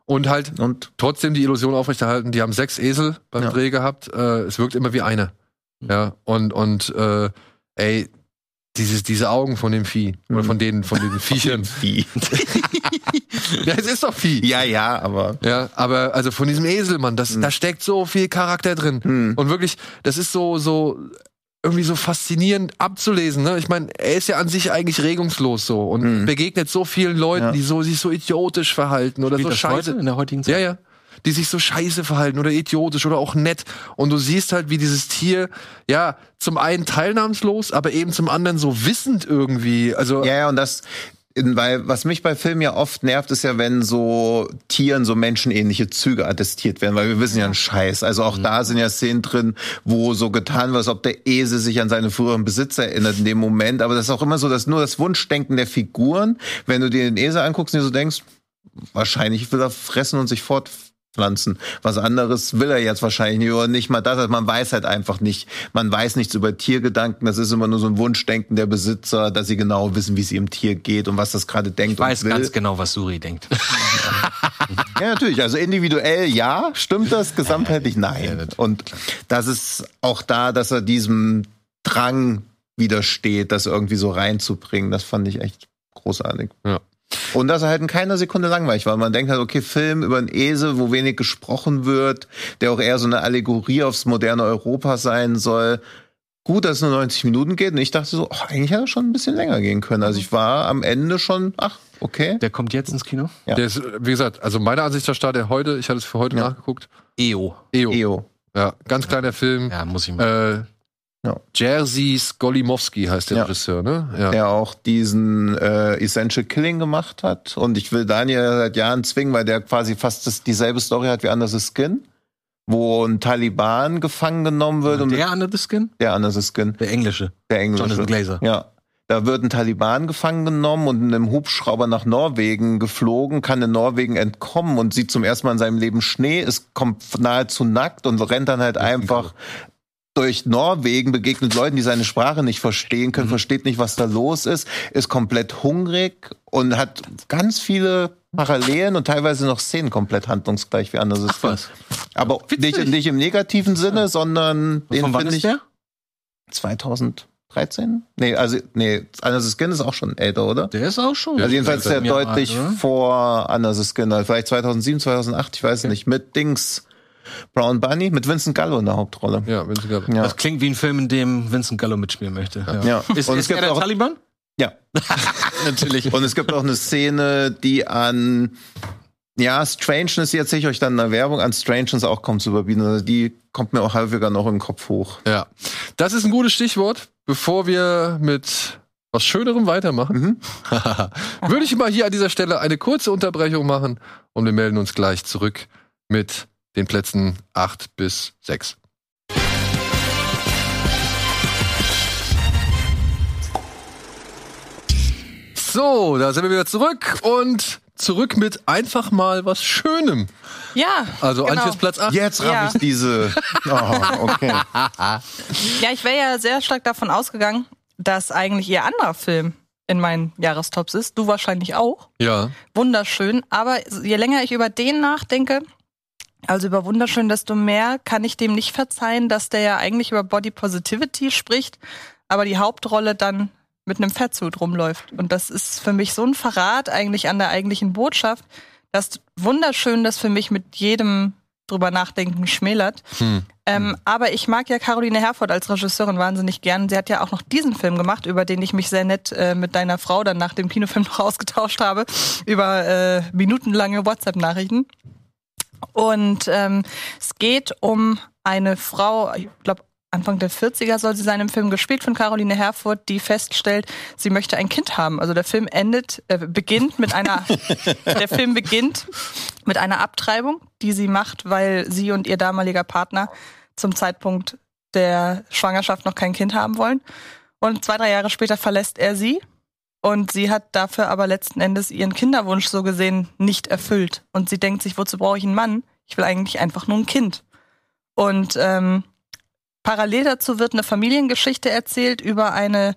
Und halt und trotzdem die Illusion aufrechterhalten, die haben sechs Esel beim Ja. Dreh gehabt. Äh, es wirkt immer wie eine. Ja, und, und äh, ey, dieses, diese Augen von dem Vieh. Oder Mhm. von den, von den Viechern. Vieh. ja, es ist doch Vieh. ja, ja, aber Ja, aber also von diesem Esel, Mann, Hm. das, da steckt so viel Charakter drin. Und wirklich, das ist so, so irgendwie so faszinierend abzulesen. Ne? Ich meine, er ist ja an sich eigentlich regungslos so und begegnet so vielen Leuten. Ja. die so sich so idiotisch verhalten oder Spielt so scheiße. in der heutigen Zeit? Ja, ja. Die sich so scheiße verhalten oder idiotisch oder auch nett. Und du siehst halt, wie dieses Tier, ja, zum einen teilnahmslos, aber eben zum anderen so wissend irgendwie. Also, ja, ja, und das weil was mich bei Filmen ja oft nervt, ist ja, wenn so Tieren so menschenähnliche Züge attestiert werden, weil wir wissen ja einen Scheiß. Also auch da sind ja Szenen drin, wo so getan wird, als ob der Esel sich an seine früheren Besitzer erinnert in dem Moment. Aber das ist auch immer so, dass nur das Wunschdenken der Figuren, wenn du dir den Esel anguckst und dir so denkst, wahrscheinlich will er fressen und sich fortpflanzen. Was anderes will er jetzt wahrscheinlich nicht oder nicht mal das. Also man weiß halt einfach nicht. Man weiß nichts über Tiergedanken. Das ist immer nur so ein Wunschdenken der Besitzer, dass sie genau wissen, wie es ihrem Tier geht und was das gerade denkt Ich weiß und will. ganz genau, was Suri denkt. Ja, natürlich. Also individuell ja, stimmt das, gesamtheitlich nein. und das ist auch da, dass er diesem Drang widersteht, das irgendwie so reinzubringen. Das fand ich echt großartig. Ja. Und dass er halt in keiner Sekunde langweilig war. Man denkt halt, okay, Film über einen Esel, wo wenig gesprochen wird, der auch eher so eine Allegorie aufs moderne Europa sein soll. Gut, dass es nur 90 Minuten geht. Und ich dachte so, oh, eigentlich hätte er schon ein bisschen länger gehen können. Also ich war am Ende schon, ach, okay. Der kommt jetzt ins Kino? Ja. der ist, wie gesagt, also meiner Ansicht nach startet er heute, ich hatte es für heute Ja. nachgeguckt. EO. EO. EO. Ja, ganz kleiner Film. Ja, muss ich mal. Äh, Ja. Jerzy Skolimowski heißt der Ja. Regisseur, ne? Ja. der auch diesen äh, Essential Killing gemacht hat. Und ich will Daniel seit Jahren zwingen, weil der quasi fast das, dieselbe Story hat wie Under the Skin, wo ein Taliban gefangen genommen wird und der Under the Skin? der Under the Skin, Der englische. der englische. Jonathan Glazer. Ja. Da wird ein Taliban gefangen genommen und in einem Hubschrauber nach Norwegen geflogen, kann in Norwegen entkommen und sieht zum ersten Mal in seinem Leben Schnee, ist kommt nahezu nackt und rennt dann halt einfach durch Norwegen, begegnet Leuten, die seine Sprache nicht verstehen können, versteht nicht, was da los ist, ist komplett hungrig und hat ganz viele Parallelen und teilweise noch Szenen komplett handlungsgleich wie. Ach was. Aber nicht, nicht im negativen Sinne, sondern den Von wann finde ist ich der? 2013? Nee, also, nee, Under the Skin ist auch schon älter, oder? Der ist auch schon. Also jedenfalls Jahre deutlich alt, vor Under the Skin, also vielleicht 2007, 2008, ich weiß nicht, mit Dings Brown Bunny, mit Vincent Gallo in der Hauptrolle. Ja, Sie gerade- Ja. Das klingt wie ein Film, in dem Vincent Gallo mitspielen möchte. Ja. Ja. Ist, Und ist es gibt er der auch, Taliban? ja. Natürlich. Und es gibt auch eine Szene, die an Ja, Strangeness, die erzähle ich euch dann in der Werbung, an Strangeness auch kaum zu überbieten. Also die kommt mir auch häufiger noch in den Kopf hoch. Ja. Das ist ein gutes Stichwort. Bevor wir mit was Schönerem weitermachen, Mhm. würde ich mal hier an dieser Stelle eine kurze Unterbrechung machen und wir melden uns gleich zurück mit den Plätzen 8 bis 6. So, da sind wir wieder zurück und zurück mit einfach mal was Schönem. Ja. Also genau. Antjes Platz 8. Jetzt raff Ja. ich diese. Oh, okay. Ja, ich wäre ja sehr stark davon ausgegangen, dass eigentlich ihr anderer Film in meinen Jahrestops ist. Du wahrscheinlich auch. Ja. Wunderschön. Aber je länger ich über den nachdenke, also über wunderschön, desto mehr kann ich dem nicht verzeihen, dass der ja eigentlich über Body Positivity spricht, aber die Hauptrolle dann mit einem Fettsuit rumläuft. Und das ist für mich so ein Verrat eigentlich an der eigentlichen Botschaft, dass wunderschön das für mich mit jedem drüber nachdenken schmälert. Hm. Ähm, aber ich mag ja Caroline Herford als Regisseurin wahnsinnig gern. Sie hat ja auch noch diesen Film gemacht, über den ich mich sehr nett äh, mit deiner Frau dann nach dem Kinofilm noch ausgetauscht habe, über äh, minutenlange WhatsApp-Nachrichten. Und ähm, es geht um eine Frau, ich glaube Anfang der 40er soll sie sein im Film gespielt von Caroline Herfurth, die feststellt, sie möchte ein Kind haben. Also der Film endet, äh, beginnt mit einer, der Film beginnt mit einer Abtreibung, die sie macht, weil sie und ihr damaliger Partner zum Zeitpunkt der Schwangerschaft noch kein Kind haben wollen. Und zwei, drei Jahre später verlässt er sie. Und sie hat dafür aber letzten Endes ihren Kinderwunsch so gesehen nicht erfüllt. Und sie denkt sich, wozu brauche ich einen Mann? Ich will eigentlich einfach nur ein Kind. Und ähm, parallel dazu wird eine Familiengeschichte erzählt über eine,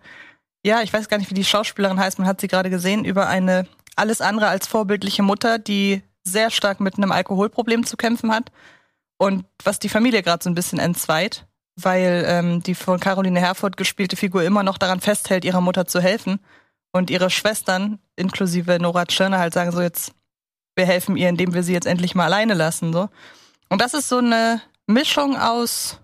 ja, ich weiß gar nicht, wie die Schauspielerin heißt, man hat sie gerade gesehen, über eine alles andere als vorbildliche Mutter, die sehr stark mit einem Alkoholproblem zu kämpfen hat. Und was die Familie gerade so ein bisschen entzweit, weil ähm, die von Caroline Herfurth gespielte Figur immer noch daran festhält, ihrer Mutter zu helfen. Und ihre Schwestern, inklusive Nora Tschirner, halt sagen so jetzt, wir helfen ihr, indem wir sie jetzt endlich mal alleine lassen. So. Und das ist so eine Mischung aus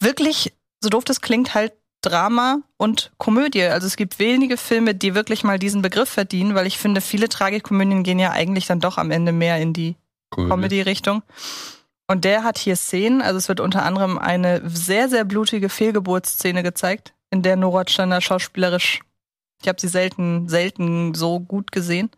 wirklich, so doof das klingt, halt Drama und Komödie. Also es gibt wenige Filme, die wirklich mal diesen Begriff verdienen, weil ich finde, viele Tragikomödien gehen ja eigentlich dann doch am Ende mehr in die. Comedy-Richtung. Und der hat hier Szenen, also es wird unter anderem eine sehr, sehr blutige Fehlgeburtsszene gezeigt, in der Nora Tschirner schauspielerisch, ich habe sie selten, selten so gut gesehen.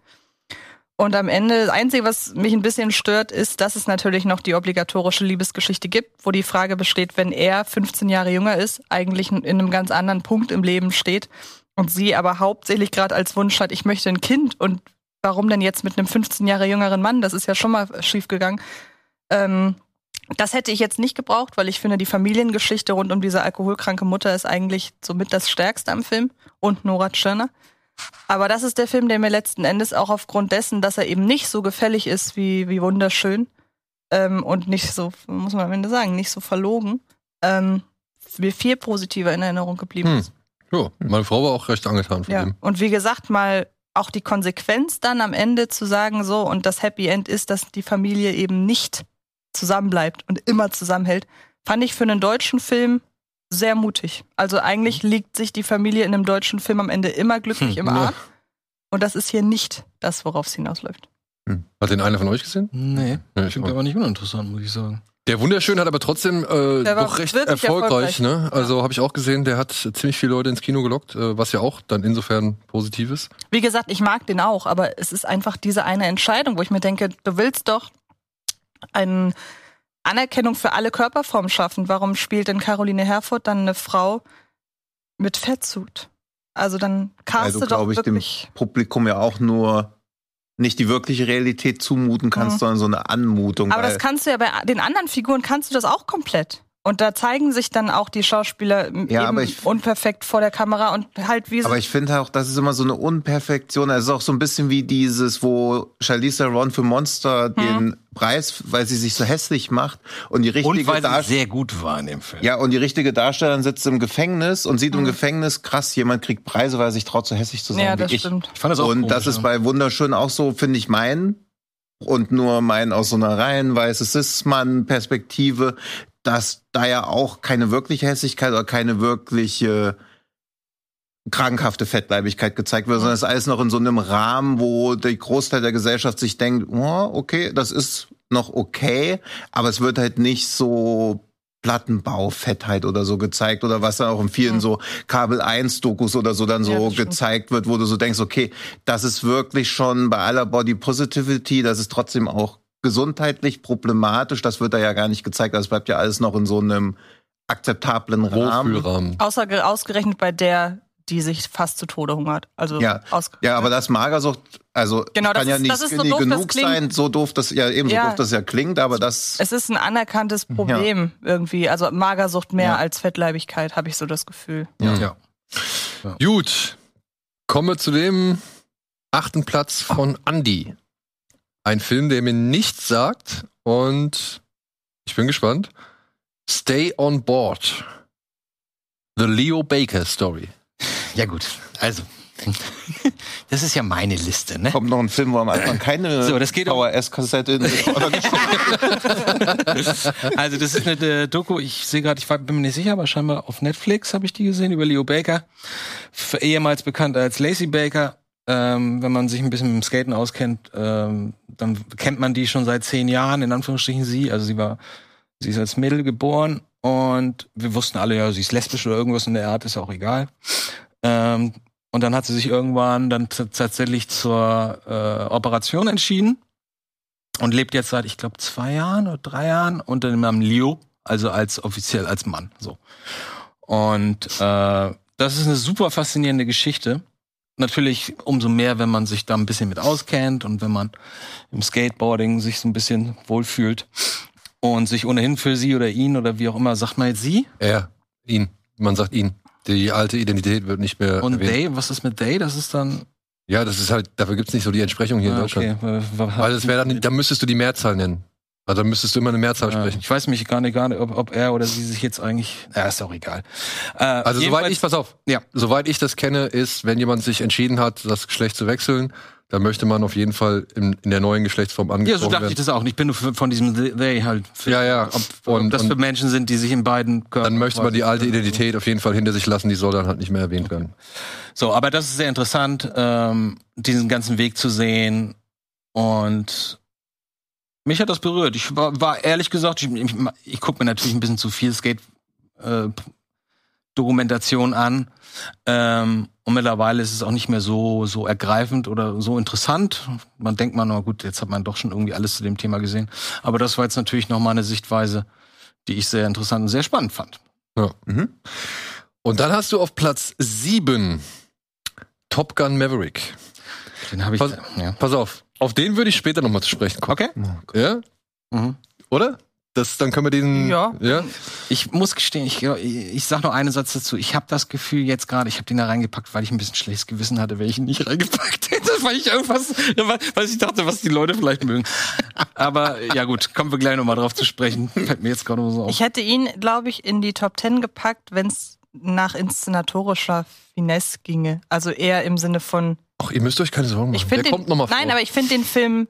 Und am Ende, das Einzige, was mich ein bisschen stört, ist, dass es natürlich noch die obligatorische Liebesgeschichte gibt, wo die Frage besteht, wenn er 15 Jahre jünger ist, eigentlich in einem ganz anderen Punkt im Leben steht und sie aber hauptsächlich gerade als Wunsch hat, ich möchte ein Kind und warum denn jetzt mit einem 15 Jahre jüngeren Mann? Das ist ja schon mal schiefgegangen. Ähm, das hätte ich jetzt nicht gebraucht, weil ich finde, die Familiengeschichte rund um diese alkoholkranke Mutter ist eigentlich somit das Stärkste am Film und Nora Tschirner. Aber das ist der Film, der mir letzten Endes auch aufgrund dessen, dass er eben nicht so gefällig ist wie, wie wunderschön ähm, und nicht so, muss man am Ende sagen, nicht so verlogen, ähm, mir viel positiver in Erinnerung geblieben Hm. ist. Ja, meine Frau war auch recht angetan von Ja. dem. Und wie gesagt, mal auch die Konsequenz dann am Ende zu sagen, so, und das Happy End ist, dass die Familie eben nicht zusammenbleibt und immer zusammenhält, fand ich für einen deutschen Film sehr mutig. Also eigentlich liegt sich die Familie in einem deutschen Film am Ende immer glücklich Hm, im ja. Arm. Und das ist hier nicht das, worauf es hinausläuft. Hat den einer von euch gesehen? Nee, Ja, ich klingt aber nicht uninteressant, muss ich sagen. Der Wunderschön hat aber trotzdem äh, doch recht erfolgreich. erfolgreich. Ne? Also habe ich auch gesehen, der hat ziemlich viele Leute ins Kino gelockt, äh, was ja auch dann insofern positiv ist. Wie gesagt, ich mag den auch, aber es ist einfach diese eine Entscheidung, wo ich mir denke, du willst doch eine Anerkennung für alle Körperformen schaffen. Warum spielt denn Caroline Herfurth dann eine Frau mit Fettsuit? Also dann Weil caste du, doch glaube ich, dem. Publikum ja auch nur nicht die wirkliche Realität zumuten kannst, Mhm. sondern so eine Anmutung. Aber das kannst du ja bei den anderen Figuren kannst du das auch komplett. Und da zeigen sich dann auch die Schauspieler Ja, eben aber ich- unperfekt vor der Kamera und halt wie sie Aber ich finde auch, das ist immer so eine Unperfektion. Es ist auch so ein bisschen wie dieses, wo Charlize Theron für Monster den Preis, weil sie sich so hässlich macht und die richtige Und weil sie Darstellerin sehr gut war in dem Film. ja, und die richtige Darstellerin sitzt im Gefängnis und Mhm. sieht im Gefängnis, krass, jemand kriegt Preise, weil er sich traut, so hässlich zu sein ja, wie das ich. stimmt. Ich fand das auch und komisch, das ist ja. bei Wunderschön auch so, finde ich, mein und nur mein aus so einer rein weiße Cis-Mann-Perspektive, dass da ja auch keine wirkliche Hässlichkeit oder keine wirkliche krankhafte Fettleibigkeit gezeigt wird, sondern es ist alles noch in so einem Rahmen, wo der Großteil der Gesellschaft sich denkt, oh, okay, das ist noch okay, aber es wird halt nicht so Plattenbaufettheit oder so gezeigt oder was dann auch in vielen so Kabel 1 Dokus oder so dann so Ja, gezeigt wird, wo du so denkst, okay, das ist wirklich schon bei aller Body Positivity, das ist trotzdem auch gesundheitlich problematisch, das wird da ja gar nicht gezeigt, das bleibt ja alles noch in so einem akzeptablen Rahmen. Wohlfühlrahmen. Außer ge- ausgerechnet bei der, die sich fast zu Tode hungert. Also Ja, ja, aber das Magersucht, also Genau, das kann ja ist- nicht das ist so skinny doof, genug sein, so doof das ja eben so Ja. doof das ja klingt, aber das es ist ein anerkanntes Problem irgendwie. Also Magersucht mehr Ja. als Fettleibigkeit, habe ich so das Gefühl. Ja. Gut. Kommen wir zu dem achten Platz von Andy. Ein Film, der mir nichts sagt und ich bin gespannt. Stay on Board. The Leo Baker Story. Ja, gut. Also. Das ist ja meine Liste, ne? kommt noch ein Film, wo am Anfang keine So, das geht VHS-Kassette in den Rekorder Also das ist eine äh, Doku, ich sehe gerade, ich bin mir nicht sicher, aber scheinbar auf Netflix habe ich die gesehen, über Leo Baker, ehemals bekannt als Lacey Baker. Ähm, wenn man sich ein bisschen mit dem Skaten auskennt, ähm, dann kennt man die schon seit zehn Jahren, in Anführungsstrichen sie. Also sie war, sie ist als Mädel geboren und wir wussten alle, ja, sie ist lesbisch oder irgendwas in der Art, ist auch egal. Ähm, und dann hat sie sich irgendwann dann tatsächlich zur äh, Operation entschieden und lebt jetzt seit, ich glaube, zwei Jahren oder drei Jahren unter dem Namen Leo, also als offiziell als Mann. So. Und äh, das ist eine super faszinierende Geschichte. Natürlich umso mehr, wenn man sich da ein bisschen mit auskennt und wenn man im Skateboarding sich so ein bisschen wohlfühlt und sich ohnehin für sie oder ihn oder wie auch immer, sagt man jetzt sie Er, ihn. Man sagt ihn. Die alte Identität wird nicht mehr und erwähnt. they, was ist mit they? Das ist dann Ja, das ist halt, dafür gibt's nicht so die Entsprechung hier in Ah, Deutschland. okay. Weil das wäre dann, da müsstest du die Mehrzahl nennen. Also müsstest du immer eine Mehrzahl Ja, sprechen. ich weiß mich gar nicht, gar nicht ob, ob er oder sie sich jetzt eigentlich. Ja, ist auch egal. Äh, Also soweit ich, pass auf, Ja. soweit ich das kenne, ist, wenn jemand sich entschieden hat, das Geschlecht zu wechseln, dann möchte man auf jeden Fall in, in der neuen Geschlechtsform Ja, angesprochen so dachte ich werden. das auch. Ich bin nur von diesem they- halt. Für, Ja, ja. Ob, ob Und- das für Menschen sind, die sich in beiden Körpern. Dann möchte man die alte Identität auf jeden Fall hinter sich lassen, die soll dann halt nicht mehr erwähnt werden. So, aber das ist sehr interessant, ähm, diesen ganzen Weg zu sehen. Und mich hat das berührt. Ich war, war ehrlich gesagt, ich, ich, ich gucke mir natürlich ein bisschen zu viel Skate äh, Dokumentation an. Ähm, und mittlerweile ist es auch nicht mehr so so ergreifend oder so interessant. Man denkt man, na gut, jetzt hat man doch schon irgendwie alles zu dem Thema gesehen. Aber das war jetzt natürlich noch mal eine Sichtweise, die ich sehr interessant und sehr spannend fand. Mhm. Und dann hast du auf Platz sieben Top Gun Maverick. Den habe ich. Was- ja. Pass auf, auf den würde ich später nochmal zu sprechen kommen. Okay. Ja? Mhm. Oder? Das, dann können wir den. Ja. ja? Ich muss gestehen, ich, ich sag noch einen Satz dazu. Ich habe das Gefühl jetzt gerade, ich habe den da reingepackt, weil ich ein bisschen schlechtes Gewissen hatte, wenn ich ihn nicht reingepackt hätte, weil ich irgendwas, weil ich dachte, was die Leute vielleicht mögen. Aber ja gut, kommen wir gleich nochmal drauf zu sprechen. Fällt mir jetzt gerade so auf. Ich hätte ihn, glaube ich, in die Top Ten gepackt, wenn es nach inszenatorischer Finesse ginge. Also eher im Sinne von. Ach, ihr müsst euch keine Sorgen machen. Ich Der finde den. kommt nochmal vor. Nein, aber ich finde den Film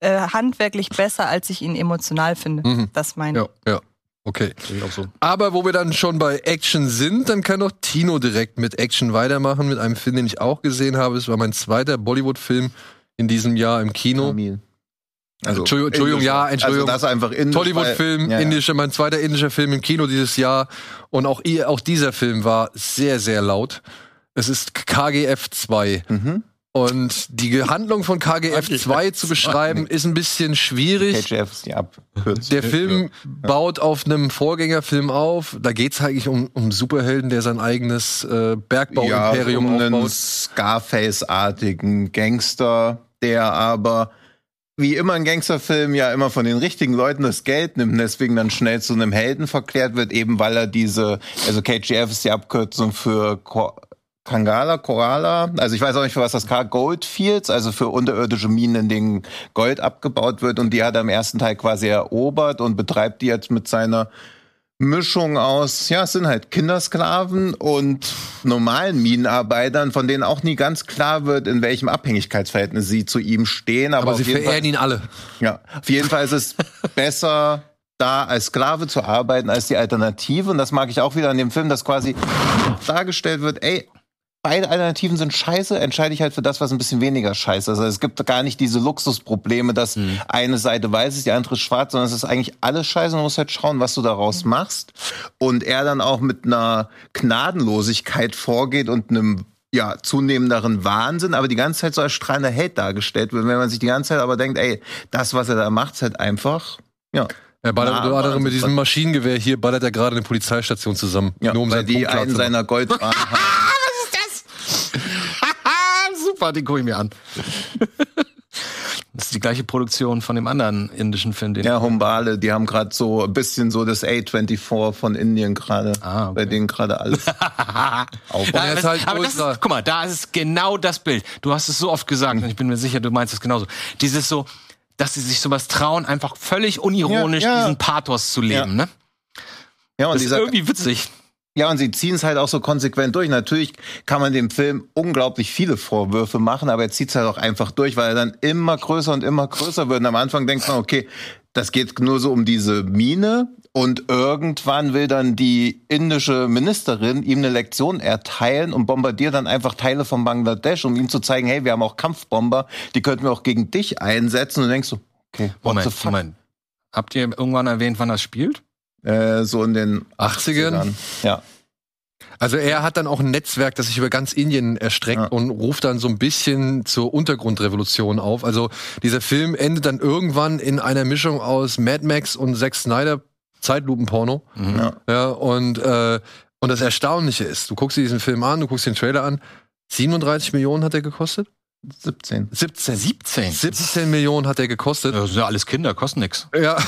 äh, handwerklich besser, als ich ihn emotional finde. Mhm. Das meine ich. Ja, ja. Okay. Sehe ich auch so. Aber wo wir dann schon bei Action sind, dann kann doch Tino direkt mit Action weitermachen, mit einem Film, den ich auch gesehen habe. Es war mein zweiter Bollywood-Film in diesem Jahr im Kino. Tamil. Entschuldigung, Entschuldigung, ja, Entschuldigung. Also das einfach indisch, Hollywood-Film, weil- ja, ja. indischer, mein zweiter indischer Film im Kino dieses Jahr. Und auch, ihr- auch dieser Film war sehr, sehr laut. Es ist KGF 2. Mhm. Und die Handlung von KGF 2 zu beschreiben, ist ein bisschen schwierig. KGF ist die Abkürzung. Der Film baut auf einem Vorgängerfilm auf. Da geht's eigentlich um, um Superhelden, der sein eigenes äh, Bergbau-Imperium ja, um einen aufbaut. Scarface-artigen Gangster, der aber wie immer ein Gangsterfilm ja immer von den richtigen Leuten das Geld nimmt und deswegen dann schnell zu einem Helden verklärt wird, eben weil er diese, also KGF ist die Abkürzung für Kangala, Korala, also ich weiß auch nicht, für was das K, Goldfields, also für unterirdische Minen, in denen Gold abgebaut wird und die hat er im ersten Teil quasi erobert und betreibt die jetzt mit seiner Mischung aus, ja, es sind halt Kindersklaven und normalen Minenarbeitern, von denen auch nie ganz klar wird, in welchem Abhängigkeitsverhältnis sie zu ihm stehen. Aber, Aber sie jeden Fall, verehren ihn alle. ja, auf jeden Fall ist es besser, da als Sklave zu arbeiten, als die Alternative. Und das mag ich auch wieder an dem Film, dass quasi dargestellt wird, ey, beide Alternativen sind scheiße, entscheide ich halt für das, was ein bisschen weniger scheiße ist. Also es gibt gar nicht diese Luxusprobleme, dass Mhm. eine Seite weiß ist, die andere ist schwarz, sondern es ist eigentlich alles scheiße und du musst halt schauen, was du daraus machst. Und er dann auch mit einer Gnadenlosigkeit vorgeht und einem ja, zunehmenderen Wahnsinn, aber die ganze Zeit so als strahlender Held dargestellt wird. Wenn man sich die ganze Zeit aber denkt, ey, das, was er da macht, ist halt einfach, ja. Er ballert Na, unter anderem mit diesem Maschinengewehr hier, ballert er gerade eine Polizeistation zusammen. ja nur um weil die Punkt einen seiner Goldbahn haben. Super, den gucke ich mir an. Das ist die gleiche Produktion von dem anderen indischen Film, den Ja, Humbale, die haben gerade so ein bisschen so das A24 von Indien gerade, Ah, okay. bei denen gerade alles auf. Das, halt aber das ist, guck mal, da ist genau das Bild. Du hast es so oft gesagt und ich bin mir sicher, du meinst es genauso. Dieses so, dass sie sich sowas trauen, einfach völlig unironisch Ja, ja. diesen Pathos zu leben, Ja. ne? Ja, und Das ist irgendwie witzig. Ja, und sie ziehen es halt auch so konsequent durch. Natürlich kann man dem Film unglaublich viele Vorwürfe machen, aber er zieht es halt auch einfach durch, weil er dann immer größer und immer größer wird. Und am Anfang denkt man, okay, das geht nur so um diese Mine. Und irgendwann will dann die indische Ministerin ihm eine Lektion erteilen und bombardiert dann einfach Teile von Bangladesch, um ihm zu zeigen, hey, wir haben auch Kampfbomber, die könnten wir auch gegen dich einsetzen. Und du denkst so, okay, Moment? Moment. Habt ihr irgendwann erwähnt, wann das spielt? Äh, so in den 80ern. Ja. Also er hat dann auch ein Netzwerk, das sich über ganz Indien erstreckt Ja. und ruft dann so ein bisschen zur Untergrundrevolution auf. Also dieser Film endet dann irgendwann in einer Mischung aus Mad Max und Zack Snyder Zeitlupenporno. Mhm. Ja. Ja, und, äh, und das Erstaunliche ist, du guckst dir diesen Film an, du guckst den Trailer an, 37 Millionen hat er gekostet? 17. 17. 17. 17 Millionen hat er gekostet. Das sind ja alles Kinder, kosten nix. Ja.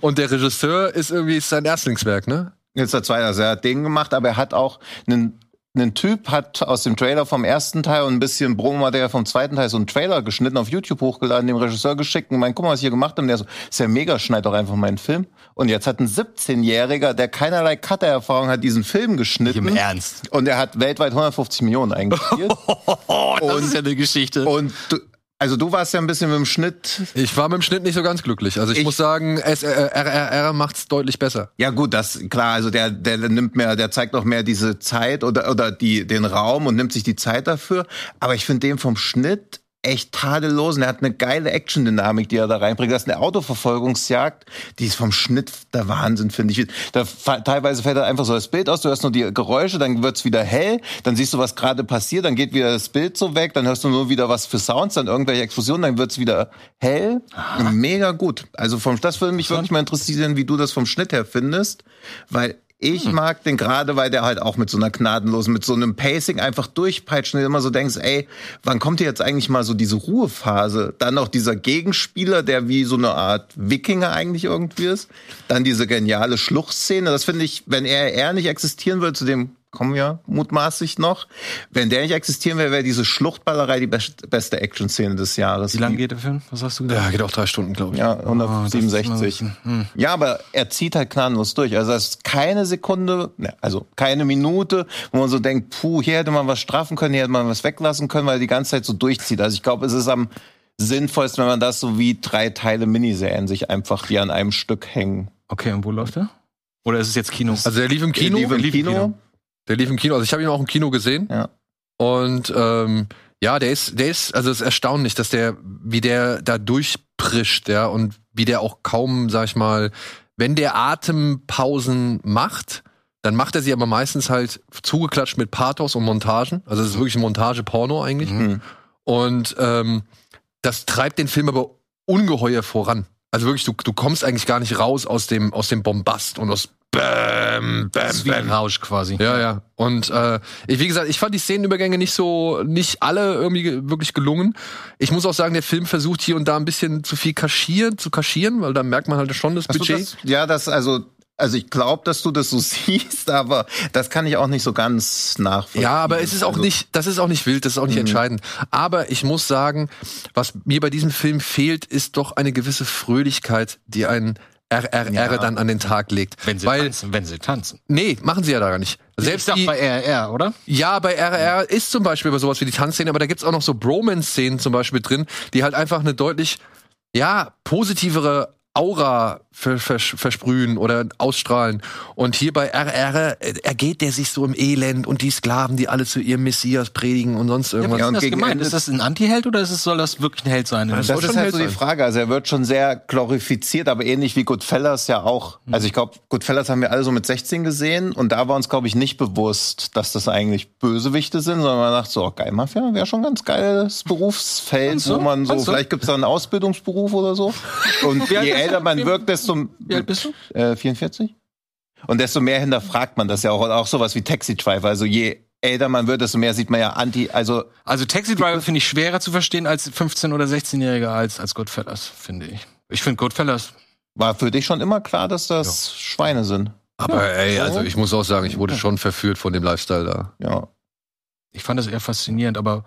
und der Regisseur ist irgendwie sein Erstlingswerk, ne? Jetzt der zweite, also er hat den gemacht, aber er hat auch einen, einen Typ hat aus dem Trailer vom ersten Teil und ein bisschen Promomaterial vom zweiten Teil so einen Trailer geschnitten, auf YouTube hochgeladen, dem Regisseur geschickt und meint, guck mal, was ich hier gemacht habe. Und der so, ist ja mega, schneid doch einfach meinen Film. Und jetzt hat ein 17-Jähriger, der keinerlei Cutter-Erfahrung hat, diesen Film geschnitten. im Ernst. Und er hat weltweit 150 Millionen eingespielt. Das Und- ist ja eine Geschichte. und du, also du warst ja ein bisschen mit dem Schnitt Ich war mit dem Schnitt nicht so ganz glücklich. Also ich, Ich- muss sagen, RRR macht's deutlich besser. Ja gut, das klar, also der der nimmt mehr, der zeigt noch mehr diese Zeit oder oder die den Raum und nimmt sich die Zeit dafür, aber ich finde den vom Schnitt echt tadellos und er hat eine geile Action-Dynamik, die er da reinbringt. Das ist eine Autoverfolgungsjagd, die ist vom Schnitt der Wahnsinn, finde ich. Da teilweise fällt da einfach so das Bild aus, du hörst nur die Geräusche, dann wird's wieder hell, dann siehst du, was gerade passiert, dann geht wieder das Bild so weg, dann hörst du nur wieder was für Sounds, dann irgendwelche Explosionen, dann wird's wieder hell. Mega gut. Also vom das würde mich wirklich mal interessieren, wie du das vom Schnitt her findest, weil ich mag den gerade, weil der halt auch mit so einer gnadenlosen, mit so einem Pacing einfach durchpeitscht und du immer so denkst, ey, wann kommt hier jetzt eigentlich mal so diese Ruhephase? Dann noch dieser Gegenspieler, der wie so eine Art Wikinger eigentlich irgendwie ist. Dann diese geniale Schluchtszene. Das finde ich, wenn er, er nicht existieren würde, zu dem kommen wir mutmaßlich noch. Wenn der nicht existieren wäre, wäre diese Schluchtballerei die best, beste Action-Szene des Jahres. Wie lange geht der Film? Was hast du gesagt? Ja, geht auch drei Stunden, glaube ich. Ja, Oh, das ist immer 167. so ein bisschen, hm. Ja, aber er zieht halt gnadenlos durch. Also es ist keine Sekunde, ne, also keine Minute, wo man so denkt, puh, hier hätte man was straffen können, hier hätte man was weglassen können, weil er die ganze Zeit so durchzieht. Also ich glaube, es ist am sinnvollsten, wenn man das so wie drei Teile Miniserien sich einfach, die an einem Stück hängen. Okay, und wo läuft der? Oder ist es jetzt Kino? Also der lief im Kino. Lief im lief im Kino. Der lief im Kino. Also ich habe ihn auch im Kino gesehen. Ja. Und ähm, ja, der ist, der ist, also es ist erstaunlich, dass der, wie der da durchprischt, ja, und wie der auch kaum, sag ich mal, wenn der Atempausen macht, dann macht er sie aber meistens halt zugeklatscht mit Pathos und Montagen. Also es ist wirklich ein Montage-Porno eigentlich. Mhm. Und ähm, das treibt den Film aber ungeheuer voran. Also wirklich, du, du kommst eigentlich gar nicht raus aus dem, aus dem Bombast und aus Bäm, Bäm, Bäm. Rausch quasi. Ja, ja. Und äh, ich, wie gesagt, ich fand die Szenenübergänge nicht so, nicht alle irgendwie ge- wirklich gelungen. Ich muss auch sagen, der Film versucht hier und da ein bisschen zu viel kaschieren, zu kaschieren, weil da merkt man halt schon das Hast Budget. das, ja, das, also, also ich glaube, dass du das so siehst, aber das kann ich auch nicht so ganz nachvollziehen. Ja, aber es ist auch Also, nicht, das ist auch nicht wild, das ist auch nicht entscheidend. Aber ich muss sagen, was mir bei diesem Film fehlt, ist doch eine gewisse Fröhlichkeit, die ein RRR Ja. dann an den Tag legt. Wenn sie Weil, tanzen, wenn sie tanzen. nee, machen sie ja da gar nicht. Ich Selbst sag die, bei RR, oder? Ja, bei RR ist zum Beispiel bei sowas wie die Tanzszene, aber da gibt's auch noch so Bromance-Szenen zum Beispiel drin, die halt einfach eine deutlich, ja, positivere Aura vers- versprühen oder ausstrahlen. Und hier bei RR äh, ergeht der sich so im Elend und die Sklaven, die alle zu ihrem Messias predigen und sonst irgendwas. Was und ist das gemeint? Ist das ein Anti-Held oder ist es, soll das wirklich ein Held sein? Das Das ist schon halt Held so die. Frage. Also er wird schon sehr glorifiziert, aber ähnlich wie Goodfellas ja auch. Also ich glaube, Goodfellas haben wir alle so mit 16 gesehen und da war uns, glaube ich, nicht bewusst, dass das eigentlich Bösewichte sind, sondern man dachte so, oh, geil, Mafia wäre schon ein ganz geiles Berufsfeld, du? wo man so, du? vielleicht gibt es da einen Ausbildungsberuf oder so. Und je älter man wirkt, desto Wie alt bist du? äh, 44? Und desto mehr hinterfragt man das ja auch. Und auch sowas wie Taxi Driver. Also je älter man wird, desto mehr sieht man ja anti, also Also Taxi Driver finde ich schwerer zu verstehen als 15- oder 16-Jähriger als, als Goodfellas, finde ich. Ich finde Goodfellas. war für dich schon immer klar, dass das Schweine sind. Aber ey, Ja. also ich muss auch sagen, ich wurde schon verführt von dem Lifestyle da. Ja. Ich fand das eher faszinierend, aber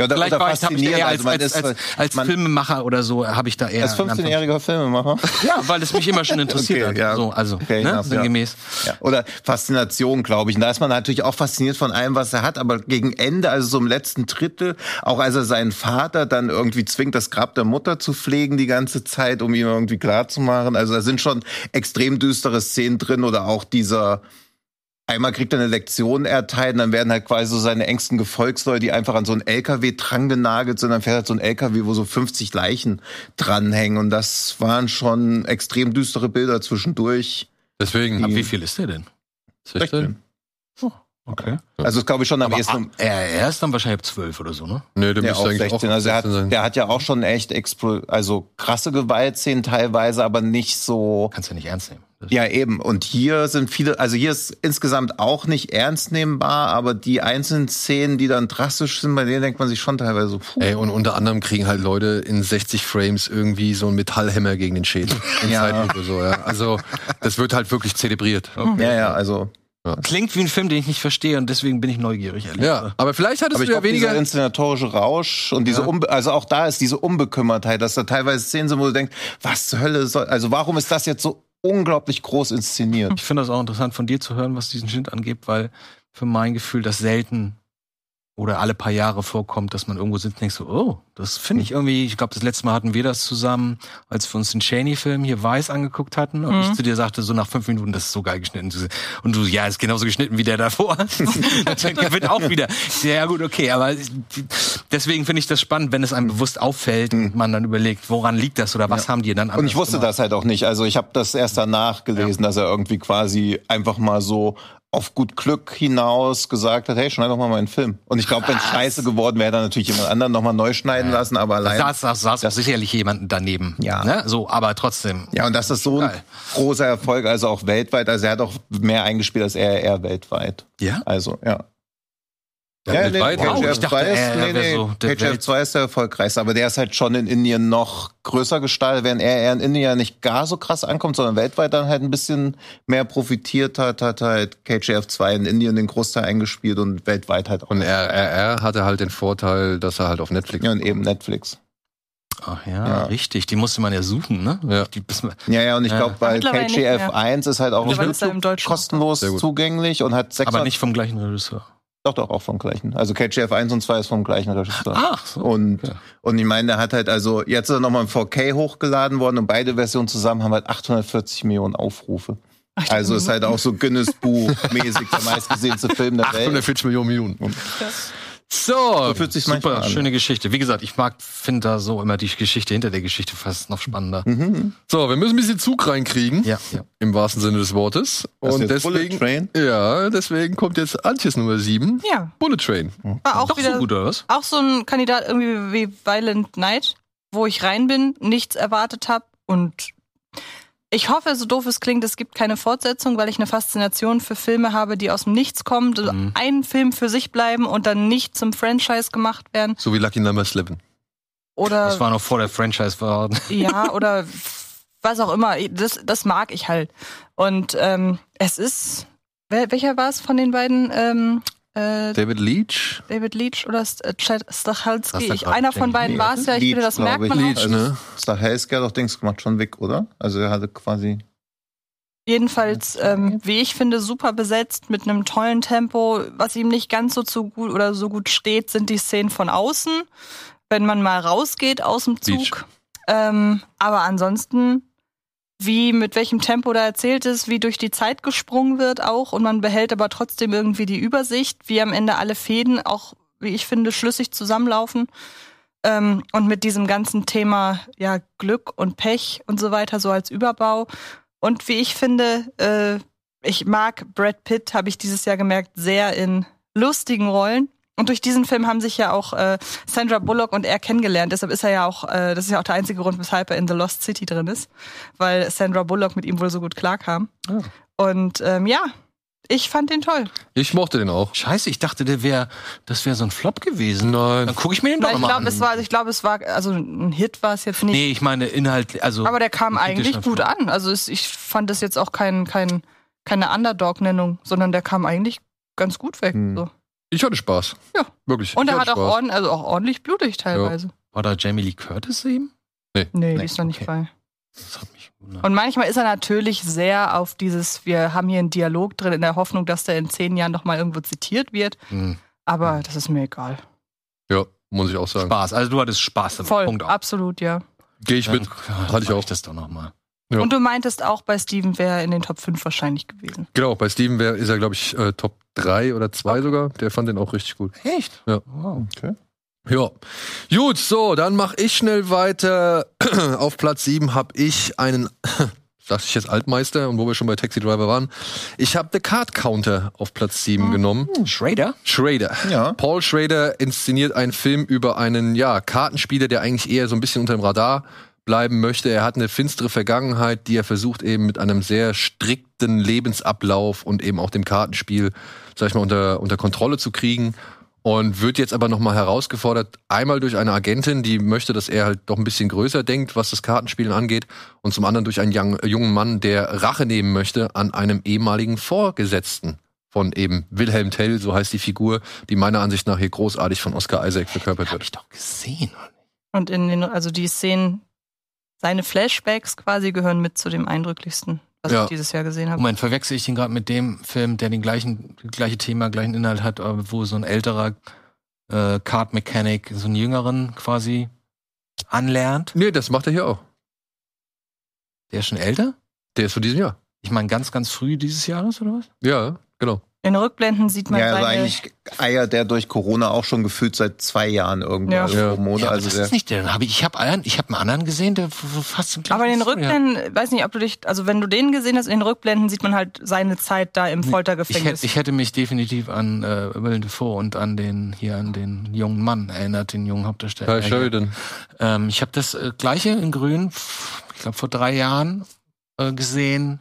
Ja, oder, vielleicht oder war ich, hab ich eher als, also als, ist, als, als Filmemacher oder so, habe ich da eher. als 15-jähriger Filmemacher. Ja, weil es mich immer schon interessiert Okay, hat. ja. So, also, Okay, ne, sinngemäß. Ja. Oder Faszination, glaube ich. Und da ist man natürlich auch fasziniert von allem, was er hat. Aber gegen Ende, also so im letzten Drittel, auch als er seinen Vater dann irgendwie zwingt, das Grab der Mutter zu pflegen die ganze Zeit, um ihm irgendwie klarzumachen. Also da sind schon extrem düstere Szenen drin oder auch dieser Einmal kriegt er eine Lektion erteilt und dann werden halt quasi so seine engsten Gefolgsleute, die einfach an so einen LKW dran genagelt sind. Dann fährt halt so ein LKW, wo so 50 Leichen dranhängen. Und das waren schon extrem düstere Bilder zwischendurch. Deswegen. Ab wie viel ist der denn? 16? Okay. Also das glaube ich schon am Aber ehesten. er, er ist dann wahrscheinlich ab 12 oder so, ne? Nee, der Ja, müsste auch eigentlich 16. auch Also er hat, 16 sein. der hat ja auch schon echt also krasse Gewaltszenen teilweise, aber nicht so. Kannst du ja nicht ernst nehmen. Ja, eben. Und hier sind viele, also hier ist insgesamt auch nicht ernst nehmbar, aber die einzelnen Szenen, die dann drastisch sind, bei denen denkt man sich schon teilweise so, puh. Ey, und unter anderem kriegen halt Leute in 60 Frames irgendwie so einen Metallhämmer gegen den Schädel. In Ja. Zeitlupe so, ja. Also, das wird halt wirklich zelebriert. Ja, ja, also. Klingt wie ein Film, den ich nicht verstehe und deswegen bin ich neugierig, ehrlich Ja, aber vielleicht hattest Aber du ja dieser weniger. inszenatorische Rausch und diese, Ja. Unbe also auch da ist diese Unbekümmertheit, dass da teilweise Szenen sind, wo du denkst, was zur Hölle soll, also warum ist das jetzt so unglaublich groß inszeniert? Ich finde das auch interessant von dir zu hören, was diesen Schnitt angeht, weil für mein Gefühl das selten oder alle paar Jahre vorkommt, dass man irgendwo sitzt und denkt so, oh, das finde ich irgendwie, ich glaube, das letzte Mal hatten wir das zusammen, als wir uns den Cheney-Film hier Weiß angeguckt hatten und ich zu dir sagte, so nach fünf Minuten, das ist so geil geschnitten. Und du, ja, ist genauso geschnitten wie der davor. Dann wird auch wieder. Ja, ja, gut, okay, aber deswegen finde ich das spannend, wenn es einem bewusst auffällt und man dann überlegt, woran liegt das oder was haben die dann Und anders ich wusste gemacht? das halt auch nicht. Also ich habe das erst danach gelesen, dass er irgendwie quasi einfach mal so auf gut Glück hinaus gesagt hat, hey, schneid doch mal meinen Film. Und ich glaube, wenn es scheiße geworden wäre, er natürlich jemand anderen nochmal neu schneiden lassen, aber allein. saß, saß, saß sicherlich jemanden daneben. Ja. Ne? So, aber trotzdem. Ja, und das ist so ein Geil. großer Erfolg, also auch weltweit. Also er hat auch mehr eingespielt als er, er weltweit. Ja? Also, ja. Ja, nee. Wow, ich dachte, 2 ist, er nee, nee, so der KGF Welt- 2 ist der erfolgreichste, aber der ist halt schon in Indien noch größer gestaltet, während er eher in Indien ja nicht gar so krass ankommt, sondern weltweit dann halt ein bisschen mehr profitiert hat, hat halt KGF 2 in Indien den Großteil eingespielt und weltweit halt auch. Und RRR hatte halt den Vorteil, dass er halt auf Netflix. Ja, und eben Netflix. Ach ja, Ja. richtig. Die musste man ja suchen, ne? Ja. Die, Ja, ja, und ich Ja. glaube, weil Mittlerweile nicht KGF mehr. 1 ist halt auch auf YouTube kostenlos zugänglich und hat 600, aber nicht vom gleichen Regisseur. Doch, doch, auch vom gleichen. Also KGF 1 und 2 ist vom gleichen Regisseur. Ach, so. Und, okay. und ich meine, der hat halt also, jetzt ist er nochmal in 4K hochgeladen worden und beide Versionen zusammen haben halt 840 Millionen Aufrufe. Also ist halt auch so Guinness Buch mäßig der meistgesehenste Film der Welt. 840 Millionen Minuten. So, So fühlt sich Super, an. schöne Geschichte. Wie gesagt, ich mag, finde da so immer die Geschichte hinter der Geschichte fast noch spannender. Mhm. so, wir müssen ein bisschen Zug reinkriegen. Ja, ja. Im wahrsten Sinne des Wortes. Das ist Und deswegen, Train? ja, deswegen kommt jetzt Antjes Nummer 7. Ja, Bullet Train. war auch Doch wieder so gut, oder was? auch so ein Kandidat irgendwie wie Violent Night, wo ich rein bin, nichts erwartet habe und ich hoffe, so doof es klingt, es gibt keine Fortsetzung, weil ich eine Faszination für Filme habe, die aus dem Nichts kommen, also Mhm. einen Film für sich bleiben und dann nicht zum Franchise gemacht werden. So wie Lucky Number 11. Oder Das war noch vor der Franchise war. ja, oder was auch immer. Das, das mag ich halt. Und ähm, es ist. Welcher war es von den beiden? Ähm, äh, David Leach. David Leach oder äh, Chad Stachelski? Ich, Stachelski, einer von beiden war es ja. Ich finde, das Leach, merkt man ich. auch. Leach, ne? Stahelski hat doch Dings gemacht, schon weg, oder? Also er hatte quasi. Jedenfalls, ähm, wie ich finde, super besetzt mit einem tollen Tempo. Was ihm nicht ganz so zu gut oder so gut steht, sind die Szenen von außen, wenn man mal rausgeht aus dem Leach. Zug. Ähm, aber ansonsten wie mit welchem Tempo da erzählt ist, wie durch die Zeit gesprungen wird auch und man behält aber trotzdem irgendwie die Übersicht, wie am Ende alle Fäden auch, wie ich finde, schlüssig zusammenlaufen. Ähm, und mit diesem ganzen Thema ja Glück und Pech und so weiter so als Überbau. Und wie ich finde, äh, ich mag Brad Pitt, habe ich dieses Jahr gemerkt, sehr in lustigen Rollen. Und durch diesen Film haben sich ja auch äh, Sandra Bullock und er kennengelernt. Deshalb ist er ja auch, äh, das ist ja auch der einzige Grund, weshalb er in The Lost City drin ist, weil Sandra Bullock mit ihm wohl so gut klarkam. Oh. Und ähm, ja, ich fand den toll. Ich mochte den auch. Scheiße, ich dachte, der wäre, das wäre so ein Flop gewesen. Nein. Dann gucke ich mir den doch ich mal glaube, an. es war, ich glaube, es war, also ein Hit war es jetzt nicht. nee, ich meine Inhalt, also. aber der kam eigentlich gut Flop. an. Also es, ich fand das jetzt auch kein, kein, keine Underdog-Nennung, sondern der kam eigentlich ganz gut weg. Hm. So. Ich hatte Spaß. Ja. Wirklich. Und ich er hat auch, ordn, also auch ordentlich blutig teilweise. War da Jamie Lee Curtis eben? Nee, Nee, die ist noch nicht okay. bei. Das hat mich gewundert. Und manchmal ist er natürlich sehr auf dieses, wir haben hier einen Dialog drin, in der Hoffnung, dass der in zehn Jahren noch mal irgendwo zitiert wird. Hm. Aber das ist mir egal. Ja, muss ich auch sagen. Spaß. Also du hattest Spaß damit. Voll, Punkt. absolut, ja. Gehe ich mit. Dann, Hatte ich auch. das doch noch mal. Ja. Und du meintest auch, bei Steven wäre er in den Top 5 wahrscheinlich gewesen. Genau, bei Steven wär, ist er, glaube ich, äh, Top 3 oder 2 sogar. Der fand den auch richtig gut. Echt? Ja. Wow. Ja. Gut, so, dann mache ich schnell weiter. Auf Platz 7 habe ich einen, dachte ich jetzt Altmeister, und wo wir schon bei Taxi Driver waren. Ich habe The Card Counter auf Platz 7 genommen. Schrader? Schrader. Ja. Paul Schrader inszeniert einen Film über einen, ja, Kartenspieler, der eigentlich eher so ein bisschen unter dem Radar bleiben möchte. Er hat eine finstere Vergangenheit, die er versucht eben mit einem sehr strikten Lebensablauf und eben auch dem Kartenspiel, sag ich mal, unter, unter Kontrolle zu kriegen. Und wird jetzt aber nochmal herausgefordert, einmal durch eine Agentin, die möchte, dass er halt doch ein bisschen größer denkt, was das Kartenspielen angeht, und zum anderen durch einen young, jungen Mann, der Rache nehmen möchte an einem ehemaligen Vorgesetzten von eben Wilhelm Tell, so heißt die Figur, die meiner Ansicht nach hier großartig von Oscar Isaac verkörpert Hab wird. ich doch gesehen. Und in den, also die Szenen, seine Flashbacks quasi gehören mit zu dem eindrücklichsten, was Ja. ich dieses Jahr gesehen habe. Moment, verwechsel ich den gerade mit dem Film, der den gleichen, gleiche Thema, gleichen Inhalt hat, aber wo so ein älterer äh, Card Mechanic so einen jüngeren quasi anlernt? Nee, das macht er hier auch. Der ist schon älter? Der ist von diesem Jahr. Ich meine, ganz, ganz früh dieses Jahres oder was? Ja, genau. In Rückblenden sieht man Ja, also seine, eigentlich eiert der durch Corona auch schon gefühlt seit zwei Jahren irgendwo Ja. Ja. rum, oder? Ja, also das ist nicht der. Hab ich ich habe einen, ich hab einen anderen gesehen, der fast im aber in den Rückblenden, weiß nicht, ob du dich, also wenn du den gesehen hast, in den Rückblenden sieht man halt seine Zeit da im Ich Foltergefängnis. hätte, ich hätte mich definitiv an äh, Willem Dafoe und an den hier an den jungen Mann erinnert, den jungen Hauptdarsteller. Kai Sheridan. Ähm, ich habe das äh, gleiche in Grün, ich glaube vor drei Jahren äh, gesehen,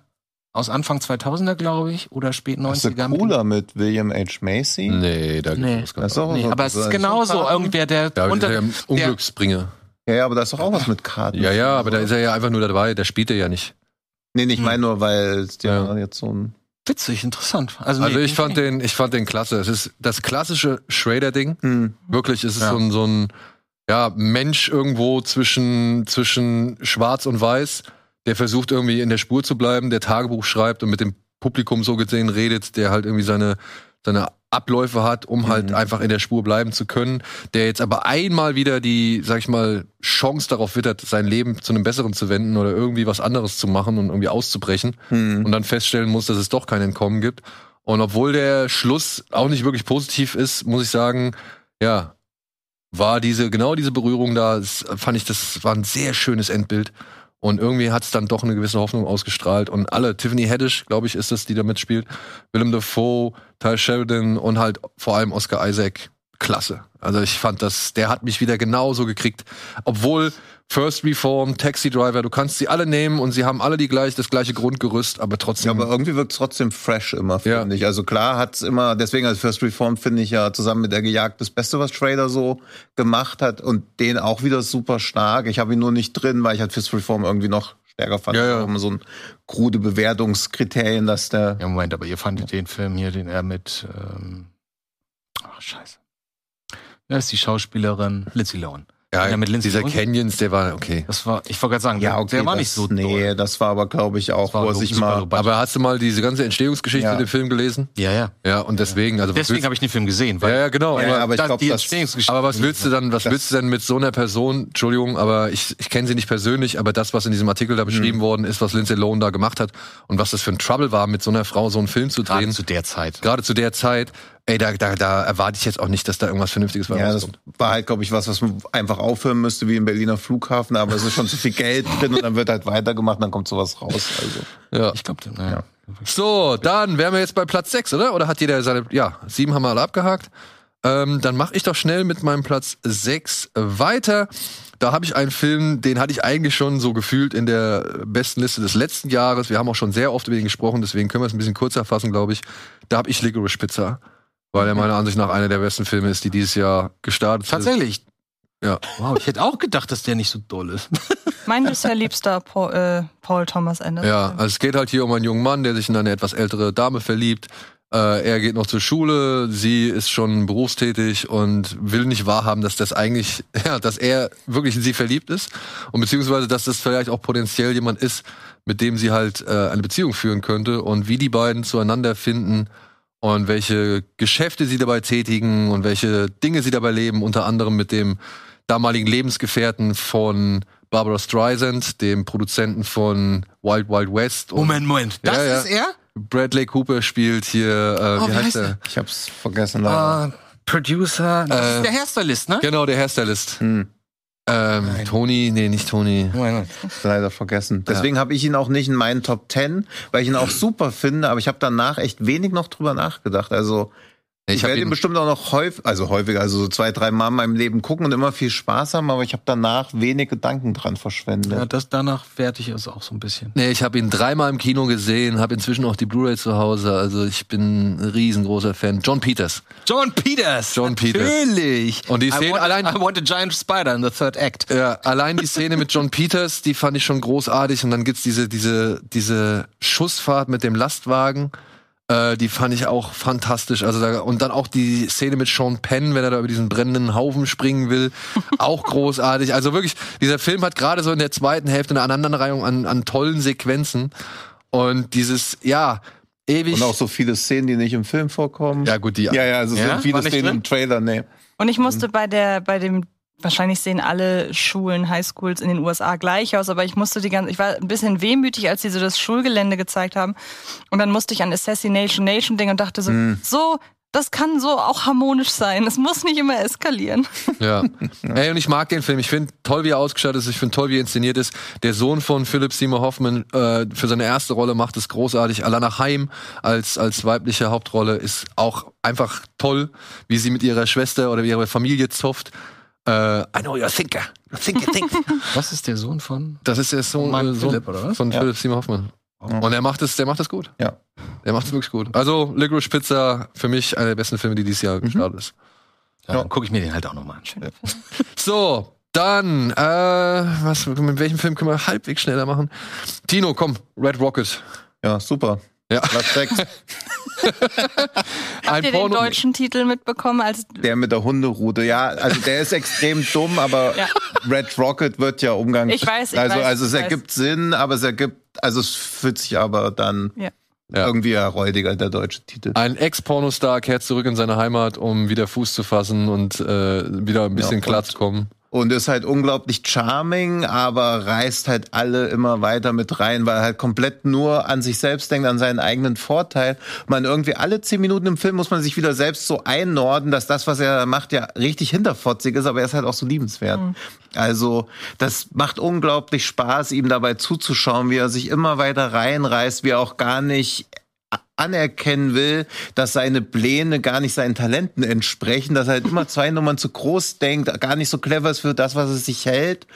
aus Anfang 2000er glaube ich oder spät ist der 90er. mit dem- cooler mit William H. Macy? Nee, da Nee. ist auch Nee, aber es ist genauso irgendwer der Da ist unter er ja ein Unglücksbringer. Ja, ja, aber da ist doch auch was mit Karten. Ja, ja, aber da ist er ja einfach nur dabei, der spielt er ja nicht. Nee, nee, ich Hm. meine nur, weil es ja, Ja. jetzt so ein. witzig, interessant. Also, Also nee, ich fand den, ich fand den klasse. Es ist das klassische Schrader-Ding. Hm. Wirklich, es ist Ja. so ein, so ein ja, Mensch irgendwo zwischen, zwischen Schwarz und Weiß, der versucht irgendwie in der Spur zu bleiben, der Tagebuch schreibt und mit dem Publikum so gesehen redet, der halt irgendwie seine, seine Abläufe hat, um halt Mhm. einfach in der Spur bleiben zu können, der jetzt aber einmal wieder die, sag ich mal, Chance darauf wittert, sein Leben zu einem besseren zu wenden oder irgendwie was anderes zu machen und irgendwie auszubrechen Hm. und dann feststellen muss, dass es doch kein Entkommen gibt. Und obwohl der Schluss auch nicht wirklich positiv ist, muss ich sagen, ja, war diese, genau diese Berührung da, fand ich, das war ein sehr schönes Endbild. Und irgendwie hat es dann doch eine gewisse Hoffnung ausgestrahlt. Und alle, Tiffany Haddish, glaube ich, ist es, die da mitspielt, Willem Dafoe, Ty Sheridan und halt vor allem Oscar Isaac, klasse. Also ich fand das, der hat mich wieder genauso gekriegt. Obwohl First Reform, Taxi Driver, du kannst sie alle nehmen und sie haben alle die gleich, das gleiche Grundgerüst, aber Ja, trotzdem. aber irgendwie wirkt es trotzdem fresh immer, Ja. finde ich. Also klar hat's immer, deswegen als First Reform finde ich ja zusammen mit der Gejagd das Beste, was Trader so gemacht hat und den auch wieder super stark. Ich habe ihn nur nicht drin, weil ich halt First Reform irgendwie noch stärker fand. Ja, ja. Immer so ein krude Bewertungskriterien, dass der Ja, Moment, aber ihr fandet den Film hier, den er mit. Ähm, ach, scheiße. Wer ist die Schauspielerin? Lindsay Lohan. Ja, Ja, mit Lindsay dieser. Canyons, der war okay. Das war, ich wollte gerade sagen, Ja, der- okay. der war das, nicht so Nee, doll. das war aber, glaube ich, auch, wo er sich mal. Aber hast du mal diese ganze Entstehungsgeschichte Ja. in dem Film gelesen? Ja, ja. Ja, und deswegen, also Deswegen habe ich den Film gesehen, weil ja, ja, genau. Ja, aber, aber ich glaube, die das. Entstehungsgeschichte. aber was willst du dann, was willst du denn mit so einer Person, Entschuldigung, aber ich, ich kenne sie nicht persönlich, aber das, was in diesem Artikel da beschrieben worden ist, was Lindsay Lohan da gemacht hat und was das für ein Trouble war, mit so einer Frau so einen Film zu gerade drehen, zu der Zeit. gerade zu der Zeit, ey, da, da, da erwarte ich jetzt auch nicht, dass da irgendwas Vernünftiges bei Ja, das war halt, glaube ich, was, was man einfach aufhören müsste, wie im Berliner Flughafen, aber es ist schon zu viel Geld drin und dann wird halt weitergemacht und dann kommt sowas raus. Also. Ja. Ich glaube, naja. So, dann wären wir jetzt bei Platz 6, oder? Oder hat jeder seine, ja, sieben haben wir alle abgehakt. Ähm, dann mache ich doch schnell mit meinem Platz 6 weiter. Da habe ich einen Film, den hatte ich eigentlich schon so gefühlt in der besten Liste des letzten Jahres. Wir haben auch schon sehr oft über ihn gesprochen, deswegen können wir es ein bisschen kürzer fassen, glaube ich. Da habe ich Licorice Pizza, weil er meiner Ansicht nach einer der besten Filme ist, die dieses Jahr gestartet sind. Tatsächlich. Ja. Wow, ich hätte auch gedacht, dass der nicht so doll ist. Mein bisher liebster Paul, äh, Paul Thomas Anderson. Ja, also es geht halt hier um einen jungen Mann, der sich in eine etwas ältere Dame verliebt. Äh, er geht noch zur Schule, sie ist schon berufstätig und will nicht wahrhaben, dass das eigentlich, ja, dass er wirklich in sie verliebt ist und beziehungsweise, dass das vielleicht auch potenziell jemand ist, mit dem sie halt äh, eine Beziehung führen könnte und wie die beiden zueinander finden und welche Geschäfte sie dabei tätigen und welche Dinge sie dabei leben, unter anderem mit dem damaligen Lebensgefährten von Barbara Streisand, dem Produzenten von Wild Wild West. Und Moment, Moment. Das Ja, ja. ist er? Bradley Cooper spielt hier, äh, Oh, wie, heißt der? Ich hab's vergessen. leider. Ah, Producer. Das Äh, ist der Hairstylist, ne? Genau, der Hairstylist. Hm. Ähm, Nein. Tony, nee, nicht Tony. Moment. leider vergessen. Deswegen habe ich ihn auch nicht in meinen Top 10, weil ich ihn auch super finde, aber ich habe danach echt wenig noch drüber nachgedacht. Also ich, werde ihn bestimmt auch noch häufig, also häufiger, also so zwei, drei Mal in meinem Leben gucken und immer viel Spaß haben, aber ich habe danach wenig Gedanken dran verschwendet. Ja, das danach werte ich es auch so ein bisschen. nee, ich habe ihn dreimal im Kino gesehen, habe inzwischen auch die Blu-ray zu Hause. Also ich bin ein riesengroßer Fan. John Peters. John Peters. John Peters. Natürlich. Und die I Szene want, allein- I want a giant spider in the third act. Ja, allein die Szene mit John Peters, die fand ich schon großartig. Und dann gibt's diese, diese, diese Schussfahrt mit dem Lastwagen. Äh, die fand ich auch fantastisch. Also da, und dann auch die Szene mit Sean Penn, wenn er da über diesen brennenden Haufen springen will, auch großartig. Also wirklich, dieser Film hat gerade so in der zweiten Hälfte eine Aneinanderreihung an, an tollen Sequenzen. Und dieses, ja, ewig. Und auch so viele Szenen, die nicht im Film vorkommen. ja, gut, die. ja, ja also Ja? so viele Szenen drin? im Trailer, nee. Und ich musste bei der, bei dem, wahrscheinlich sehen alle Schulen, Highschools in den USA gleich aus, aber ich musste die ganze, ich war ein bisschen wehmütig, als sie so das Schulgelände gezeigt haben. Und dann musste ich an Assassination Nation denken und dachte so, so, das kann so auch harmonisch sein. Es muss nicht immer eskalieren. Ja. Ey, und ich mag den Film. Ich finde toll, wie er ausgestattet ist. Ich finde toll, wie er inszeniert ist. Der Sohn von Philip Seymour Hoffman äh, für seine erste Rolle macht es großartig. Alana Haim als, als weibliche Hauptrolle ist auch einfach toll, wie sie mit ihrer Schwester oder ihrer Familie zofft. Äh, I know you're a thinker. Thinker, think. Was ist der Sohn von? Das ist der Sohn, Mann äh, Sohn Philipp, oder was? von Ja. Philip Seymour Hoffman. Und er macht es, der macht es gut. Ja. Der macht es wirklich gut. Also Licorice Pizza für mich einer der besten Filme, die dieses Jahr gestartet ist. Ja, dann gucke ich mir den halt auch nochmal an. So, dann, äh, was, mit welchem Film können wir halbwegs schneller machen? Tino, komm, Red Rocket. Ja, super. Ja. Platz 6, Habt ihr den deutschen Titel mitbekommen? Als der mit der Hunderute. Ja, also der ist extrem dumm, aber Ja. Red Rocket wird ja Umgang. Ich weiß, ich also, weiß, also es weiß. ergibt Sinn, aber es ergibt, also es fühlt sich aber dann Ja. Ja. irgendwie erräudiger, der deutsche Titel. Ein Ex-Pornostar kehrt zurück in seine Heimat, um wieder Fuß zu fassen und äh, wieder ein bisschen Ja, klar zu kommen. Und ist halt unglaublich charming, aber reißt halt alle immer weiter mit rein, weil er halt komplett nur an sich selbst denkt, an seinen eigenen Vorteil. Man irgendwie alle zehn Minuten im Film muss man sich wieder selbst so einnorden, dass das, was er macht, ja richtig hinterfotzig ist, aber er ist halt auch so liebenswert. Also, das macht unglaublich Spaß, ihm dabei zuzuschauen, wie er sich immer weiter reinreißt, wie er auch gar nicht anerkennen will, dass seine Pläne gar nicht seinen Talenten entsprechen, dass er halt immer zwei Nummern zu groß denkt, gar nicht so clever ist für das, was es sich hält.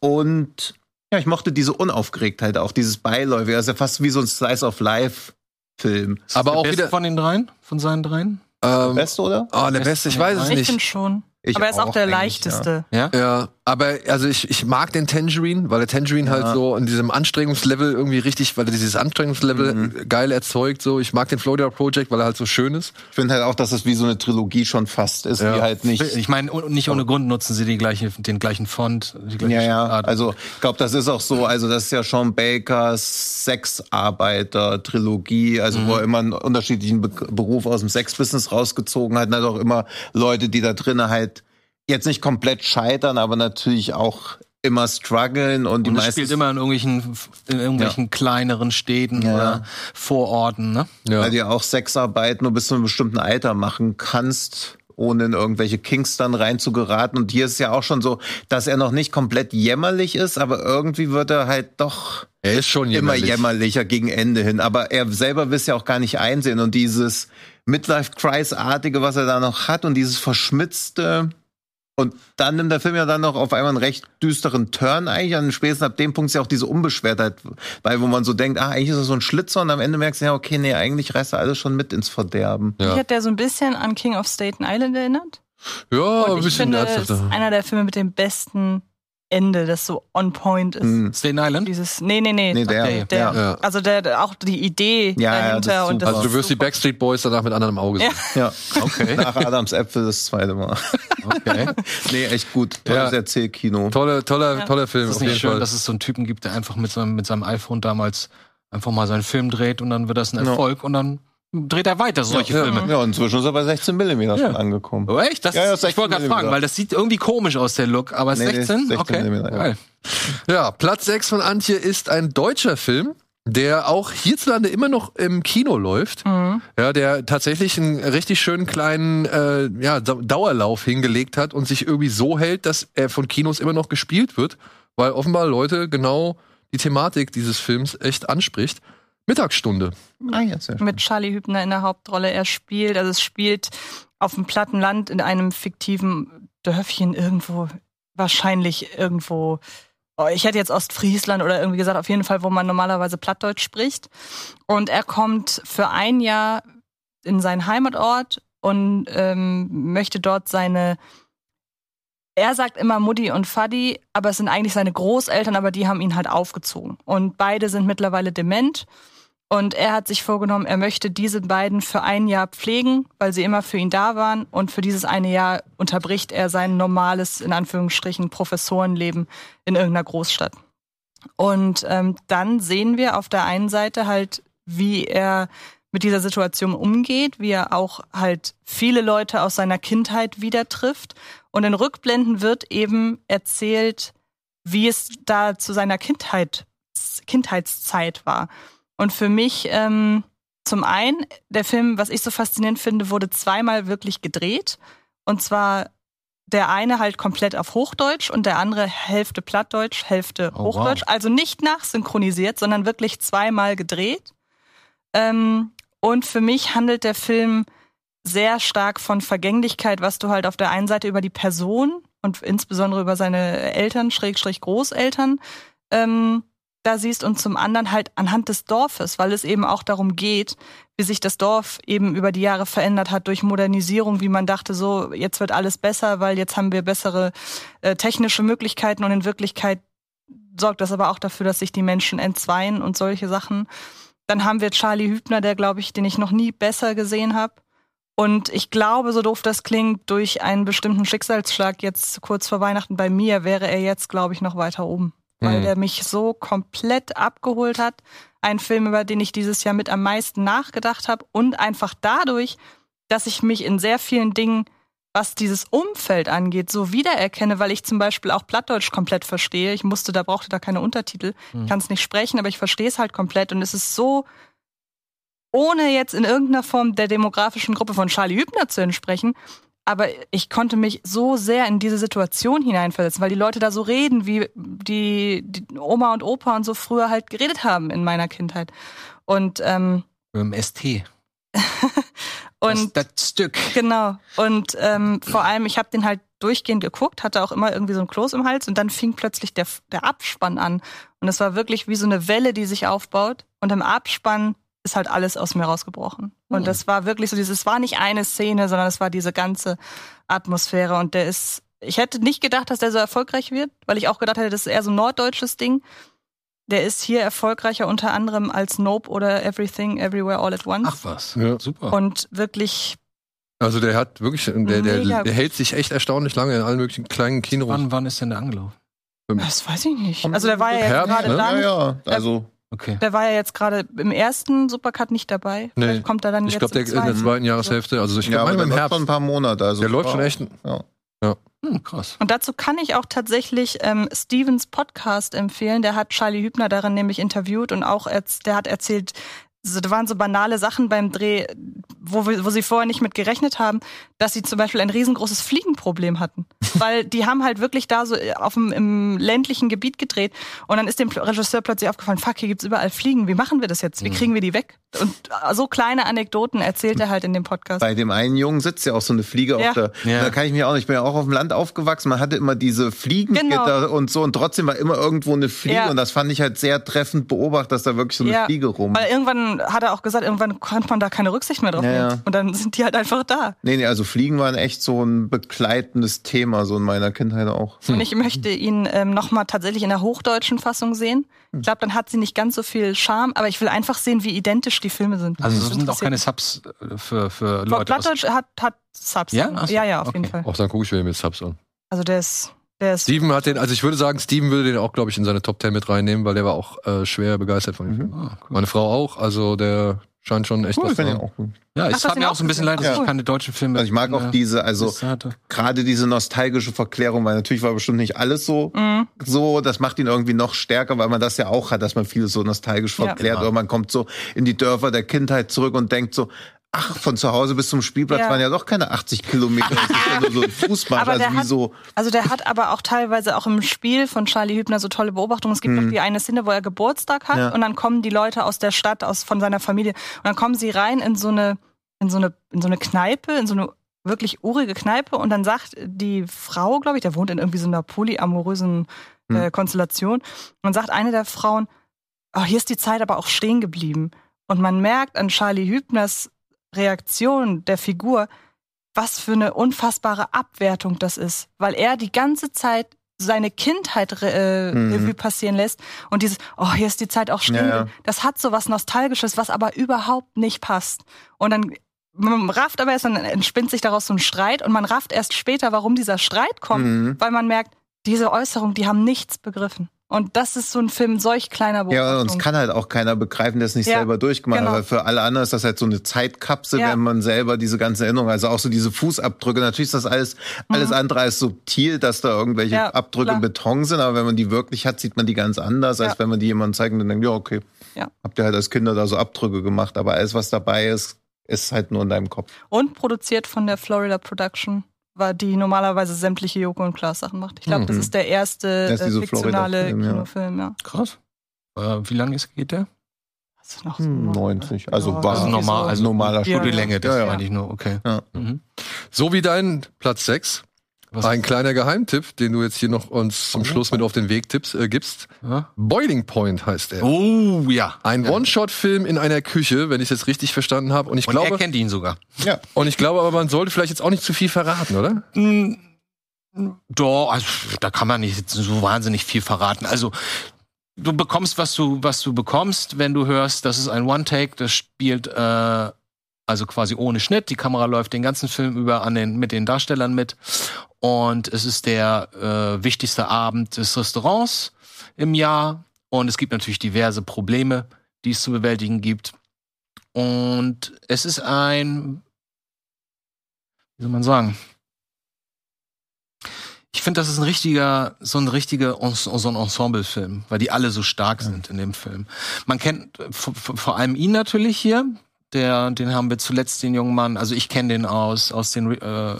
Und ja, ich mochte diese Unaufgeregtheit auch, dieses Beiläufige. Das ist ja fast wie so ein Slice of Life Film. Aber der auch Beste wieder. von den dreien? Von seinen dreien? Ähm, Beste, oder? oh, der Beste, ich weiß es ich nicht. finde schon. Ich Aber er ist auch der eigentlich, leichteste. Ja? Ja, aber also ich, ich mag den Tangerine, weil der Tangerine Ja. halt so in diesem Anstrengungslevel irgendwie richtig, weil er dieses Anstrengungslevel Mhm. geil erzeugt. So, ich mag den Florida Project, weil er halt so schön ist. Ich finde halt auch, dass es wie so eine Trilogie schon fast ist, Ja. die halt nicht. Ich meine, nicht ohne Grund nutzen sie die gleiche, den gleichen Font, die gleiche Ja, ja. Schriftart. Also ich glaube, das ist auch so. Also das ist ja Sean Bakers Sexarbeiter-Trilogie, also wo er immer einen unterschiedlichen Be Beruf aus dem Sexbusiness rausgezogen hat. Und hat auch immer Leute, die da drinnen halt jetzt nicht komplett scheitern, aber natürlich auch immer strugglen und die und das meisten spielt immer in irgendwelchen, in irgendwelchen kleineren Städten Ja. oder Vororten, ne? Ja. weil du ja auch Sexarbeit nur bis zu einem bestimmten Alter machen kannst, ohne in irgendwelche Kinks dann reinzugeraten. Und hier ist es ja auch schon so, dass er noch nicht komplett jämmerlich ist, aber irgendwie wird er halt doch Er ist schon immer jämmerlich. jämmerlicher gegen Ende hin. Aber er selber will es ja auch gar nicht einsehen. Und dieses Midlife-Crisis-artige, was er da noch hat und dieses verschmitzte. Und dann nimmt der Film ja dann noch auf einmal einen recht düsteren Turn eigentlich. An spätestens ab dem Punkt ist ja auch diese Unbeschwertheit, weil wo man so denkt, ah, eigentlich ist es so ein Schlitzer und am Ende merkst du ja, okay, nee, eigentlich reißt er alles schon mit ins Verderben. Ja. Mich hat der so ein bisschen an King of Staten Island erinnert. Ja, Und ein ich bisschen finde, es ist einer der Filme mit dem besten Ende, das so on point ist. Mhm. Staten Island? Dieses, nee, nee, nee. Nee, der, Okay. der, ja. Ja. Also der, der- auch die Idee Ja, ja, das dahinter ist und. Also du wirst die super. Backstreet Boys danach mit anderem Auge sehen. Ja, Okay. nach Adams Äpfel das zweite Mal. okay. nee, echt gut. Tolles Ja. Erzählkino. Toller, toller, Ja. toller Film, Ist es nicht schön, Fall. dass es so einen Typen gibt, der einfach mit seinem, mit seinem iPhone damals einfach mal seinen Film dreht und dann wird das ein Ja. Erfolg und dann dreht er weiter solche Ja. Filme. Ja, inzwischen ist er bei 16 mm schon angekommen. Oh, echt? Das, Ja, ja, ich wollte 16 gerade fragen, weil das sieht irgendwie komisch aus, der Look, aber Nee, nee, 16? 16 okay. Millimeter, ja. Geil. Ja, Platz 6 von Antje ist ein deutscher Film, der auch hierzulande immer noch im Kino läuft. Mhm. Ja, der tatsächlich einen richtig schönen kleinen äh, ja, Dau- Dauerlauf hingelegt hat und sich irgendwie so hält, dass er von Kinos immer noch gespielt wird, weil offenbar Leute genau die Thematik dieses Films echt anspricht. Mittagsstunde. Ah, ja, sehr schön. mit Charlie Hübner in der Hauptrolle. Er spielt, also es spielt auf dem platten Land in einem fiktiven Dörfchen irgendwo, wahrscheinlich irgendwo. oh, Ich hätte jetzt Ostfriesland oder irgendwie gesagt, auf jeden Fall, wo man normalerweise Plattdeutsch spricht. Und er kommt für ein Jahr in seinen Heimatort und ähm, möchte dort seine er sagt immer Mutti und Faddy, aber es sind eigentlich seine Großeltern, aber die haben ihn halt aufgezogen. Und beide sind mittlerweile dement. Und er hat sich vorgenommen, er möchte diese beiden für ein Jahr pflegen, weil sie immer für ihn da waren. Und für dieses eine Jahr unterbricht er sein normales, in Anführungsstrichen, Professorenleben in irgendeiner Großstadt. Und ähm, dann sehen wir auf der einen Seite halt, wie er mit dieser Situation umgeht, wie er auch halt viele Leute aus seiner Kindheit wieder trifft. Und in Rückblenden wird eben erzählt, wie es da zu seiner Kindheit, Kindheitszeit war. Und für mich, ähm, zum einen, der Film, was ich so faszinierend finde, wurde zweimal wirklich gedreht. Und zwar der eine halt komplett auf Hochdeutsch und der andere Hälfte Plattdeutsch, Hälfte Oh, wow. Hochdeutsch. Also nicht nachsynchronisiert, sondern wirklich zweimal gedreht. Ähm, und für mich handelt der Film sehr stark von Vergänglichkeit, was du halt auf der einen Seite über die Person und insbesondere über seine Eltern, Schrägstrich Großeltern, ähm, da siehst und zum anderen halt anhand des Dorfes, weil es eben auch darum geht, wie sich das Dorf eben über die Jahre verändert hat durch Modernisierung, wie man dachte, so jetzt wird alles besser, weil jetzt haben wir bessere äh, technische Möglichkeiten und in Wirklichkeit sorgt das aber auch dafür, dass sich die Menschen entzweien und solche Sachen. Dann haben wir Charlie Hübner, der glaube ich, den ich noch nie besser gesehen habe. Und ich glaube, so doof das klingt, durch einen bestimmten Schicksalsschlag jetzt kurz vor Weihnachten bei mir wäre er jetzt, glaube ich, noch weiter oben. Weil Mhm. der mich so komplett abgeholt hat. Ein Film, über den ich dieses Jahr mit am meisten nachgedacht habe. Und einfach dadurch, dass ich mich in sehr vielen Dingen, was dieses Umfeld angeht, so wiedererkenne, weil ich zum Beispiel auch Plattdeutsch komplett verstehe. Ich musste, da brauchte da keine Untertitel. Mhm. Kann es nicht sprechen, aber ich verstehe es halt komplett. Und es ist so ohne jetzt in irgendeiner Form der demografischen Gruppe von Charlie Hübner zu entsprechen, aber ich konnte mich so sehr in diese Situation hineinversetzen, weil die Leute da so reden, wie die, die Oma und Opa und so früher halt geredet haben in meiner Kindheit. Und, ähm, Im ST. und das, das Stück. Genau. Und ähm, vor allem, ich habe den halt durchgehend geguckt, hatte auch immer irgendwie so ein Kloß im Hals und dann fing plötzlich der, der Abspann an. Und es war wirklich wie so eine Welle, die sich aufbaut. Und im Abspann ist halt alles aus mir rausgebrochen. Und Mhm. das war wirklich so dieses, es war nicht eine Szene, sondern es war diese ganze Atmosphäre. Und der ist, ich hätte nicht gedacht, dass der so erfolgreich wird, weil ich auch gedacht hätte, das ist eher so ein norddeutsches Ding. Der ist hier erfolgreicher unter anderem als Nope oder Everything Everywhere All at Once. Ach was. Ja. Super. Und wirklich, Also der hat wirklich, der, der, der hält sich echt erstaunlich lange in allen möglichen kleinen Kinos. wann, wann ist denn der angelaufen? das weiß ich nicht. Also der war ja jetzt Herbst, gerade ne? dann, Ja, ja, also Okay. der war ja jetzt gerade im ersten Supercut nicht dabei. Nee. Vielleicht kommt er dann Ich jetzt glaube, der im in der zweiten. zweiten Jahreshälfte, also ich ja, glaube, im läuft schon Herbst. ein paar Monate. Also Der läuft schon echt. Ja. Hm, krass. Und dazu kann ich auch tatsächlich ähm, Stevens Podcast empfehlen. Der hat Charlie Hübner darin nämlich interviewt und auch der hat erzählt, so, da waren so banale Sachen beim Dreh, wo, wir- wo sie vorher nicht mit gerechnet haben, dass sie zum Beispiel ein riesengroßes Fliegenproblem hatten. Weil die haben halt wirklich da so auf dem, im ländlichen Gebiet gedreht und dann ist dem Regisseur plötzlich aufgefallen, fuck, hier gibt's überall Fliegen, wie machen wir das jetzt? Wie kriegen wir die weg? Und äh, so kleine Anekdoten erzählt er halt in dem Podcast. Bei dem einen Jungen sitzt ja auch so eine Fliege Ja. auf der. Ja. Da kann ich mir auch nicht. Ich bin ja auch auf dem Land aufgewachsen. Man hatte immer diese Fliegengitter Genau. und so und trotzdem war immer irgendwo eine Fliege Ja. und das fand ich halt sehr treffend beobachtet, dass da wirklich so eine Ja, Fliege rum. Weil irgendwann hat er auch gesagt, irgendwann konnte man da keine Rücksicht mehr drauf Ja, nehmen. ja. Und dann sind die halt einfach da. Nee, nee, also Fliegen waren echt so ein begleitendes Thema, so in meiner Kindheit auch. Und ich möchte ihn ähm, nochmal tatsächlich in der hochdeutschen Fassung sehen. Ich glaube, dann hat sie nicht ganz so viel Charme, aber ich will einfach sehen, wie identisch die Filme sind. Also es sind auch keine Subs äh, für, für. Leute. Blattdeutsch hat, hat Subs. Ja? so, ja, ja, auf okay. jeden Fall. Auch dann gucke ich mir mit Subs an. Also der ist Steven hat den, also ich würde sagen, Steven würde den auch, glaube ich, in seine Top 10 mit reinnehmen, weil der war auch äh, schwer begeistert von dem Film. Ah, cool. Meine Frau auch, also der scheint schon echt Cool, was ich finde ihn auch gut. Ja, Ach, es tat mir auch so ein bisschen leid, dass gesehen. ich keine deutschen Filme Also ich mag auch diese, also gerade diese nostalgische Verklärung, weil natürlich war bestimmt nicht alles so, Mhm. so, das macht ihn irgendwie noch stärker, weil man das ja auch hat, dass man vieles so nostalgisch Ja. verklärt Ja. oder man kommt so in die Dörfer der Kindheit zurück und denkt so, ach, von zu Hause bis zum Spielplatz Ja. waren ja doch keine 80 Kilometer, das ist ja nur so ein Fußmarsch, Aber also hat- so, Also der hat aber auch teilweise auch im Spiel von Charlie Hübner so tolle Beobachtungen. Es gibt Mhm. doch die eine Szene, wo er Geburtstag hat Ja. und dann kommen die Leute aus der Stadt, aus von seiner Familie und dann kommen sie rein in so eine in so eine in so eine Kneipe, in so eine wirklich urige Kneipe und dann sagt die Frau, glaube ich, der wohnt in irgendwie so einer polyamorösen äh, Hm. Konstellation und sagt eine der Frauen, oh, hier ist die Zeit aber auch stehen geblieben und man merkt an Charlie Hübners Reaktion der Figur, was für eine unfassbare Abwertung das ist, weil er die ganze Zeit seine Kindheit äh, Mhm. Revue passieren lässt und dieses, oh, hier ist die Zeit auch stehen. Ja, ja. Das hat so was Nostalgisches, was aber überhaupt nicht passt. Und dann man rafft aber erst, dann entspinnt sich daraus so ein Streit und man rafft erst später, warum dieser Streit kommt, Mhm. weil man merkt, diese Äußerung, die haben nichts begriffen. Und das ist so ein Film solch kleiner Ja, und es Beobachtung. kann halt auch keiner begreifen, der es nicht Ja, selber durchgemacht hat. genau. Aber für alle anderen ist das halt so eine Zeitkapsel, Ja. wenn man selber diese ganzen Erinnerungen, also auch so diese Fußabdrücke. Natürlich ist das alles, alles andere als subtil, dass da irgendwelche Mhm. Ja, Abdrücke klar. im Beton sind. Aber wenn man die wirklich hat, sieht man die ganz anders, als Ja. wenn man die jemandem zeigt und dann denkt, ja, okay. Ja. Habt ihr halt als Kinder da so Abdrücke gemacht. Aber alles, was dabei ist, ist halt nur in deinem Kopf. Und produziert von der Florida Production, war die normalerweise sämtliche Joko und Klaas Sachen macht. Ich glaube, das Mhm. ist der erste Das ist äh, fiktionale ja. Kinofilm, ja. Krass. Äh, wie lange ist, geht der? Das ist noch so Hm, 90. Also Ja, war Also normal, so. also normaler Ja, Gute ja. Das Ja, ja. meine ich nur, okay. Ja. Mhm. So wie dein Platz 6. Was- Ein kleiner Geheimtipp, den du jetzt hier noch uns zum Schluss mit auf den Weg tippst, äh, gibst. Ja? Boiling Point heißt er. Oh, ja. Ein ja. One-Shot-Film in einer Küche, wenn ich es jetzt richtig verstanden habe. Und ich Und er glaube, kennt ihn sogar. Ja. und ich glaube, aber man sollte vielleicht jetzt auch nicht zu viel verraten, oder? Mm, Doch, also, da kann man nicht so wahnsinnig viel verraten. Also, du bekommst, was du, was du bekommst, wenn du hörst, das ist ein One-Take, das spielt äh, also quasi ohne Schnitt. Die Kamera läuft den ganzen Film über an den, mit den Darstellern mit. Und es ist der äh, wichtigste Abend des Restaurants im Jahr. Und es gibt natürlich diverse Probleme, die es zu bewältigen gibt. Und es ist ein, wie soll man sagen? Ich finde, das ist ein richtiger, so ein richtiger, so ein Ensemble-Film, weil die alle so stark sind in dem Film. Man kennt vor allem ihn natürlich hier. Der, den haben wir zuletzt den jungen Mann, also ich kenne den aus aus den äh,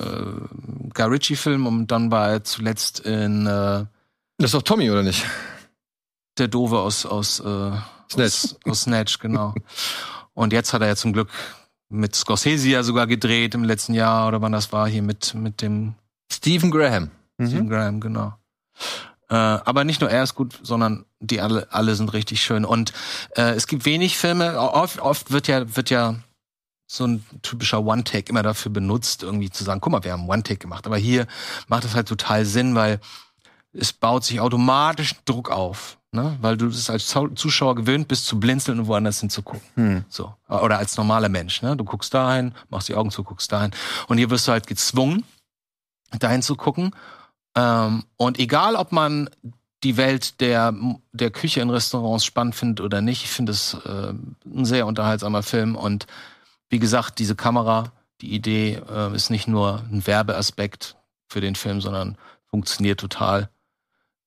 Guy Ritchie-Filmen und dann war er zuletzt in äh, Das ist doch Tommy, oder nicht? der Dove aus aus äh, Snatch. Aus, aus Snatch, genau. Und jetzt hat er ja zum Glück mit Scorsese ja sogar gedreht im letzten Jahr oder wann das war hier mit mit dem Stephen Graham. Stephen Graham, genau. Äh, aber nicht nur er ist gut, sondern die alle, alle sind richtig schön. Und äh, es gibt wenig Filme, oft, oft wird ja, wird ja so ein typischer One-Take immer dafür benutzt, irgendwie zu sagen, guck mal, wir haben One-Take gemacht. Aber hier macht das halt total Sinn, weil es baut sich automatisch Druck auf. Ne? Weil du es als Zuschauer gewöhnt bist, zu blinzeln und woanders hinzugucken. Hm. So. Oder als normaler Mensch. Ne? Du guckst dahin, machst die Augen zu, guckst dahin. Und hier wirst du halt gezwungen, dahin zu gucken. Ähm, und egal, ob man die Welt der, der Küche in Restaurants spannend findet oder nicht, ich finde es äh, ein sehr unterhaltsamer Film. Und wie gesagt, diese Kamera, die Idee äh, ist nicht nur ein Werbeaspekt für den Film, sondern funktioniert total.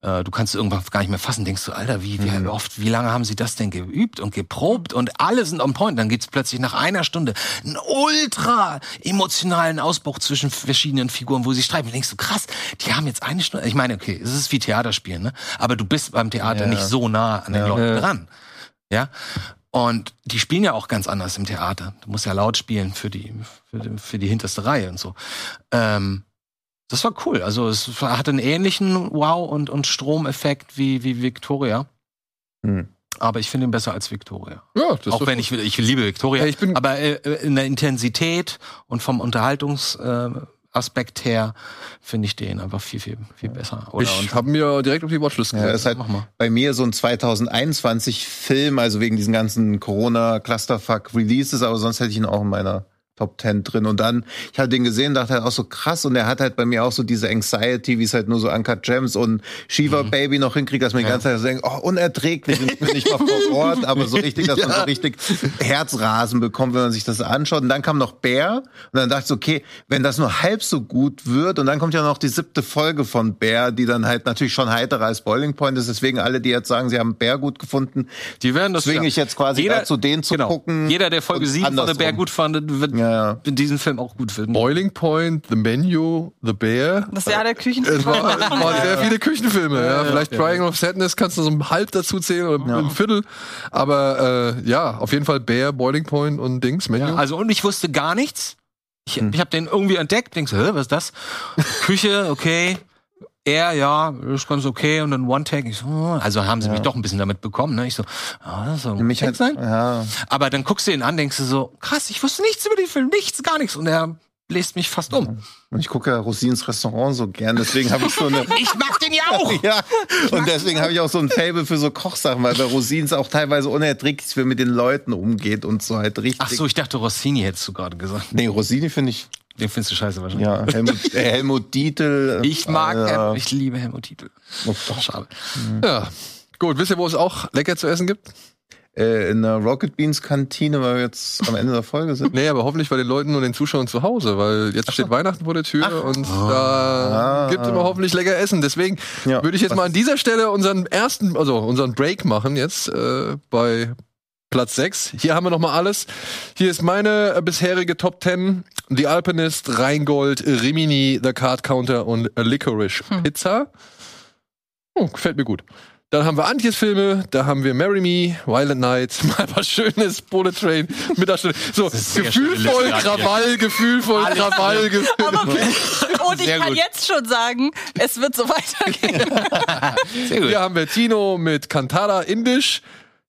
Äh, du kannst irgendwann gar nicht mehr fassen, denkst du, Alter, wie, wie Mhm. oft, wie lange haben sie das denn geübt und geprobt und alle sind on point. Dann gibt's plötzlich nach einer Stunde einen ultra emotionalen Ausbruch zwischen verschiedenen Figuren, wo sie streiten. Und denkst du, krass, die haben jetzt eine Stunde. Ich meine, okay, es ist wie Theaterspielen, ne? Aber du bist beim Theater Ja. nicht so nah an den Ja. Leuten dran. Ja. Und die spielen ja auch ganz anders im Theater. Du musst ja laut spielen für die, für die, für die hinterste Reihe und so. Ähm, das war cool. Also es hatte einen ähnlichen Wow- und, und Stromeffekt wie, wie Victoria. Hm. Aber ich finde ihn besser als Victoria. Ja, das ist auch wenn ich, ich liebe Victoria. Ja, ich bin- aber äh, in der Intensität und vom Unterhaltungsaspekt äh, her finde ich den einfach viel, viel, viel besser. Oder Ich und- habe mir direkt auf die Watchlist Ja, gesetzt. ist halt Mach mal. bei mir so ein 2021-Film, also wegen diesen ganzen Corona-Clusterfuck-Releases, aber sonst hätte ich ihn auch in meiner Top 10 drin. Und dann, ich hatte den gesehen, dachte halt auch so krass und er hat halt bei mir auch so diese Anxiety, wie es halt nur so Uncut Gems und Shiva Baby noch hinkriegt, dass man die ganze Zeit so denkt, oh, unerträglich, und ich bin nicht mal vor Ort, aber so richtig, dass man so richtig Herzrasen bekommt, wenn man sich das anschaut. Und dann kam noch Bear und dann dachte ich so, okay, wenn das nur halb so gut wird und dann kommt ja noch die siebte Folge von Bear, die dann halt natürlich schon heiterer als Boiling Point ist. Deswegen alle, die jetzt sagen, sie haben Bear gut gefunden, Die werden das zwinge ja. ich jetzt quasi dazu, den zu genau. gucken. Jeder, der Folge und 7 von der. Bär gut fand, wird Ja, ja. in diesem Film auch gut finden. Boiling Point, The Menu, The Bear. Das Jahr der Küchen. Es war, es waren sehr viele Küchenfilme. Ja, Vielleicht Triangle of Sadness kannst du so ein halb dazu zählen oder ein Viertel. Aber äh, ja, auf jeden Fall Bear, Boiling Point und Dings, Menu. Ja, also und ich wusste gar nichts. Ich, ich habe den irgendwie entdeckt, denkst, hä, was ist das? Küche, okay. Er, ja, ist ganz okay. Und dann One Tag, ich so, oh. also haben sie mich doch ein bisschen damit bekommen. Ne? Ich so, ah, das soll Mich Text halt, sein. ja. Aber dann guckst du ihn an, denkst du so, krass, ich wusste nichts über den Film, nichts, gar nichts. Und er bläst mich fast um. Und ich gucke ja Rosins Restaurant so gern, deswegen habe ich so eine. Ich mag den ja auch. Ja, und deswegen habe ich auch so ein Fable für so Kochsachen, weil bei Rosins auch teilweise unerträglich wie er mit den Leuten umgeht und so halt richtig. Ach so, ich dachte Rossini hättest du gerade gesagt. Nee, Rosini finde ich, Den findest du scheiße wahrscheinlich. ja, Helmut, äh, Helmut Dietl. Ich mag äh, Helmut, ich liebe Helmut Titel. oh. Schade. Ja. Gut, wisst ihr, wo es auch lecker zu essen gibt? Äh, in der Rocket Beans Kantine, weil wir jetzt am Ende der Folge sind. Nee, aber hoffentlich bei den Leuten und den Zuschauern zu Hause, weil jetzt steht Weihnachten vor der Tür und da Ah. gibt es immer hoffentlich lecker Essen. Deswegen Ja. würde ich jetzt mal an dieser Stelle unseren ersten, also unseren Break machen jetzt äh, bei Platz 6. Hier haben wir noch mal alles. Hier ist meine äh, bisherige Top 10. The Alpinist, Rheingold, Rimini, The Card Counter und Licorice Pizza. Oh, gefällt mir gut. Dann haben wir Antjes Filme, da haben wir Marry Me, Violent Night, mal was Schönes, Bullet Train, Mittagsstunde. So, gefühlvoll. Krawall, gefühlvoll Krawall. Ge Aber und ich Sehr kann gut. jetzt schon sagen, es wird so weitergehen. Sehr gut. Hier haben wir Tino mit Cantata Indisch,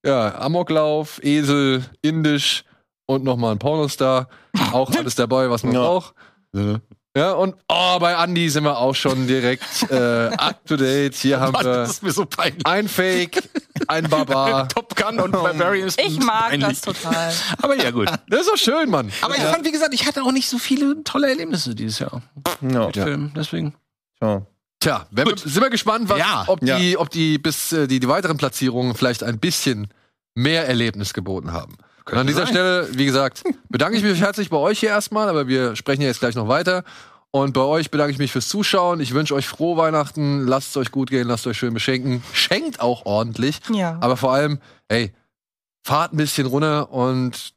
ja, Amoklauf, Esel, Indisch und nochmal ein Pornostar. Auch alles dabei, was man Ja. braucht. Ja, und oh, bei Andy sind wir auch schon direkt äh, up to date. Hier haben Mann, wir das ist mir so peinlich. ein Fake, ein Barbar. Top Gun und Barbarian ist Ich mag peinlich. das total. Aber ja, gut. Das ist doch schön, Mann. Aber ich fand, wie gesagt, ich hatte auch nicht so viele tolle Erlebnisse dieses Jahr Ja. mit Filmen. Deswegen. ja. Tja, wir, sind wir gespannt, was, Ja. ob, Ja. die, ob die bis äh, die, die weiteren Platzierungen vielleicht ein bisschen mehr Erlebnis geboten haben. Und an dieser sein. Stelle, wie gesagt, bedanke ich mich herzlich bei euch hier erstmal, aber wir sprechen ja jetzt gleich noch weiter. Und bei euch bedanke ich mich fürs Zuschauen. Ich wünsche euch frohe Weihnachten. Lasst es euch gut gehen, lasst euch schön beschenken. Schenkt auch ordentlich. Ja. Aber vor allem, ey, fahrt ein bisschen runter und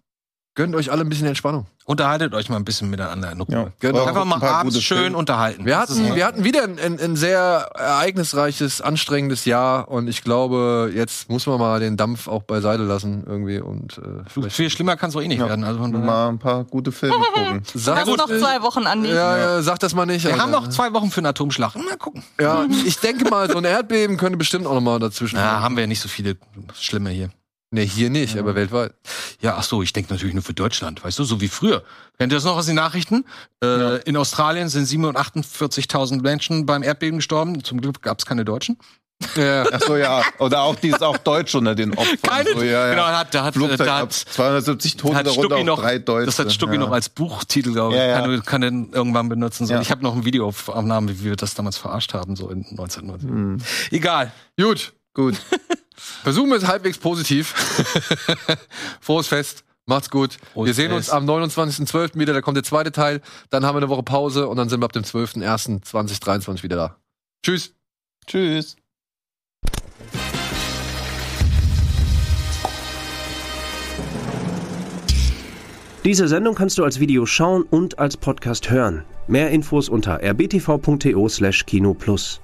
gönnt euch alle ein bisschen Entspannung. Unterhaltet euch mal ein bisschen miteinander. Ja. Genau. Einfach Ein mal paar abends schön Filme. unterhalten. Wir hatten, ja- wir hatten wieder ein, ein, ein sehr ereignisreiches, anstrengendes Jahr und ich glaube, jetzt muss man mal den Dampf auch beiseite lassen irgendwie und äh, viel schlimmer kann es auch eh nicht werden. Also Mal ein paar gute Filme gucken. sag Wir haben das noch nicht. zwei Wochen, Andi. Ja, ja, sag das mal nicht. Wir Alter. haben noch zwei Wochen für einen Atomschlag. Mal gucken. Ja, ich denke mal, so ein Erdbeben könnte bestimmt auch noch mal dazwischen. Ja, haben wir ja nicht so viele schlimme hier. Nee, hier nicht, aber weltweit. Ja, ach so, ich denke natürlich nur für Deutschland, weißt du, so wie früher. Kennt ihr das noch aus den Nachrichten? Äh, In Australien sind 748.000 Menschen beim Erdbeben gestorben. Zum Glück gab es keine Deutschen. Ja. Ach so, ja. Oder auch die ist auch Deutsch unter den Opfern. Keine, so, ja, ja. genau, da hat, da hat, Flugzeug da hat 270 Tote, hat darunter noch, drei Deutsche. das hat Stucki ja. noch als Buchtitel, glaube ich. Ja, ja. Kann, kann den irgendwann benutzen. So. Ja. Ich habe noch ein Videoaufnahme, wie wir das damals verarscht haben, so in 1990. Hm. Egal. Gut, Gut. versuchen wir es halbwegs positiv. Frohes Fest. Macht's gut. Frohes wir sehen uns am 29.12. wieder. Da kommt der zweite Teil. Dann haben wir eine Woche Pause und dann sind wir ab dem 12.01.2023 wieder da. Tschüss. Tschüss. Diese Sendung kannst du als Video schauen und als Podcast hören. Mehr Infos unter rbtv.to/kinoplus.